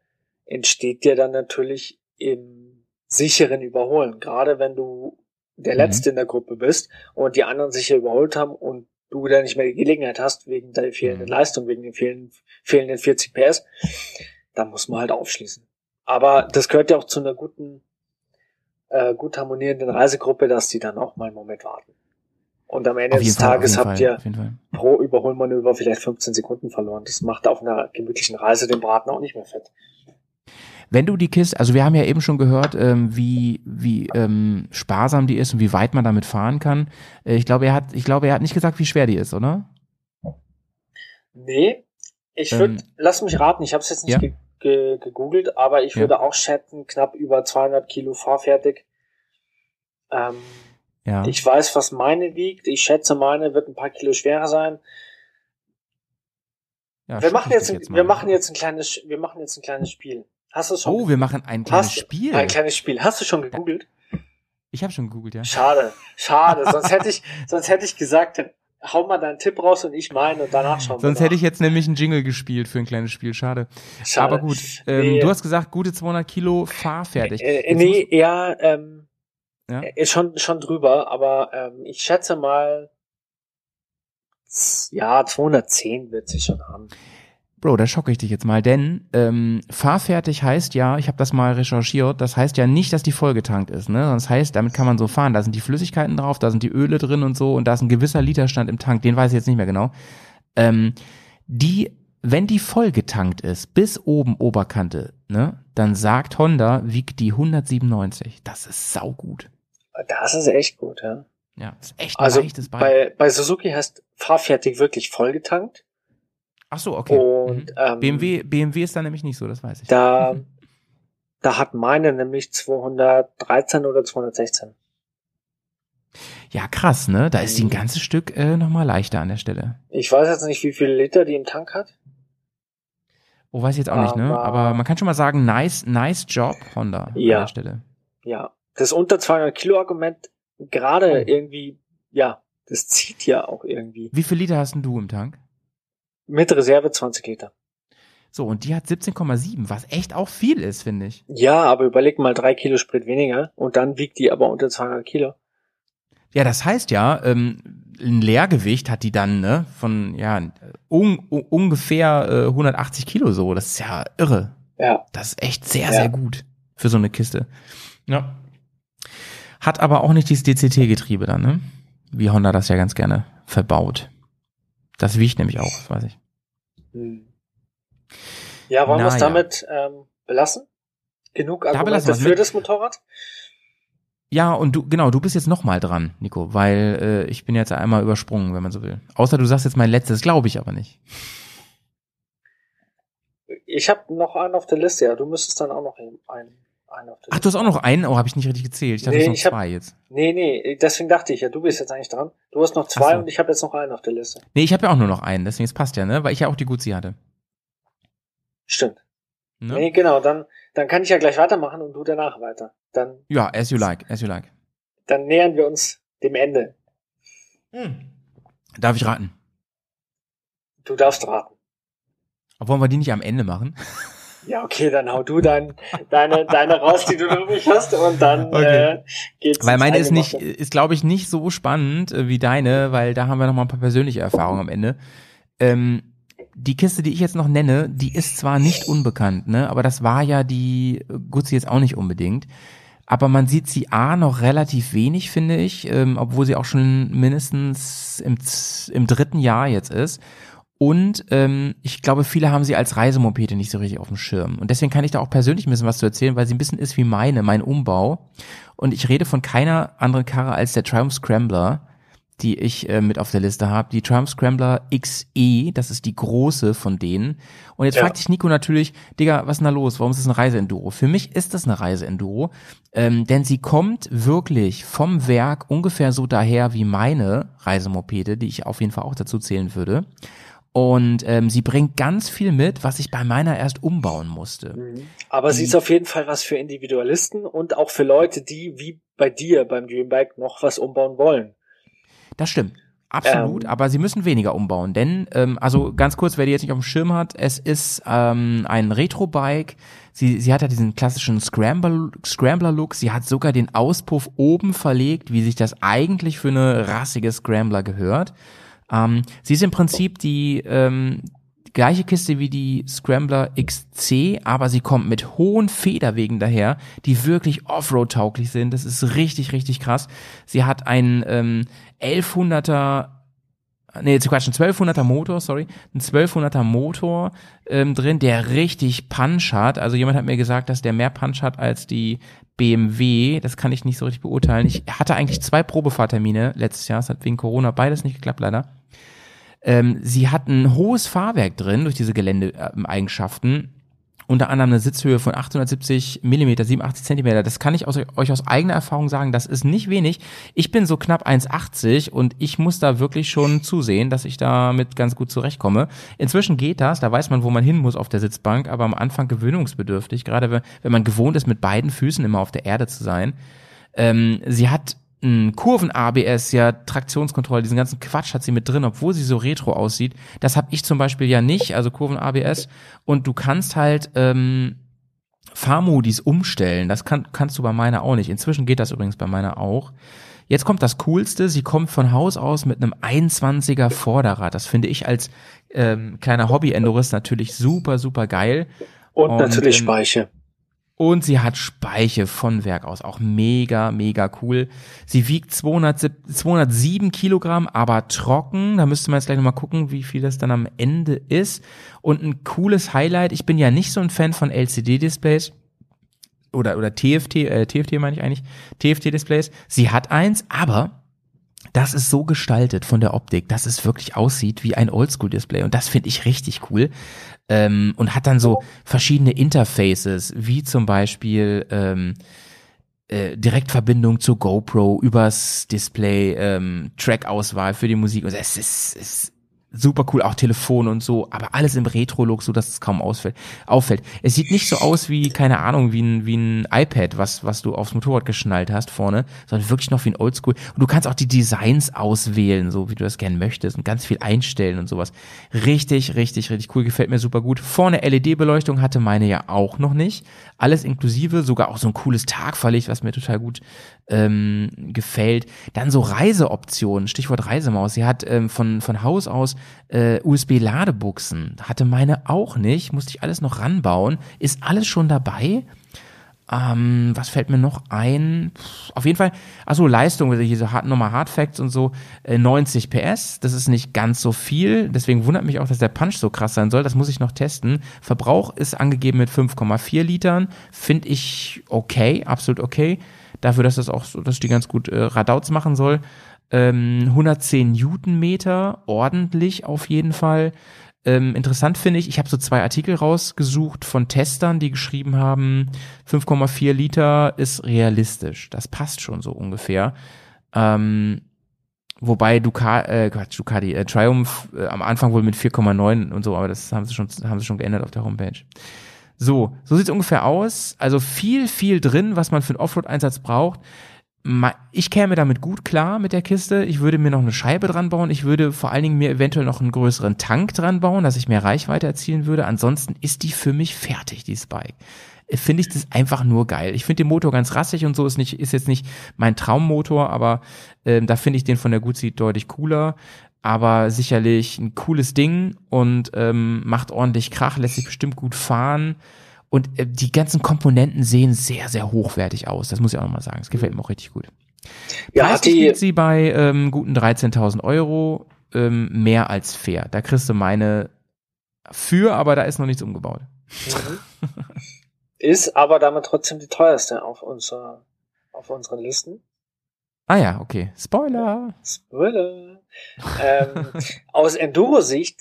entsteht dir dann natürlich im sicheren Überholen. Gerade wenn du der Mhm. Letzte in der Gruppe bist und die anderen sicher überholt haben und du dann nicht mehr die Gelegenheit hast, wegen der fehlenden Mhm. Leistung, wegen den fehlenden, fehlenden 40 PS, dann muss man halt aufschließen. Aber das gehört ja auch zu einer guten, äh, gut harmonierenden Reisegruppe, dass die dann auch mal einen Moment warten. Und am Ende des Fall, Tages habt Fall, ihr pro Überholmanöver vielleicht 15 Sekunden verloren. Das macht auf einer gemütlichen Reise den Braten auch nicht mehr fett. Wenn du die Kiste, also wir haben ja eben schon gehört, ähm, wie wie ähm, sparsam die ist und wie weit man damit fahren kann. Äh, ich glaube, er hat, ich glaube, er hat nicht gesagt, wie schwer die ist, oder? Nee, ich würde, Ähm, lass mich raten, ich habe es jetzt nicht ja. ge ge gegoogelt, aber ich Ja. würde auch schätzen, knapp über 200 Kilo fahrfertig. Ähm, Ja. Ich weiß, was meine wiegt. Ich schätze, meine wird ein paar Kilo schwerer sein. ja wir machen jetzt, ein, mal. wir machen jetzt ein kleines, wir machen jetzt ein kleines Spiel. Hast du schon? Oh, wir machen ein kleines hast, Spiel. Ein kleines Spiel. Hast du schon gegoogelt? ich habe schon gegoogelt, ja. Schade, schade. sonst hätte ich, sonst hätte ich gesagt, hau mal deinen Tipp raus und ich meinen und danach schauen Sonst hätte ich jetzt nämlich einen Jingle gespielt für ein kleines Spiel. Schade. Schade. Aber gut, ähm, Nee. du hast gesagt, gute 200 Kilo fahrfertig. Äh, Jetzt nee, ja, ähm, Ja? ist schon, schon drüber, aber ähm, ich schätze mal, ja, 210 wird sie schon haben. Bro, da schocke ich dich jetzt mal, denn ähm, fahrfertig heißt ja, ich habe das mal recherchiert, das heißt ja nicht, dass die vollgetankt ist, ne? Das heißt, damit kann man so fahren. Da sind die Flüssigkeiten drauf, da sind die Öle drin und so und da ist ein gewisser Literstand im Tank, den weiß ich jetzt nicht mehr genau. Ähm, die, wenn die vollgetankt ist, bis oben Oberkante, ne, dann sagt Honda, wiegt die 197. Das ist saugut. Das ist echt gut, ja. Ja, das ist echt ein Also leichtes Bike. bei, bei Suzuki heißt fahrfertig wirklich vollgetankt Ach so, okay. und mhm. ähm, BMW, BMW ist da nämlich nicht so, das weiß ich. da, da hat meine nämlich 213 oder 216. Ja, krass, ne? Da ist die ein Mhm. ganzes Stück äh, nochmal leichter an der Stelle. Ich weiß jetzt nicht, wie viele Liter die im Tank hat. Oh, weiß ich jetzt auch nicht, ne? Aber- Aber man kann schon mal sagen, nice, nice Job, Honda Ja. an der Stelle. Ja, das unter 200 Kilo Argument gerade Oh. irgendwie, ja, das zieht ja auch irgendwie. Wie viel Liter hast denn du im Tank? Mit Reserve 20 Liter. So, und die hat 17,7, was echt auch viel ist, finde ich. Ja, aber überleg mal drei Kilo Sprit weniger und dann wiegt die aber unter 200 Kilo. Ja, das heißt ja, ähm, ein Leergewicht hat die dann, ne, von, ja, un, un, ungefähr äh, 180 Kilo so. Das ist ja irre. Ja, Das ist echt sehr, Ja. sehr gut für so eine Kiste. Ja. Hat aber auch nicht dieses DCT-Getriebe dann, ne? Wie Honda das ja ganz gerne verbaut. Das wiegt nämlich auch, das weiß ich. hm. ja wollen wir es damit ähm, belassen? Genug Argumente wir's für das Motorrad? Ja, und du, genau, du bist jetzt noch mal dran, Nico, weil äh, ich bin jetzt einmal übersprungen, wenn man so will. Außer du sagst jetzt mein letztes, glaube ich aber nicht. Ich habe noch einen auf der Liste, ja. Du müsstest dann auch noch einen, Ach, du hast auch noch einen? Oh, habe ich nicht richtig gezählt. Ich dachte, Nee, ich hab- zwei jetzt. Nee, nee, deswegen dachte ich ja, du bist jetzt eigentlich dran. Du hast noch zwei so. und ich habe jetzt noch einen auf der Liste. Nee, ich habe ja auch nur noch einen, deswegen es passt ja, ne? Weil ich ja auch die Guzzi hatte. Stimmt. Ne? Nee, genau, dann, dann kann ich ja gleich weitermachen und du danach weiter. Dann, Ja, as you like, as you like. dann nähern wir uns dem Ende. Darf ich raten? Du darfst raten. Wollen wir die nicht am Ende machen? Ja, okay, dann hau du dein, deine, deine raus, die du übrig hast, und dann Okay. äh, geht's. Weil meine ist nicht, ist glaube ich nicht so spannend äh, wie deine, weil da haben wir noch mal ein paar persönliche Erfahrungen am Ende. Ähm, die Kiste, die ich jetzt noch nenne, die ist zwar nicht unbekannt, ne, aber das war ja die Guzzi jetzt auch nicht unbedingt. Aber man sieht sie A noch relativ wenig, finde ich, ähm, obwohl sie auch schon mindestens im, im dritten Jahr jetzt ist. Und ähm, ich glaube, viele haben sie als Reisemopete nicht so richtig auf dem Schirm. Und deswegen kann ich da auch persönlich ein bisschen was zu erzählen, weil sie ein bisschen ist wie meine, mein Umbau. Und ich rede von keiner anderen Karre als der Triumph Scrambler, die ich äh, mit auf der Liste habe. Die Triumph Scrambler XE, das ist die große von denen. Und jetzt Ja. fragt sich Nico natürlich, Digga, was ist denn da los? Warum ist das ein Reiseenduro? Für mich ist das eine Reiseenduro, ähm, denn sie kommt wirklich vom Werk ungefähr so daher wie meine Reisemopede, die ich auf jeden Fall auch dazu zählen würde. Und ähm, sie bringt ganz viel mit, was ich bei meiner erst umbauen musste. Aber sie ist auf jeden Fall was für Individualisten und auch für Leute, die wie bei dir beim Dreambike noch was umbauen wollen. Das stimmt. Absolut, Ähm. aber sie müssen weniger umbauen, denn, ähm, also ganz kurz, wer die jetzt nicht auf dem Schirm hat, es ist ähm, ein Retro-Bike, sie, sie hat ja diesen klassischen Scrambler- Scrambler-Look, sie hat sogar den Auspuff oben verlegt, wie sich das eigentlich für eine rassige Scrambler gehört. Ähm, sie ist im Prinzip die ähm, gleiche Kiste wie die Scrambler XC, aber sie kommt mit hohen Federwegen daher, die wirklich Offroad-tauglich sind. Das ist richtig, richtig krass. Sie hat einen ähm, 1100er Nee, zu Quatsch, ein 1200er Motor, sorry, ein 1200er Motor ähm, drin, der richtig Punch hat. Also jemand hat mir gesagt, dass der mehr Punch hat als die BMW. Das kann ich nicht so richtig beurteilen. Ich hatte eigentlich zwei Probefahrtermine letztes Jahr. Es hat wegen Corona beides nicht geklappt, leider. Ähm, sie hat ein hohes Fahrwerk drin durch diese Geländeeigenschaften. Unter anderem eine Sitzhöhe von 870 Millimeter, 87 Zentimeter. Das kann ich aus, euch aus eigener Erfahrung sagen. Das ist nicht wenig. Ich bin so knapp 1,80 und ich muss da wirklich schon zusehen, dass ich damit ganz gut zurechtkomme. Inzwischen geht das. Da weiß man, wo man hin muss auf der Sitzbank, aber am Anfang gewöhnungsbedürftig. Gerade wenn, wenn man gewohnt ist, mit beiden Füßen immer auf der Erde zu sein. Ähm, sie hat Kurven-ABS, ja, Traktionskontrolle, diesen ganzen Quatsch hat sie mit drin, obwohl sie so retro aussieht. Das habe ich zum Beispiel ja nicht, also Kurven-ABS. Und du kannst halt ähm, Fahrmodis umstellen. Das kann, kannst du bei meiner auch nicht. Inzwischen geht das übrigens bei meiner auch. Jetzt kommt das Coolste. Sie kommt von Haus aus mit einem 21er Vorderrad. Das finde ich als ähm, kleiner Hobby-Endurist natürlich super, super geil. Und, Und, natürlich ähm, Speiche. Und sie hat Speiche von Werk aus. Auch mega, mega cool. Sie wiegt 200, 207 Kilogramm, aber trocken. Da müsste man jetzt gleich nochmal gucken, wie viel das dann am Ende ist. Und ein cooles Highlight. Ich bin ja nicht so ein Fan von LCD-Displays. Oder, oder TFT, äh, TFT meine ich eigentlich. TFT-Displays. Sie hat eins, aber das ist so gestaltet von der Optik, dass es wirklich aussieht wie ein Oldschool-Display. Und das finde ich richtig cool. Ähm, und hat dann so verschiedene Interfaces, wie zum Beispiel ähm, äh, Direktverbindung zur GoPro übers Display, ähm, Track-Auswahl für die Musik. Und es ist, es ist super cool, auch Telefon und so, aber alles im Retro-Look, so dass es kaum ausfällt, auffällt. Es sieht nicht so aus wie, keine Ahnung, wie ein, wie ein iPad, was, was du aufs Motorrad geschnallt hast vorne, sondern wirklich noch wie ein Oldschool. Und du kannst auch die Designs auswählen, so wie du das gerne möchtest und ganz viel einstellen und sowas. Richtig, richtig, richtig cool, gefällt mir super gut. Vorne LED-Beleuchtung hatte meine ja auch noch nicht. Alles inklusive, sogar auch so ein cooles Tagverlicht, was mir total gut ähm, gefällt. Dann so Reiseoptionen, Stichwort Reisemaus. Sie hat ähm, von, von Haus aus äh, USB-Ladebuchsen. Hatte meine auch nicht, musste ich alles noch ranbauen. Ist alles schon dabei. Ähm, was fällt mir noch ein? Pff, auf jeden Fall, also Leistung, also hier so hart, nochmal Hard Facts und so, äh, 90 PS, das ist nicht ganz so viel, deswegen wundert mich auch, dass der Punch so krass sein soll, das muss ich noch testen. Verbrauch ist angegeben mit 5,4 Litern, finde ich okay, absolut okay, dafür, dass das auch so, dass die ganz gut äh, Radauts machen soll. Ähm, 110 Newtonmeter, ordentlich auf jeden Fall. Ähm, interessant finde ich, ich habe so zwei Artikel rausgesucht von Testern, die geschrieben haben, 5,4 Liter ist realistisch. Das passt schon so ungefähr. Ähm, wobei Ducati, äh, Quatsch, Ducati, äh, Triumph äh, am Anfang wohl mit 4,9 und so, aber das haben sie schon, haben sie schon geändert auf der Homepage. So, so sieht's ungefähr aus. Also viel, viel drin, was man für einen Offroad-Einsatz braucht. Ich käme damit gut klar mit der Kiste. Ich würde mir noch eine Scheibe dran bauen. Ich würde vor allen Dingen mir eventuell noch einen größeren Tank dran bauen, dass ich mehr Reichweite erzielen würde. Ansonsten ist die für mich fertig, die Spike. Äh, Finde ich das einfach nur geil. Ich finde den Motor ganz rassig und so ist nicht, ist jetzt nicht mein Traummotor, aber ähm, da finde ich den von der Guzzi deutlich cooler. Aber sicherlich ein cooles Ding und ähm, macht ordentlich Krach, lässt sich bestimmt gut fahren. Und äh, die ganzen Komponenten sehen sehr, sehr hochwertig aus. Das muss ich auch nochmal sagen. Das gefällt mir auch richtig gut. Ja, Preislich liegt sie bei ähm, guten 13.000 Euro, ähm, mehr als fair. Da kriegst du meine für, aber da ist noch nichts umgebaut. ist aber damit trotzdem die teuerste auf unserer, auf unseren Listen. Ah ja, okay. Spoiler. Spoiler. Ähm, aus Enduro-Sicht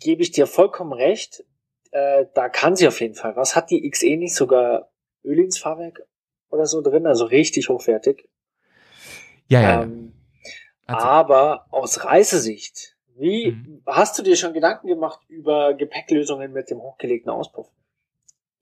gebe ich dir vollkommen recht. Äh, da kann sie auf jeden Fall. Was hat die XE nicht sogar Ölins Fahrwerk oder so drin? Also richtig hochwertig. Ja, ja. ja. Ähm, Also- aber aus Reisesicht, wie Mhm. hast du dir schon Gedanken gemacht über Gepäcklösungen mit dem hochgelegten Auspuff?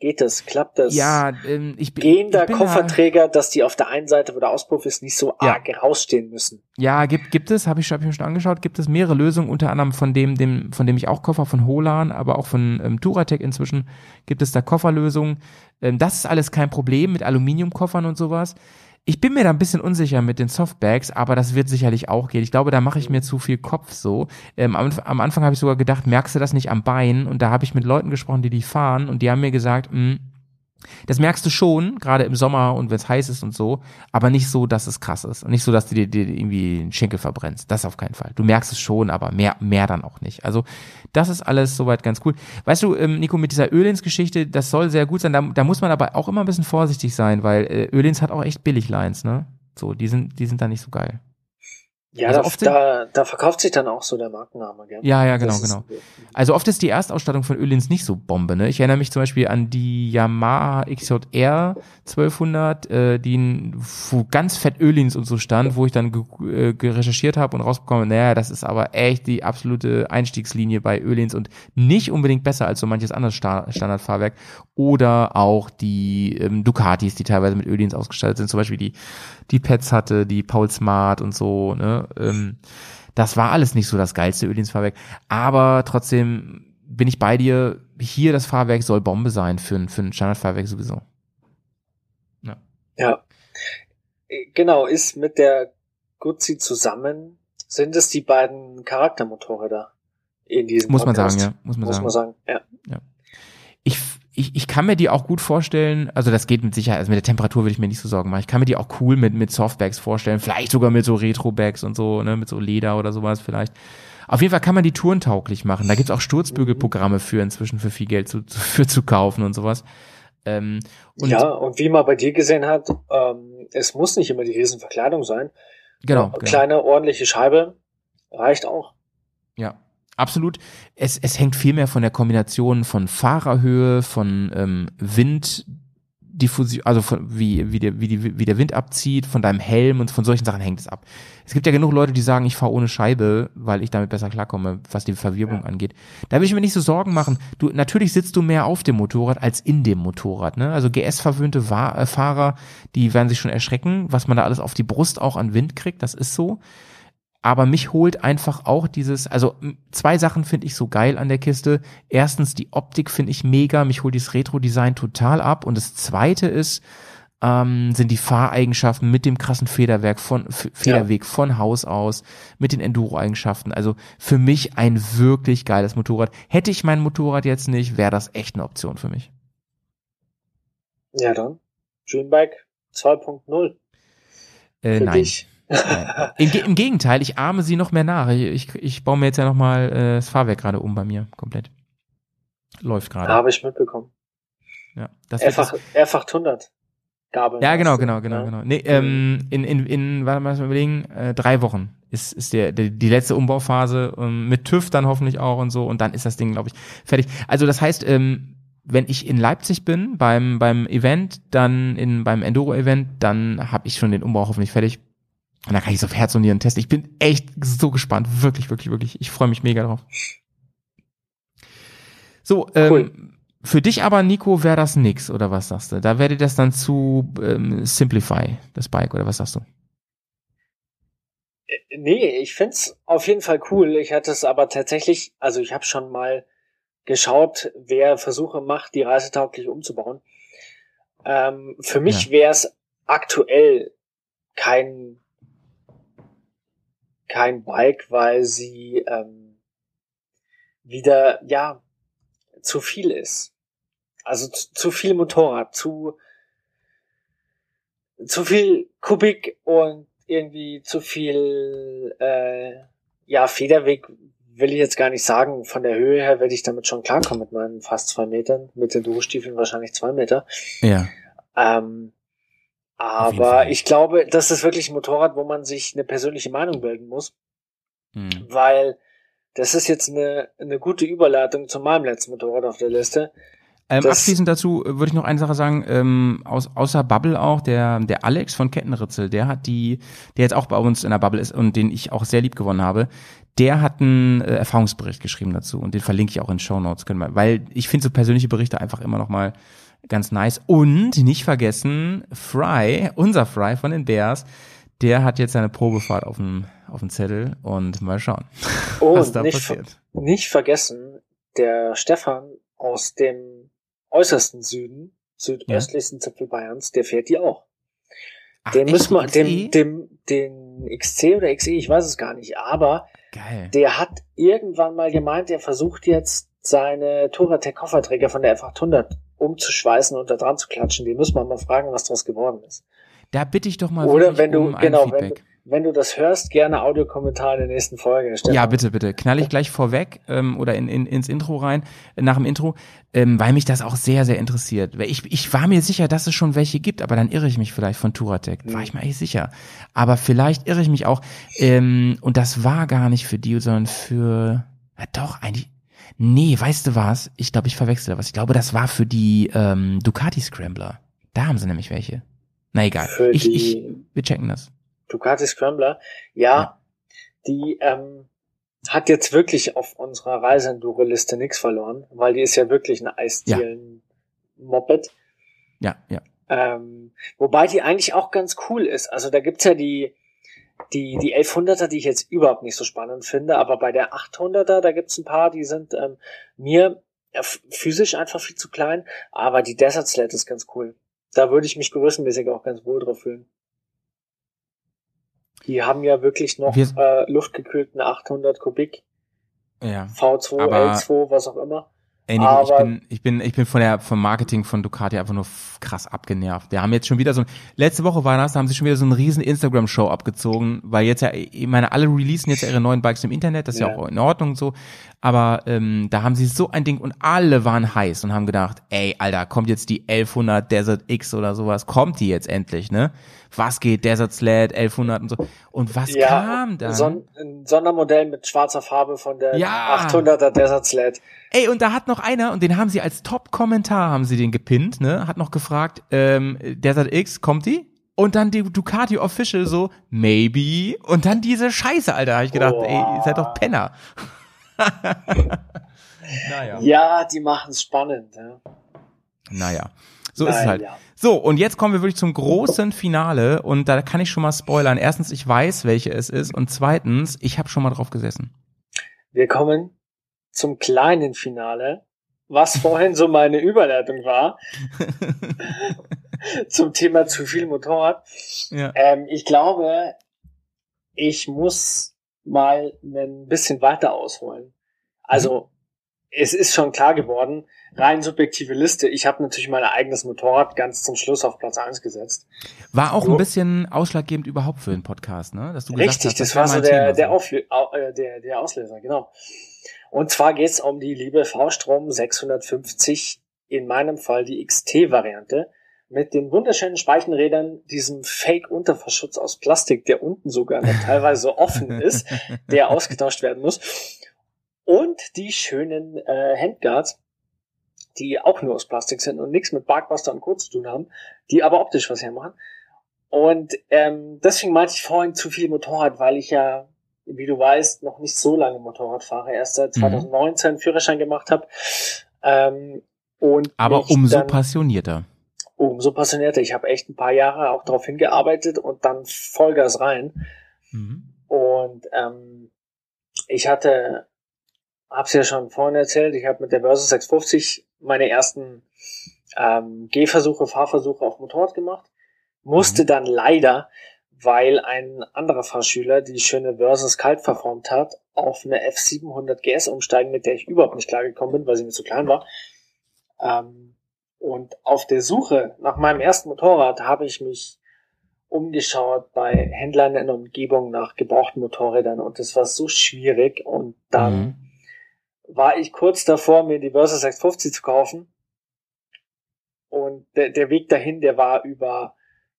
Geht das? Klappt das? ja, ähm, ich bin. Gehender ich bin Kofferträger, dass die auf der einen Seite, wo der Auspuff ist, nicht so Ja. arg rausstehen müssen. Da, ja, gibt, gibt es, habe ich, hab ich mir schon angeschaut, gibt es mehrere Lösungen, unter anderem von dem, dem, von dem ich auch Koffer von Holan, aber auch von ähm, Touratec inzwischen gibt es da Kofferlösungen. Ähm, das ist alles kein Problem mit Aluminiumkoffern und sowas. Ich bin mir da ein bisschen unsicher mit den Softbags, aber das wird sicherlich auch gehen. Ich glaube, da mache ich mir zu viel Kopf so. Ähm, am, am Anfang habe ich sogar gedacht, merkst du das nicht am Bein? Und da habe ich mit Leuten gesprochen, die die fahren und die haben mir gesagt, mh, das merkst du schon, gerade im Sommer und wenn es heiß ist und so, aber nicht so, dass es krass ist. Und nicht so, dass du dir, dir irgendwie den Schenkel verbrennst. Das auf keinen Fall. Du merkst es schon, aber mehr, mehr dann auch nicht. Also, das ist alles soweit ganz cool. Weißt du, ähm, Nico, mit dieser Ölins-Geschichte, das soll sehr gut sein. Da, da muss man aber auch immer ein bisschen vorsichtig sein, weil äh, Ölins hat auch echt Billiglines, ne? So, die sind, die sind da nicht so geil. Ja, Also da, oft sind- da, da verkauft sich dann auch so der Markenname, gell? Ja, ja, genau, Das genau. Also oft ist die Erstausstattung von Ölins nicht so Bombe, ne? Ich erinnere mich zum Beispiel an die Yamaha XJR 1200, äh, die wo ganz fett Ölins und so stand, wo ich dann ge äh, recherchiert habe und rausbekomme, naja, das ist aber echt die absolute Einstiegslinie bei Ölins und nicht unbedingt besser als so manches anderes Sta Standardfahrwerk. Oder auch die ähm, Ducatis, die teilweise mit Ölins ausgestattet sind, zum Beispiel die, die Pets hatte, die Paul Smart und so, ne? Ähm, das war alles nicht so das geilste Ölins-Fahrwerk. Aber trotzdem bin ich bei dir. Hier das Fahrwerk soll Bombe sein für ein, für ein Standardfahrwerk sowieso. Ja. Äh, Genau, ist mit der Guzzi zusammen, sind es die beiden Charaktermotorräder in diesem Muss man Podcast. sagen, ja. Muss man Muss sagen. man sagen, ja. Ich, ich, ich kann mir die auch gut vorstellen, also das geht mit Sicherheit, also mit der Temperatur würde ich mir nicht so Sorgen machen. Ich kann mir die auch cool mit, mit Softbags vorstellen, vielleicht sogar mit so Retro-Bags und so, ne, mit so Leder oder sowas vielleicht. Auf jeden Fall kann man die tourentauglich machen. Da gibt's auch Sturzbügelprogramme für inzwischen für viel Geld zu, für zu kaufen und sowas. Ähm, und ja, und wie man bei dir gesehen hat, ähm, es muss nicht immer die Riesenverkleidung sein. genau, Ja, genau. Kleine, ordentliche Scheibe reicht auch. Ja, absolut. Es, es hängt viel mehr von der Kombination von Fahrerhöhe, von ähm, Winddiffusion, also von, wie, wie, der, wie, die, wie der Wind abzieht, von deinem Helm und von solchen Sachen hängt es ab. Es gibt ja genug Leute, die sagen, ich fahre ohne Scheibe, weil ich damit besser klarkomme, was die Verwirbelung angeht. Da will ich mir nicht so Sorgen machen. Du, natürlich sitzt du mehr auf dem Motorrad als in dem Motorrad. Ne? Also GS-verwöhnte äh, Fahrer, die werden sich schon erschrecken, was man da alles auf die Brust auch an Wind kriegt. Das ist so aber mich holt einfach auch dieses, also zwei Sachen finde ich so geil an der Kiste. Erstens, die Optik finde ich mega, mich holt dieses Retro-Design total ab. Und das zweite ist, ähm, sind die Fahreigenschaften mit dem krassen Federwerk von F Federweg von Haus aus, mit den Enduro-Eigenschaften. Also für mich ein wirklich geiles Motorrad. Hätte ich mein Motorrad jetzt nicht, wäre das echt eine Option für mich. Ja, dann. Dreambike 2.0 Äh, nein. dich. Im, Im Gegenteil, ich ahme sie noch mehr nach. Ich, ich, ich baue mir jetzt ja nochmal äh, das Fahrwerk gerade um bei mir, komplett. Läuft gerade. Habe ich mitbekommen. Ja, das wird Einfach, einfach 100. Gabel. ja, genau, du, genau, genau, ne? genau. Nee, ähm, in, in, in, warte mal überlegen, äh, drei Wochen ist, ist der, der, die letzte Umbauphase, ähm, mit TÜV dann hoffentlich auch und so, und dann ist das Ding, glaube ich, fertig. Also das heißt, ähm, wenn ich in Leipzig bin beim, beim Event, dann in, beim Enduro-Event, dann habe ich schon den Umbau hoffentlich fertig. Und dann kann ich es auf Herz und Nieren testen. Ich bin echt so gespannt. Wirklich, wirklich, wirklich. Ich freue mich mega drauf. So, ähm, Cool. für dich aber, Nico, wäre das nix, oder was sagst du? Da wäre das dann zu ähm, Simplify, das Bike, oder was sagst du? Nee, ich find's auf jeden Fall cool. Ich hatte es aber tatsächlich, also ich habe schon mal geschaut, wer Versuche macht, die reisetauglich umzubauen. Ähm, für mich Ja. wäre es aktuell kein kein Bike, weil sie ähm, wieder, ja, zu viel ist. Also zu, zu viel Motorrad, zu, zu viel Kubik und irgendwie zu viel, äh, ja, Federweg will ich jetzt gar nicht sagen. Von der Höhe her werde ich damit schon klarkommen mit meinen fast zwei Metern, mit den Durchstiefeln wahrscheinlich zwei Meter. Ja. Ähm, aber ich glaube, das ist wirklich ein Motorrad, wo man sich eine persönliche Meinung bilden muss, Hm. weil das ist jetzt eine, eine gute Überleitung zu meinem letzten Motorrad auf der Liste. Ähm, abschließend dazu äh, würde ich noch eine Sache sagen, ähm, aus, außer Bubble auch, der, der Alex von Kettenritzel, der hat die, der jetzt auch bei uns in der Bubble ist und den ich auch sehr lieb gewonnen habe, der hat einen äh, Erfahrungsbericht geschrieben dazu und den verlinke ich auch in Show Notes, können wir, weil ich finde so persönliche Berichte einfach immer noch mal ganz nice und nicht vergessen, Fry, unser Fry von den Bears, der hat jetzt seine Probefahrt auf dem, auf dem Zettel und mal schauen, was Und da nicht, passiert. nicht vergessen, der Stefan aus dem äußersten Süden, südöstlichsten Zipfel Bayerns, der fährt die auch. Ach, Den müssen wir, dem, dem, den XC oder XE, ich weiß es gar nicht, aber Geil. der hat irgendwann mal gemeint, er versucht jetzt seine Touratec Kofferträger von der F800 umzuschweißen und da dran zu klatschen. Den müssen wir mal fragen, was daraus geworden ist. Da bitte ich doch mal Oder wenn du, um genau, wenn, du- wenn du das hörst, gerne Audiokommentar in der nächsten Folge. Stefan. Ja, bitte, bitte. Knall ich gleich vorweg ähm, oder in, in, ins Intro rein, äh, nach dem Intro, ähm, weil mich das auch sehr, sehr interessiert. Ich, ich war mir sicher, dass es schon welche gibt, aber dann irre ich mich vielleicht von Touratec. War ich mir eigentlich sicher. Aber vielleicht irre ich mich auch. Ähm, und das war gar nicht für die, sondern für. Ja, doch, eigentlich. Nee, weißt du was? Ich glaube, ich verwechsel was. Ich glaube, das war für die ähm, Ducati Scrambler. Da haben sie nämlich welche. Na egal. Für ich, ich, wir checken das. Ducati Scrambler, ja, Ja. die ähm, hat jetzt wirklich auf unserer Reiseenduro-Liste nichts verloren, weil die ist ja wirklich ein Eisdielen-Moped. Ja, ja. Ähm, wobei die eigentlich auch ganz cool ist. Also da gibt's ja die, die, die 1100er, die ich jetzt überhaupt nicht so spannend finde, aber bei der 800er, da gibt's ein paar, die sind ähm, mir physisch einfach viel zu klein, aber die Desert Sled ist ganz cool. Da würde ich mich größenmäßig auch ganz wohl drauf fühlen. Die haben ja wirklich noch Wir- äh, luftgekühlten 800 Kubik, Ja. V2, Aber- L2, was auch immer. Ey, Nico, ich bin, ich bin, ich bin von der, vom Marketing von Ducati einfach nur krass abgenervt. Wir haben jetzt schon wieder so, ein- letzte Woche war das, da haben sie schon wieder so einen riesen Instagram-Show abgezogen, weil jetzt ja, ich meine, alle releasen jetzt ja ihre neuen Bikes im Internet, das ist ja, Ja. auch in Ordnung und so, aber ähm, da haben sie so ein Ding und alle waren heiß und haben gedacht, ey, Alter, kommt jetzt die 1100 Desert X oder sowas, kommt die jetzt endlich, ne? Was geht, Desert Sled, 1100 und so. Und was kam dann? So ein, ein Sondermodell mit schwarzer Farbe von der Ja. 800er Desert Sled. Ey, und da hat noch einer, und den haben sie als Top-Kommentar, haben sie den gepinnt, ne? Hat noch gefragt, ähm, Desert X, kommt die? Und dann die Ducati Official so, maybe. Und dann diese Scheiße, Alter. Hab ich gedacht, Boah. ey, ihr seid doch Penner. naja. Ja, die machen es spannend. Ja. Naja. So ist es halt. Naja. So, und jetzt kommen wir wirklich zum großen Finale. Und da kann ich schon mal spoilern. Erstens, ich weiß, welche es ist. Und zweitens, ich habe schon mal drauf gesessen. Wir kommen zum kleinen Finale, was vorhin so meine Überleitung war zum Thema zu viel Motorrad. Ja. Ähm, ich glaube, ich muss mal ein bisschen weiter ausholen. Also, es ist schon klar geworden, rein subjektive Liste. Ich habe natürlich mein eigenes Motorrad ganz zum Schluss auf Platz 1 gesetzt. War auch So. ein bisschen ausschlaggebend überhaupt für den Podcast, ne? Dass du gesagt Richtig, hast, das, wär war so der, der, Auflö au- äh, der, der Auslöser, genau. Und zwar geht's um die liebe V-Strom 650, in meinem Fall die XT-Variante, mit den wunderschönen Speichenrädern, diesem Fake-Unterverschutz aus Plastik, der unten sogar noch teilweise offen ist, der ausgetauscht werden muss. Und die schönen äh, Handguards, die auch nur aus Plastik sind und nichts mit Barkbuster und Co. zu tun haben, die aber optisch was hermachen. Und ähm, deswegen meinte ich vorhin zu viel Motorrad, weil ich ja, wie du weißt, noch nicht so lange Motorrad fahre, erst seit Mhm. 2019 Führerschein gemacht habe. Ähm, und Aber umso dann- passionierter. umso passionierter. Ich habe echt ein paar Jahre auch darauf hingearbeitet und dann Vollgas rein. Mhm. Und ähm, ich hatte, hab's ja schon vorhin erzählt, ich habe mit der Börse 650 meine ersten ähm, Gehversuche, Fahrversuche auf Motorrad gemacht. Musste dann leider, weil ein anderer Fahrschüler die schöne Versus kalt verformt hat, auf eine F700 GS umsteigen, mit der ich überhaupt nicht klargekommen bin, weil sie mir zu klein war. Ähm, und auf der Suche nach meinem ersten Motorrad habe ich mich umgeschaut bei Händlern in der Umgebung nach gebrauchten Motorrädern und das war so schwierig und dann Mhm. war ich kurz davor, mir die Versus 650 zu kaufen und der, der Weg dahin, der war über,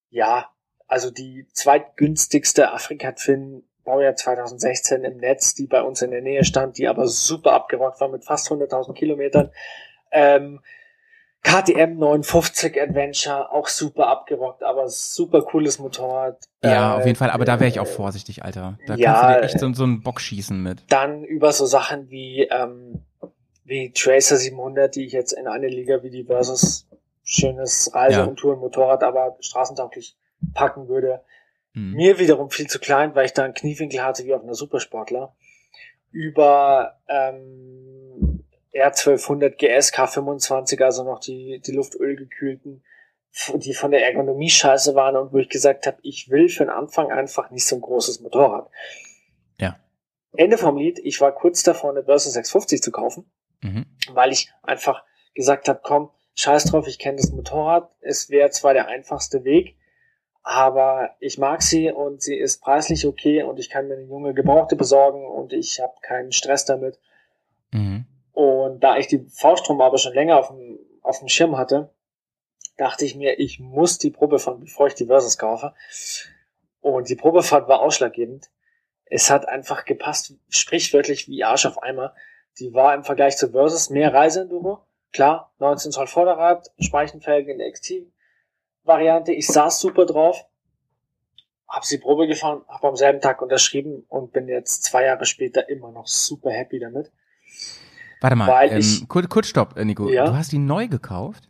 ja, also die zweitgünstigste Afrika-Twin Baujahr 2016 im Netz, die bei uns in der Nähe stand, die aber super abgerockt war mit fast 100.000 Kilometern. Ähm, KTM 950 Adventure, auch super abgerockt, aber super cooles Motorrad. Ja, Äh, auf jeden Fall, aber da wäre ich auch äh, vorsichtig, Alter. Da ja, kannst du dir echt so, so einen Bock schießen mit. Dann über so Sachen wie, ähm, wie Tracer 700, die ich jetzt in eine Liga wie die Versus schönes Reise- und Tourenmotorrad, aber straßentauglich packen würde. Mhm. Mir wiederum viel zu klein, weil ich da einen Kniewinkel hatte wie auf einer Supersportler. Über ähm, R1200 GS K25, also noch die, die luftölgekühlten, die von der Ergonomie scheiße waren und wo ich gesagt habe, ich will für den Anfang einfach nicht so ein großes Motorrad. Ja. Ende vom Lied, ich war kurz davor, eine Börse 650 zu kaufen, Mhm. weil ich einfach gesagt habe, komm, scheiß drauf, ich kenne das Motorrad, es wäre zwar der einfachste Weg, aber ich mag sie und sie ist preislich okay und ich kann mir eine junge Gebrauchte besorgen und ich habe keinen Stress damit. Mhm. Und da ich die V-Strom aber schon länger auf dem, auf dem Schirm hatte, dachte ich mir, ich muss die Probe fahren, bevor ich die Versus kaufe. Und die Probefahrt war ausschlaggebend. Es hat einfach gepasst, sprichwörtlich wie Arsch auf Eimer. Die war im Vergleich zur Versus mehr Reiseenduro. Klar, 19 Zoll Vorderrad, Speichenfelgen in der XT-Variante. Ich saß super drauf, hab sie Probe gefahren, habe am selben Tag unterschrieben und bin jetzt zwei Jahre später immer noch super happy damit. Warte mal, ähm, ich- kurz, kurz stopp, äh, Nico. Ja? Du hast die neu gekauft?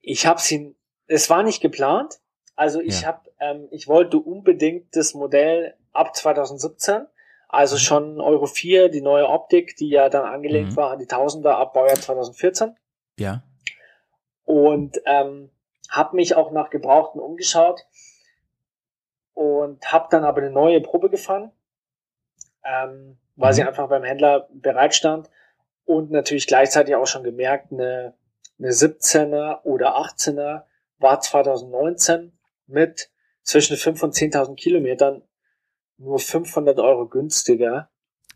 Ich habe sie, es war nicht geplant. Also ich Ja. hab, ähm, ich wollte unbedingt das Modell ab 2017, also schon Euro 4, die neue Optik, die ja dann angelegt Mhm. war an die Tausender ab Baujahr 2014 Ja. und ähm, habe mich auch nach Gebrauchten umgeschaut und habe dann aber eine neue Probe gefahren, ähm, weil Mhm. sie einfach beim Händler bereit stand und natürlich gleichzeitig auch schon gemerkt, eine, eine 17er oder 18er war 2019 mit zwischen 5 und 10.000 Kilometern nur 500 Euro günstiger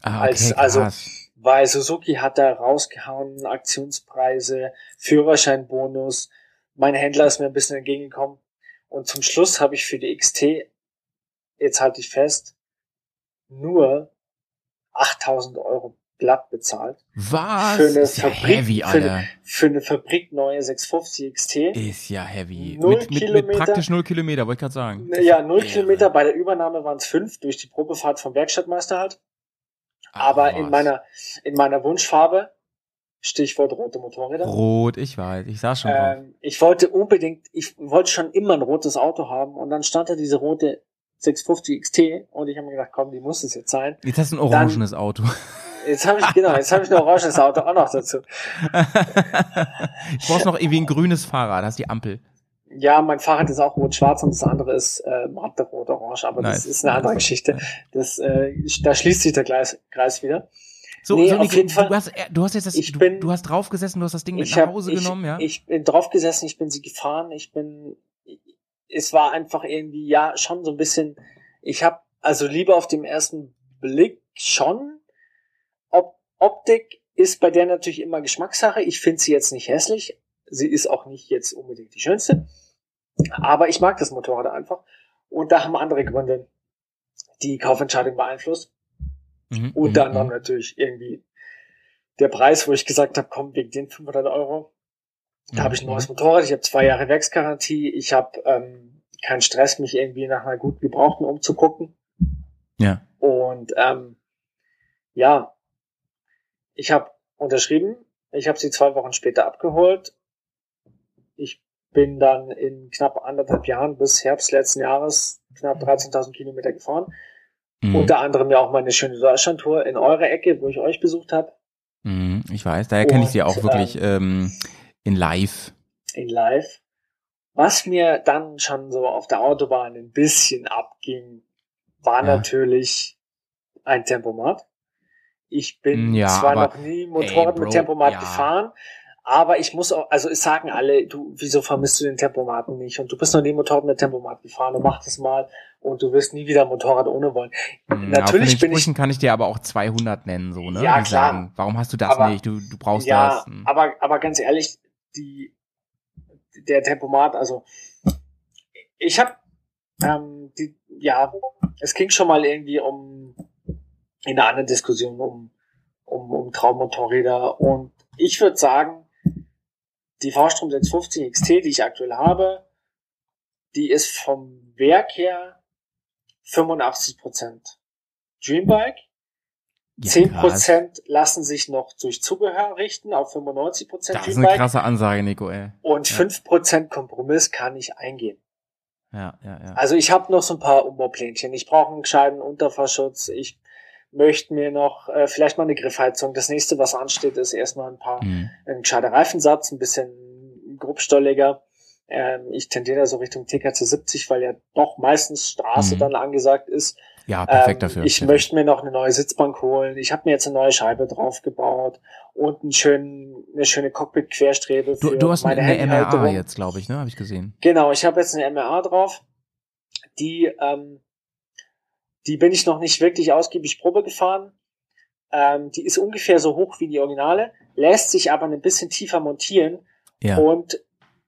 Ah, Als- okay, also- krass. weil Suzuki hat da rausgehauen, Aktionspreise, Führerscheinbonus. Mein Händler ist mir ein bisschen entgegengekommen. Und zum Schluss habe ich für die XT, jetzt halte ich fest, nur 8000 Euro glatt bezahlt. Was? Für eine ist ja Fabrik- heavy, für eine-. Für eine fabrikneue 650 XT. Ist ja heavy. Null Mit, mit, mit praktisch null Kilometer, wollte ich gerade sagen. Ja, null Irre. Kilometer. Bei der Übernahme waren es fünf durch die Probefahrt vom Werkstattmeister halt. Ach, Aber in was. meiner, in meiner Wunschfarbe, Stichwort rote Motorräder. Rot, ich weiß, ich saß schon. Ähm, ich wollte unbedingt, ich wollte schon immer ein rotes Auto haben und dann stand da diese rote 650 XT und ich habe mir gedacht, komm, die muss es jetzt sein. Jetzt hast du ein orangenes Auto. Jetzt habe ich, genau, jetzt habe ich ein oranges Auto auch noch dazu. ich brauchst noch irgendwie ein grünes Fahrrad, hast die Ampel. Ja, mein Fahrrad ist auch rot-schwarz und das andere ist äh, rot-orange, aber Nice. das ist eine andere. Geschichte. Das, äh, da schließt sich der Kreis, Kreis wieder. So, Nee, so auf jeden Fall. du hast, äh, du hast jetzt das, Ich du, bin- du hast drauf gesessen, du hast das Ding mit ich nach hab- Hause ich, genommen, ja? Ich bin drauf gesessen, ich bin sie gefahren, ich bin, es war einfach irgendwie, ja, schon so ein bisschen, ich habe also lieber auf dem ersten Blick schon, Op Optik ist bei der natürlich immer Geschmackssache, ich finde sie jetzt nicht hässlich, sie ist auch nicht jetzt unbedingt die schönste, aber ich mag das Motorrad einfach und da haben andere Gründe die Kaufentscheidung beeinflusst. Mhm, Unter mhm, anderem mhm. natürlich irgendwie der Preis, wo ich gesagt habe, komm, wegen den 500 Euro. Da habe ich ein Mhm. neues Motorrad, ich habe zwei Jahre Werksgarantie, ich habe ähm, keinen Stress, mich irgendwie nach einer guten Gebrauchten umzugucken. Ja. Und ähm, ja, ich habe unterschrieben, ich habe sie zwei Wochen später abgeholt. Ich bin dann in knapp anderthalb Jahren bis Herbst letzten Jahres knapp 13.000 Kilometer gefahren. Mhm. Unter anderem ja auch meine schöne Deutschlandtour in eurer Ecke, wo ich euch besucht habe, Mhm, ich weiß, daher kenne ich sie auch wirklich ähm, in live. in live. Was mir dann schon so auf der Autobahn ein bisschen abging, war Ja. natürlich ein Tempomat. Ich bin Ja, zwar aber- noch nie Motorrad Ey, mit Bro, Tempomat ja. gefahren, aber ich muss auch, also es sagen alle, du, wieso vermisst du den Tempomaten nicht? Und du bist noch nie Motorrad mit Tempomat gefahren und mach das mal und du wirst nie wieder Motorrad ohne wollen. Hm, Natürlich auf den bin ich- Sprüchen kann ich dir aber auch 200 nennen, so, ne? Ja, Die klar. Sagen, warum hast du das Aber- nicht? Du, du brauchst ja, das. Hm. aber, aber ganz ehrlich, die, der Tempomat, also ich habe, ähm, die, ja, es ging schon mal irgendwie um, in einer anderen Diskussion um, um, um Traummotorräder und ich würde sagen, die V-Strom 650 XT, die ich aktuell habe, die ist vom Werk her 85% Dreambike, Ja, Zehn krass. Prozent lassen sich noch durch Zubehör richten auf 95 Prozent Das ist eine krasse Ansage, Nico, ey. und Ja. 5 Prozent Kompromiss kann ich eingehen. Ja, ja, ja. Also ich habe noch so ein paar Umbaupläntchen. Ich brauche einen gescheiten Unterfahrschutz. Ich möchte mir noch äh, vielleicht mal eine Griffheizung. Das nächste, was ansteht, ist erstmal ein paar Hm. ein gescheiter Reifensatz, ein bisschen grobstolliger. Ähm, ich tendiere da so Richtung TKC 70, weil ja doch meistens Straße Mhm. dann angesagt ist. Ja, perfekt Ähm, dafür. Ich Perfekt. möchte mir noch eine neue Sitzbank holen. Ich habe mir jetzt eine neue Scheibe draufgebaut und einen schönen, eine schöne Cockpit-Querstrebe Du, du hast meine eine MRA jetzt, glaube ich, ne? Habe ich gesehen. Genau, ich habe jetzt eine MRA drauf. Die, ähm, die bin ich noch nicht wirklich ausgiebig Probe gefahren. Ähm, die ist ungefähr so hoch wie die Originale, lässt sich aber ein bisschen tiefer montieren. Ja. Und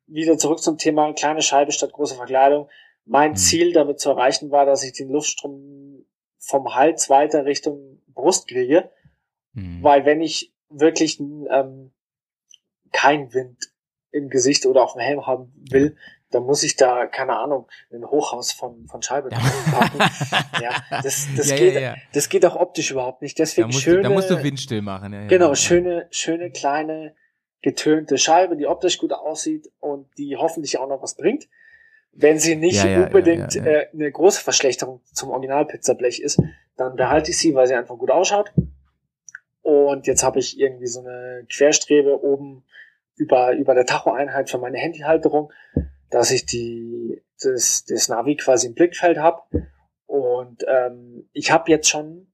wieder zurück zum Thema kleine Scheibe statt große Verkleidung. Mein Mhm. Ziel damit zu erreichen war, dass ich den Luftstrom vom Hals weiter Richtung Brust kriege, Hm. weil wenn ich wirklich ähm, keinen Wind im Gesicht oder auf dem Helm haben will, dann muss ich da, keine Ahnung, ein Hochhaus von, von Scheibe packen. ja, das, das, ja, geht, ja, ja. das geht auch optisch überhaupt nicht. Da Deswegen musst, schöne, da musst du windstill machen. Ja. Genau, schöne, schöne kleine getönte Scheibe, die optisch gut aussieht und die hoffentlich auch noch was bringt. Wenn sie nicht Ja, ja, unbedingt ja. Äh, eine große Verschlechterung zum Original-Pizzablech ist, dann behalte ich sie, weil sie einfach gut ausschaut. Und jetzt habe ich irgendwie so eine Querstrebe oben über, über der Tacho-Einheit für meine Handyhalterung, dass ich die, das, das Navi quasi im Blickfeld habe. Und ähm, ich habe jetzt schon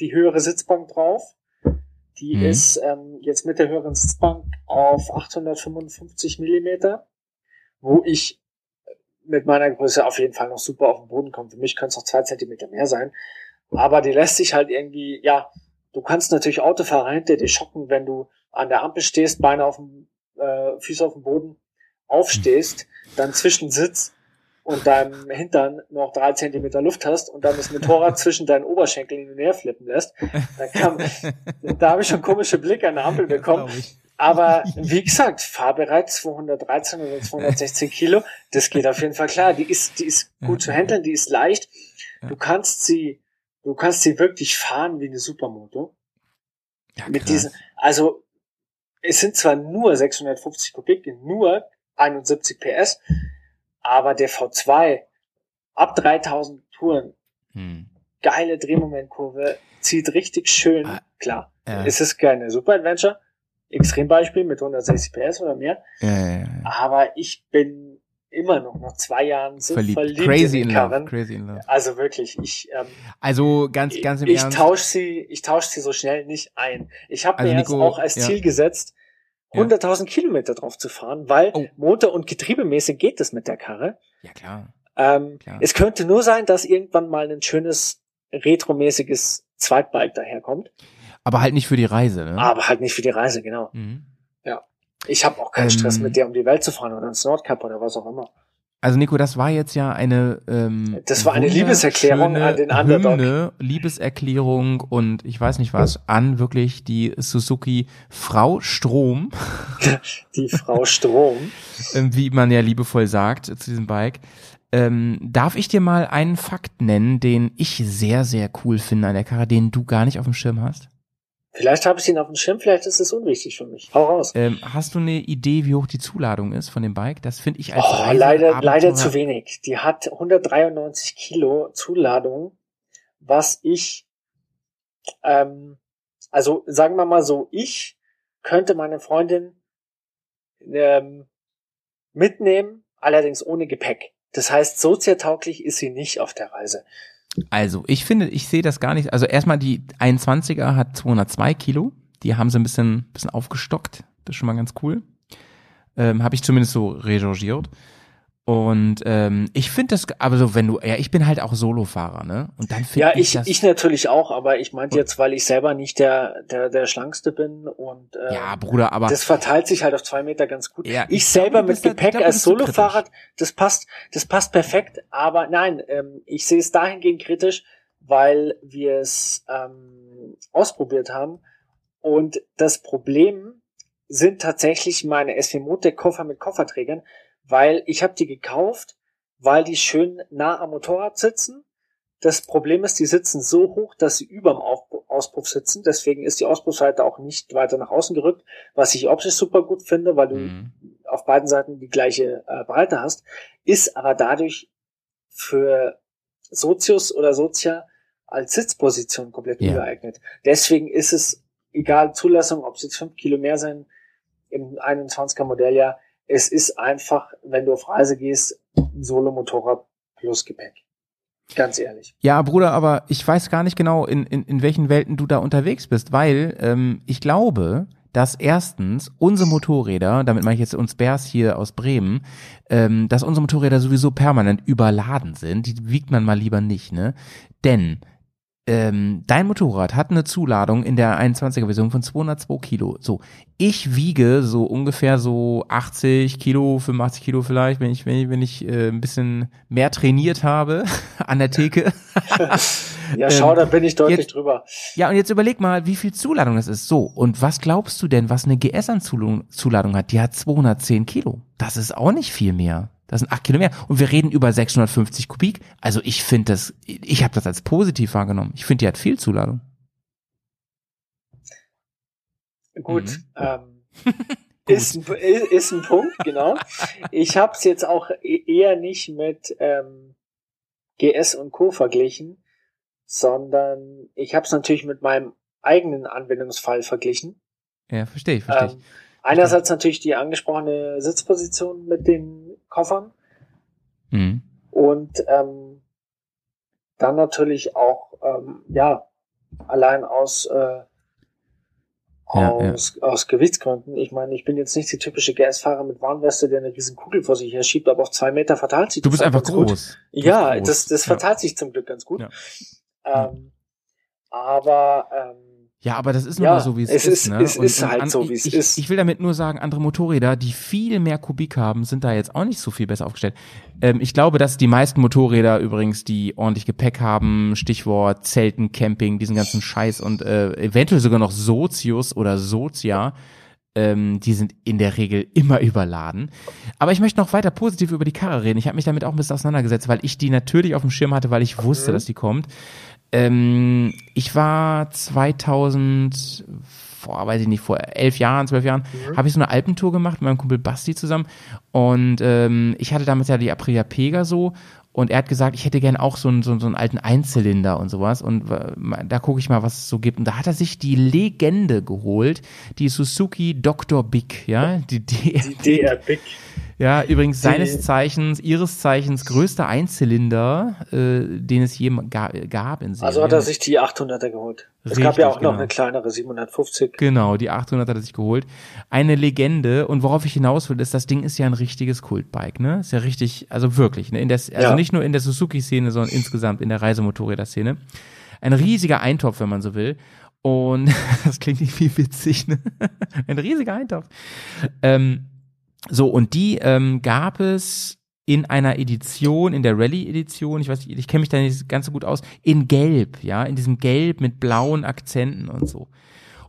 die höhere Sitzbank drauf. Die Mhm. ist ähm, jetzt mit der höheren Sitzbank auf 855 Millimeter, wo ich mit meiner Größe auf jeden Fall noch super auf den Boden komme. Für mich können es noch zwei Zentimeter mehr sein. Aber die lässt sich halt irgendwie, ja, du kannst natürlich Autofahrer hinter dir schocken, wenn du an der Ampel stehst, Beine auf dem, äh, Füße auf dem Boden, aufstehst, dann zwischen Sitz und deinem Hintern noch drei Zentimeter Luft hast und dann das Motorrad zwischen deinen Oberschenkeln hin und her flippen lässt, dann kann, da habe ich schon komische Blicke an der Ampel bekommen. Aber wie gesagt, fahrbereit 213 oder 216 Kilo, das geht auf jeden Fall klar. Die ist, die ist gut zu handeln, die ist leicht. Du kannst sie, du kannst sie wirklich fahren wie eine Supermoto. Ja, Mit diesen, also es sind zwar nur 650 Kubik, nur 71 PS, aber der V2 ab 3000 Touren, Hm. geile Drehmomentkurve, zieht richtig schön, Ah, klar. ja. Es ist keine Super Adventure, Extrembeispiel mit 160 PS oder mehr, Ja, ja, aber ich bin immer noch nach zwei Jahren so verliebt, Verliebt. Crazy in in love. Crazy in love. Also wirklich, ich, ähm, Also ganz, ganz im ich Ernst. tausche sie, ich tausche sie so schnell nicht ein. Ich habe Also mir jetzt Nico, auch als. Ziel gesetzt. 100.000 Kilometer drauf zu fahren, weil Oh. Motor- und Getriebemäßig geht es mit der Karre. Ja, klar. Ähm, Klar. es könnte nur sein, dass irgendwann mal ein schönes retromäßiges Zweitbike daherkommt, Aber halt nicht für die Reise, ne? aber halt nicht für die Reise, genau. Mhm. Ich habe auch keinen Ähm, Stress mit der um die Welt zu fahren oder ins Nordkap oder was auch immer. Also Nico, das war jetzt ja eine ähm, Das war eine Liebeserklärung an den Underdog. Hymne, Liebeserklärung und ich weiß nicht was an wirklich die Suzuki Frau Strom, Die Frau Strom. ähm, wie man ja liebevoll sagt zu diesem Bike. Ähm, darf ich dir mal einen Fakt nennen, den ich sehr sehr cool finde an der Karre, den du gar nicht auf dem Schirm hast? Vielleicht habe ich ihn auf dem Schirm, vielleicht ist es unwichtig für mich. Hau raus. Ähm, hast du eine Idee, wie hoch die Zuladung ist von dem Bike? Das finde ich als Oh, leider, leider zu wenig. Die hat 193 Kilo Zuladung, was ich, ähm, also sagen wir mal so, ich könnte meine Freundin ähm, mitnehmen, allerdings ohne Gepäck. Das heißt, soziatauglich ist sie nicht auf der Reise. Also, ich finde, ich sehe das gar nicht. Also erstmal die 21er hat 202 Kilo. Die haben sie ein bisschen, bisschen aufgestockt. Das ist schon mal ganz cool. Ähm, Habe ich zumindest so recherchiert. Und ähm, ich finde das, aber so, wenn du, ja, ich bin halt auch Solofahrer, ne? Und dann finde Ja, ich, ich, das, ich natürlich auch, aber ich meinte jetzt, weil ich selber nicht der, der, der Schlankste bin und äh, ja, Bruder, aber das verteilt sich halt auf zwei Meter ganz gut. Ja, ich ich selber mit da- Gepäck da als Solofahrer, das passt, das passt perfekt, aber nein, ähm, ich sehe es dahingehend kritisch, weil wir es ähm, ausprobiert haben und das Problem sind tatsächlich meine SW Motec Koffer mit Kofferträgern, weil ich habe die gekauft, weil die schön nah am Motorrad sitzen. Das Problem ist, die sitzen so hoch, dass sie überm Auf- Auspuff sitzen. Deswegen ist die Auspuffseite auch nicht weiter nach außen gerückt, was ich optisch super gut finde, weil du Mhm. auf beiden Seiten die gleiche äh, Breite hast, ist aber dadurch für Sozius oder Sozia als Sitzposition komplett Ja. ungeeignet. Deswegen ist es, egal Zulassung, ob es jetzt fünf Kilo mehr sein im 21er Modelljahr, es ist einfach, wenn du auf Reise gehst, ein Solo-Motorrad plus Gepäck. Ganz ehrlich. Ja, Bruder, aber ich weiß gar nicht genau, in, in, in welchen Welten du da unterwegs bist, weil ähm, ich glaube, dass erstens unsere Motorräder, damit meine ich jetzt uns Bärs hier aus Bremen, ähm, dass unsere Motorräder sowieso permanent überladen sind. Die wiegt man mal lieber nicht, ne? Denn ähm, dein Motorrad hat eine Zuladung in der 21er Version von 202 Kilo. So, ich wiege so ungefähr so 80 Kilo, 85 Kilo vielleicht, wenn ich wenn ich, wenn ich äh, ein bisschen mehr trainiert habe an der Theke. Ja, schau, Ähm, da bin ich deutlich jetzt- drüber. Ja, und jetzt überleg mal, wie viel Zuladung das ist. So, und was glaubst du denn, was eine GS an Zuladung, Zuladung hat? Die hat 210 Kilo. Das ist auch nicht viel mehr. Das sind 8 Kilo mehr. Und wir reden über 650 Kubik. Also ich finde das, ich habe das als positiv wahrgenommen. Ich finde, die hat viel Zuladung. Gut. Mhm. Ähm, Ist, ein- ist ein Punkt, genau. Ich habe es jetzt auch e- eher nicht mit ähm, GS und Co. verglichen, sondern ich habe es natürlich mit meinem eigenen Anwendungsfall verglichen. Ja, verstehe ich, verstehe Ähm, einerseits natürlich die angesprochene Sitzposition mit den Koffern. Mhm. und ähm, dann natürlich auch, ähm, ja, allein aus, äh, Ja, aus, aus Gewichtsgründen. Ich meine, ich bin jetzt nicht die typische GS-Fahrer mit Warnweste, der eine riesen Kugel vor sich her schiebt, aber auf zwei Meter verteilt sich Du bist halt einfach groß. Du Ja, bist groß. das, das Ja. verteilt sich zum Glück ganz gut. Ja. Ähm, aber ähm, Ja, aber das ist nun Ja, mal so, wie es, es ist. ist- ne? es ist halt so, wie es ich, ist. Ich will damit nur sagen, andere Motorräder, die viel mehr Kubik haben, sind da jetzt auch nicht so viel besser aufgestellt. Ähm, ich glaube, dass die meisten Motorräder übrigens, die ordentlich Gepäck haben, Stichwort Zelten, Camping, diesen ganzen Scheiß und äh, eventuell sogar noch Sozius oder Sozia, ähm, die sind in der Regel immer überladen. Aber ich möchte noch weiter positiv über die Karre reden. Ich habe mich damit auch ein bisschen auseinandergesetzt, weil ich die natürlich auf dem Schirm hatte, weil ich wusste, dass die kommt. Ähm, ich war 2000, vor, weiß ich nicht, vor elf Jahren, zwölf Jahren, habe ich so eine Alpentour gemacht mit meinem Kumpel Basti zusammen. Und ähm, ich hatte damals ja die Aprilia Pegaso und er hat gesagt, ich hätte gern auch so einen, so, so einen alten Einzylinder und sowas. Und äh, da gucke ich mal, was es so gibt. Und da hat er sich die Legende geholt, die Suzuki Dr. Big, ja, die, die, die DR Big. Ja, übrigens Die- seines Zeichens, ihres Zeichens größter Einzylinder, äh, den es je ga, gab in Serie. Also hat er sich die 800er geholt. Es gab Richtig, ja auch noch genau. eine kleinere 750. Genau, die 800 hat er sich geholt. Eine Legende. Und worauf ich hinaus will, ist, das Ding ist ja ein richtiges Kultbike, ne? Ist ja richtig, also wirklich, ne? In der, also Ja. nicht nur in der Suzuki-Szene, sondern insgesamt in der Reisemotorräder-Szene. Ein riesiger Eintopf, wenn man so will. Und das klingt irgendwie witzig, ne? Ein riesiger Eintopf. Ähm, so, und die ähm, gab es in einer Edition, in der Rallye-Edition, ich weiß nicht, ich kenne mich da nicht ganz so gut aus, in Gelb, ja, in diesem Gelb mit blauen Akzenten und so.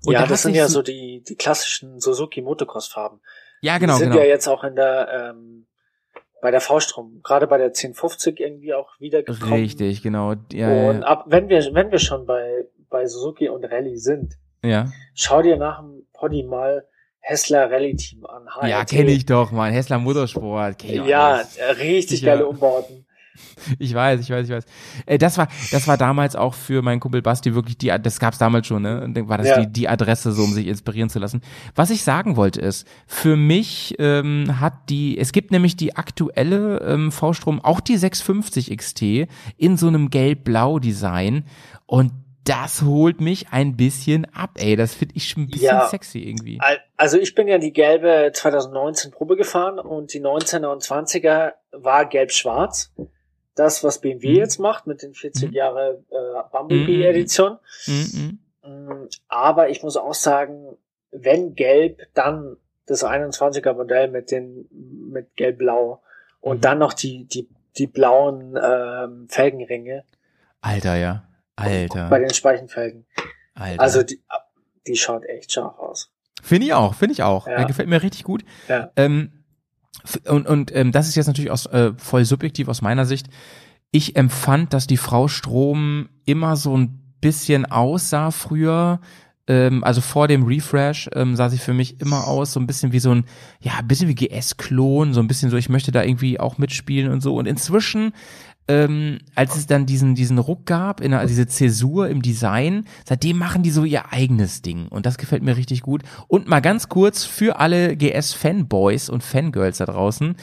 Und ja, da das sind ja so die, die klassischen Suzuki Motocross-Farben. Ja, genau, die sind genau. ja jetzt auch in der, ähm, bei der V-Strom, gerade bei der 1050 irgendwie auch wiedergekommen. Richtig, genau. Ja, Und ab, wenn wir, wenn wir schon bei, bei Suzuki und Rallye sind, ja. schau dir nach dem Poddy mal Hessler Rallye Team an. ja HRT. kenne ich doch, Mann. Hessler Motorsport. Ja, alles. äh, richtig Sicher. geile Umbauten. Ich weiß, ich weiß, ich weiß. Äh, das war, das war damals auch für meinen Kumpel Basti wirklich die, das gab's damals schon, ne? War das Ja. die, die Adresse, so um sich inspirieren zu lassen. Was ich sagen wollte ist, für mich ähm, hat die, es gibt nämlich die aktuelle ähm, V-Strom, auch die 650 XT in so einem gelb-blau-Design und das holt mich ein bisschen ab, ey. Das finde ich schon ein bisschen Ja. sexy irgendwie. Al- Also ich bin ja die gelbe 2019 Probe gefahren und die 19er und 20er war gelb-schwarz. Das, was BMW Mhm. jetzt macht mit den 40 Mhm. Jahre äh, Mhm. Bumblebee-Edition. Mhm. Mm, Aber ich muss auch sagen, wenn gelb, dann das 21er Modell mit den mit gelb-blau und Mhm. dann noch die die die blauen ähm, Felgenringe Alter, ja. Alter. bei den Speichenfelgen. Alter. Also die, die schaut echt scharf aus. Finde ich auch, finde ich auch. Ja. Er gefällt mir richtig gut. Ja. Ähm, und und ähm, das ist jetzt natürlich aus, äh, voll subjektiv aus meiner Sicht. Ich empfand, dass die Frau Strom immer so ein bisschen aussah früher. Ähm, also vor dem Refresh ähm, sah sie für mich immer aus, so ein bisschen wie so ein, ja, ein bisschen wie GS-Klon, so ein bisschen so, ich möchte da irgendwie auch mitspielen und so. Und inzwischen ähm, als es dann diesen, diesen Ruck gab, in der, diese Zäsur im Design, seitdem machen die so ihr eigenes Ding. Und das gefällt mir richtig gut. Und mal ganz kurz für alle GS-Fanboys und Fangirls da draußen,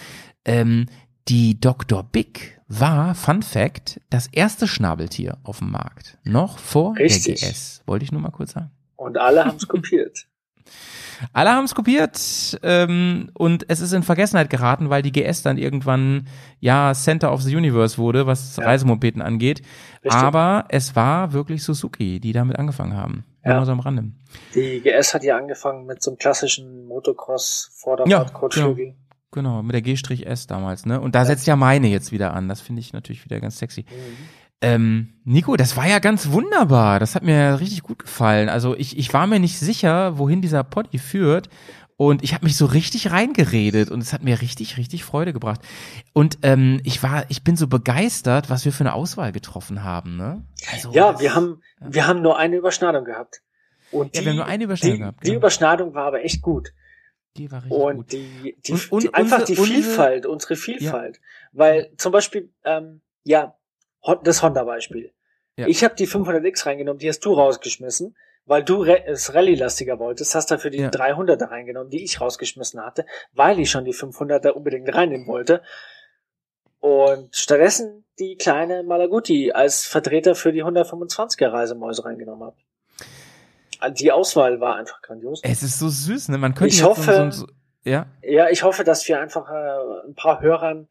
ähm, die Dr. Big war, Fun Fact, das erste Schnabeltier auf dem Markt. Noch vor Richtig. der GS. Wollte ich nur mal kurz sagen. Und alle haben es kopiert. Alle haben es kopiert ähm, und es ist in Vergessenheit geraten, weil die GS dann irgendwann ja Center of the Universe wurde, was Ja. Reisemopeden angeht. Richtig. Aber es war wirklich Suzuki, die damit angefangen haben. Ja. Nur so am Rande. Die GS hat ja angefangen mit so einem klassischen Motocross Ja, Vorderrad Kotflügel. Genau, mit der G-S damals, ne? Und da setzt ja meine jetzt wieder an. Das finde ich natürlich wieder ganz sexy. Ähm, Nico, das war ja ganz wunderbar. Das hat mir richtig gut gefallen. Also ich, ich war mir nicht sicher, wohin dieser Poddy führt. Und ich habe mich so richtig reingeredet und es hat mir richtig, richtig Freude gebracht. Und ähm, ich war, ich bin so begeistert, was wir für eine Auswahl getroffen haben. Ne? Also, Ja, wir haben, wir haben nur eine Überschneidung gehabt. Und die, Ja, wir haben nur eine Überschneidung die, gehabt, Die ja. Überschneidung war aber echt gut. die war richtig Und gut. die, die, Und- und die einfach unsere- die unsere- Vielfalt, unsere Vielfalt. Weil zum Beispiel, ähm, ja, das Honda-Beispiel. Ja. Ich habe die 500X reingenommen, die hast du rausgeschmissen, weil du es Rallye-lastiger wolltest, hast dafür die Ja. 300er reingenommen, die ich rausgeschmissen hatte, weil ich schon die 500er unbedingt reinnehmen wollte. Und stattdessen die kleine Malaguti als Vertreter für die 125er Reisemäuse reingenommen habe. Die Auswahl war einfach grandios. Es ist so süß, ne? Man könnte Ich hoffe- so, so, ja. Ja, ich hoffe, dass wir einfach äh, ein paar Hörern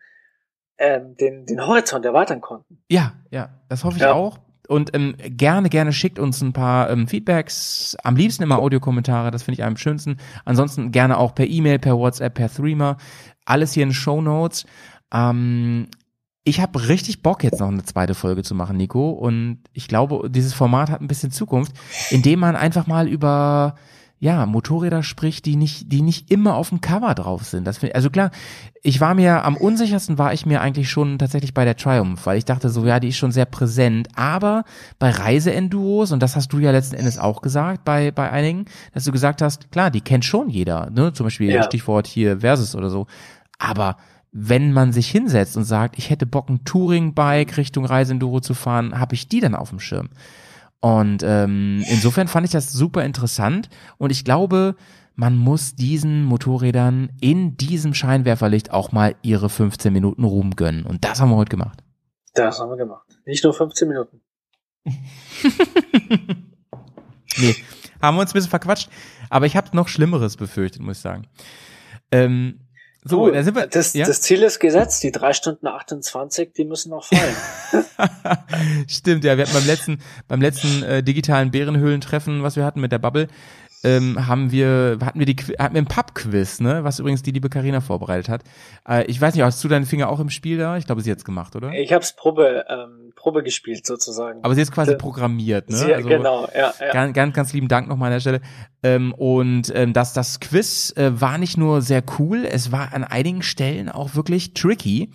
ähm, den, den Horizont erweitern konnten. Ja, ja, das hoffe ich Ja. auch. Und ähm, gerne, gerne schickt uns ein paar ähm, Feedbacks. Am liebsten immer Audiokommentare, das finde ich am schönsten. Ansonsten gerne auch per E-Mail, per WhatsApp, per Threema. Alles hier in Show Notes. Ähm, ich habe richtig Bock, jetzt noch eine zweite Folge zu machen, Nico. Und ich glaube, dieses Format hat ein bisschen Zukunft, indem man einfach mal über ja, Motorräder spricht, die nicht, die nicht immer auf dem Cover drauf sind. Das find, also klar, ich war mir, am unsichersten war ich mir eigentlich schon tatsächlich bei der Triumph, weil ich dachte so, ja, die ist schon sehr präsent, aber bei Reiseenduros, und das hast du ja letzten Endes auch gesagt bei, bei einigen, dass du gesagt hast, klar, die kennt schon jeder, ne, zum Beispiel Ja. Stichwort hier Versus oder so, aber wenn man sich hinsetzt und sagt, ich hätte Bock, ein Touring-Bike Richtung Reiseenduro zu fahren, habe ich die dann auf dem Schirm. Und ähm, insofern fand ich das super interessant und ich glaube, man muss diesen Motorrädern in diesem Scheinwerferlicht auch mal ihre 15 Minuten Ruhm gönnen. Und das haben wir heute gemacht. Das haben wir gemacht. Nicht nur 15 Minuten. Nee, haben wir uns ein bisschen verquatscht, aber ich habe noch Schlimmeres befürchtet, muss ich sagen. Ähm, so, Du, da sind wir. das, ja? das Ziel ist gesetzt. Die drei Stunden 28, die müssen noch fallen. Stimmt, ja, wir hatten beim letzten, beim letzten äh, digitalen Bärenhöhlentreffen, was wir hatten mit der Bubble, ähm, haben wir, hatten wir die, hatten wir ein Pub-Quiz, ne, was übrigens die liebe Karina vorbereitet hat. Äh, ich weiß nicht, hast du deinen Finger auch im Spiel da? Ich glaube, sie hat's gemacht, oder? ich habe Probe, ähm, Probe gespielt sozusagen. Aber sie ist quasi Sie- programmiert, ne? Sie, Also- genau, ja, ja. Ganz, ganz, ganz lieben Dank nochmal an der Stelle. Ähm, und ähm, das, das Quiz äh, war nicht nur sehr cool, es war an einigen Stellen auch wirklich tricky.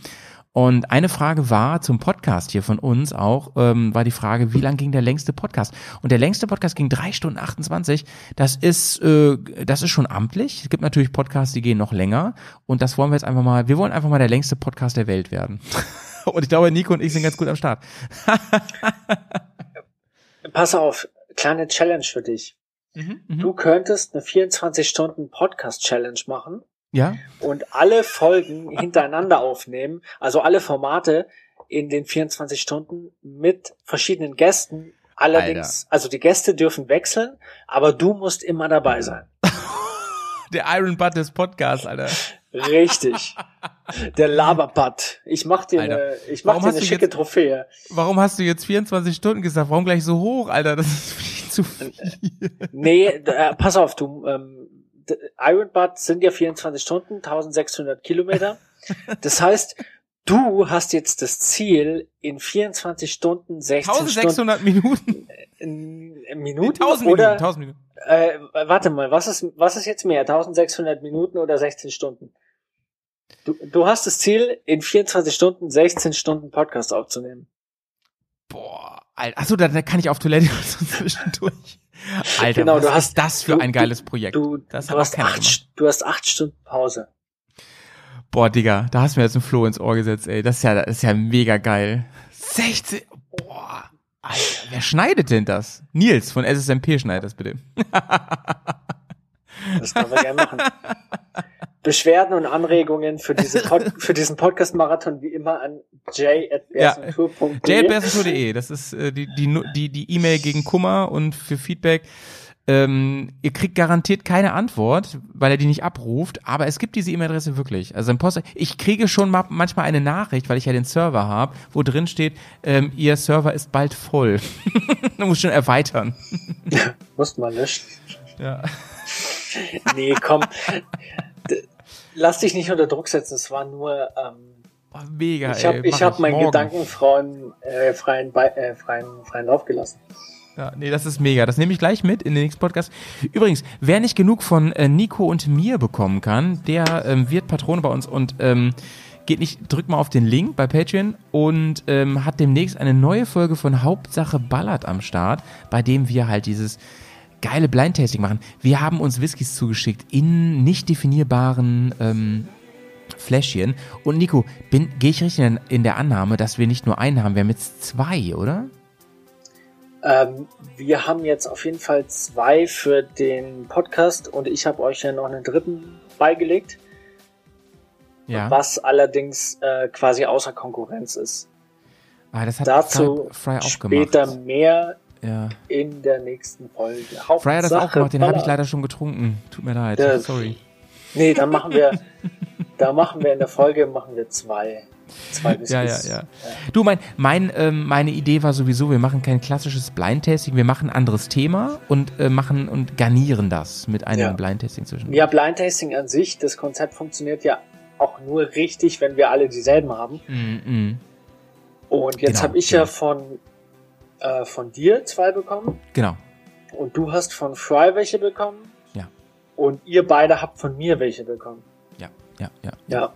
Und eine Frage war zum Podcast hier von uns auch, ähm, war die Frage, wie lang ging der längste Podcast? Und der längste Podcast ging drei Stunden 28. Das ist, äh, das ist schon amtlich. Es gibt natürlich Podcasts, die gehen noch länger. Und das wollen wir jetzt einfach mal, wir wollen einfach mal der längste Podcast der Welt werden. Und ich glaube, Nico und ich sind ganz gut am Start. Pass auf, kleine Challenge für dich. Mhm. Du könntest eine 24-Stunden-Podcast-Challenge machen Ja? und alle Folgen hintereinander aufnehmen, also alle Formate in den 24 Stunden mit verschiedenen Gästen. Allerdings, also die Gäste dürfen wechseln, aber du musst immer dabei sein. Der Iron Butt des Podcasts, Alter. Richtig. Der Laberpad. Ich mach dir Alter. eine, ich mach Warum dir eine schicke jetzt- Trophäe. Warum hast du jetzt 24 Stunden gesagt? Warum gleich so hoch, Alter? Das ist viel zu viel. Nee, äh, pass auf, du, ähm, Iron Butt sind ja 24 Stunden, 1600 Kilometer. Das heißt, du hast jetzt das Ziel, in 24 Stunden 16 Stunden 1600 Minuten. in, in Nee, Minuten 1000 oder Minuten. 1000 Minuten. äh, warte mal, was ist was ist jetzt mehr, 1600 Minuten oder 16 Stunden? Du, du hast das Ziel, in 24 Stunden 16 Stunden Podcast aufzunehmen. Boah, Alter. Achso, da, da kann ich auf Toilette zwischendurch. Alter, Genau, was du ist hast- das für du- ein geiles Projekt? Du, das du, hast acht, du hast acht Stunden Pause. Boah, Digga, da hast du mir jetzt ein Floh ins Ohr gesetzt, ey. Das ist ja, das ist ja mega geil. 16, boah. Alter, wer schneidet denn das? Nils von SSMP schneidet das bitte. Das können wir gerne machen. Beschwerden und Anregungen für, diese Pod für diesen Podcast-Marathon wie immer an j.bersentour.de. jlbersentour.de, das ist äh, die die Nu- die die E-Mail gegen Kummer und für Feedback. Ähm, ihr kriegt garantiert keine Antwort, weil er die nicht abruft, aber es gibt diese E-Mail-Adresse wirklich. Also im Post, ich kriege schon ma manchmal eine Nachricht, weil ich ja den Server habe, wo drin steht, ähm, ihr Server ist bald voll. du musst schon erweitern. Muss man nicht. Ja. Nee, komm. Lass dich nicht unter Druck setzen. Es war nur, ähm, Oh, mega, ich habe hab meinen morgen. Gedankenfreien äh, freien, äh, freien, freien Lauf gelassen. Ja, nee, das ist mega. Das nehme ich gleich mit in den nächsten Podcast. Übrigens, wer nicht genug von äh, Nico und mir bekommen kann, der ähm, wird Patrone bei uns und ähm, geht nicht, drückt mal auf den Link bei Patreon und ähm, hat demnächst eine neue Folge von Hauptsache Ballert am Start, bei dem wir halt dieses geile Blind-Tasting machen. Wir haben uns Whiskys zugeschickt in nicht definierbaren ähm, Fläschchen. Und Nico, gehe ich richtig in, in der Annahme, dass wir nicht nur einen haben, wir haben jetzt zwei, oder? Ähm, wir haben jetzt auf jeden Fall zwei für den Podcast und ich habe euch ja noch einen dritten beigelegt, Ja. was allerdings äh, quasi außer Konkurrenz ist. Ah, das hat Dazu Fry auch später mehr Ja. in der nächsten Folge. Fry hat das auch gemacht, den habe ich leider schon getrunken. Tut mir leid. Ja. Sorry. Nee, dann machen wir, da machen wir in der Folge machen wir zwei, zwei Ja, ja, Whiskys. ja. Du, mein, mein, ähm, meine Idee war sowieso, wir machen kein klassisches Blind-Tasting, wir machen ein anderes Thema und äh, machen und garnieren das mit einem Ja. Blind-Tasting zwischen. Ja, Blind Tasting an sich, das Konzept funktioniert ja auch nur richtig, wenn wir alle dieselben haben. Mm, mm. Und jetzt Genau, habe ich genau. ja von, äh, von dir zwei bekommen Genau. und du hast von Fry welche bekommen. Ja. Und ihr beide habt von mir welche bekommen. Ja, ja, ja. Ja,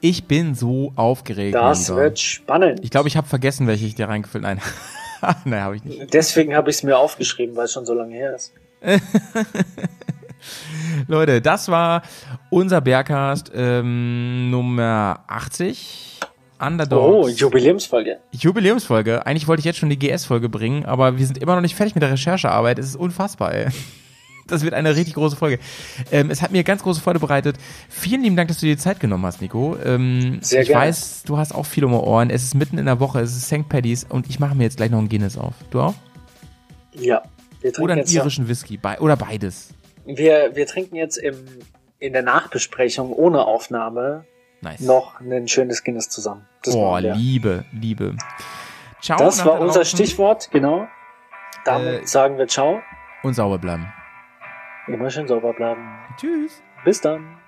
Ich bin so aufgeregt. das Lieber. wird spannend. Ich glaube, ich habe vergessen, welche ich dir reingefüllt Nein. Nein, habe ich nicht. Deswegen habe ich es mir aufgeschrieben, weil es schon so lange her ist. Leute, das war unser Bergcast ähm, Nummer 80. Oh, Underdogs. Jubiläumsfolge. Jubiläumsfolge. Eigentlich wollte ich jetzt schon die GS-Folge bringen, aber wir sind immer noch nicht fertig mit der Recherchearbeit. Es ist unfassbar, ey. Das wird eine richtig große Folge. Ähm, es hat mir ganz große Freude bereitet. Vielen lieben Dank, dass du dir die Zeit genommen hast, Nico. Ähm, Sehr ich gerne. weiß, du hast auch viel um die Ohren. Es ist mitten in der Woche, es ist St. Paddy's und ich mache mir jetzt gleich noch ein Guinness auf. Du auch? Ja. Oder einen jetzt ja- irischen Whisky. Be oder beides. Wir, wir trinken jetzt im, in der Nachbesprechung ohne Aufnahme Nice. noch ein schönes Guinness zusammen. Das, Boah. Liebe, Liebe. Ciao. das war unser Stichwort, genau. Damit Äh, sagen wir Ciao. Und sauber bleiben. Immer schön sauber bleiben. Tschüss. Bis dann.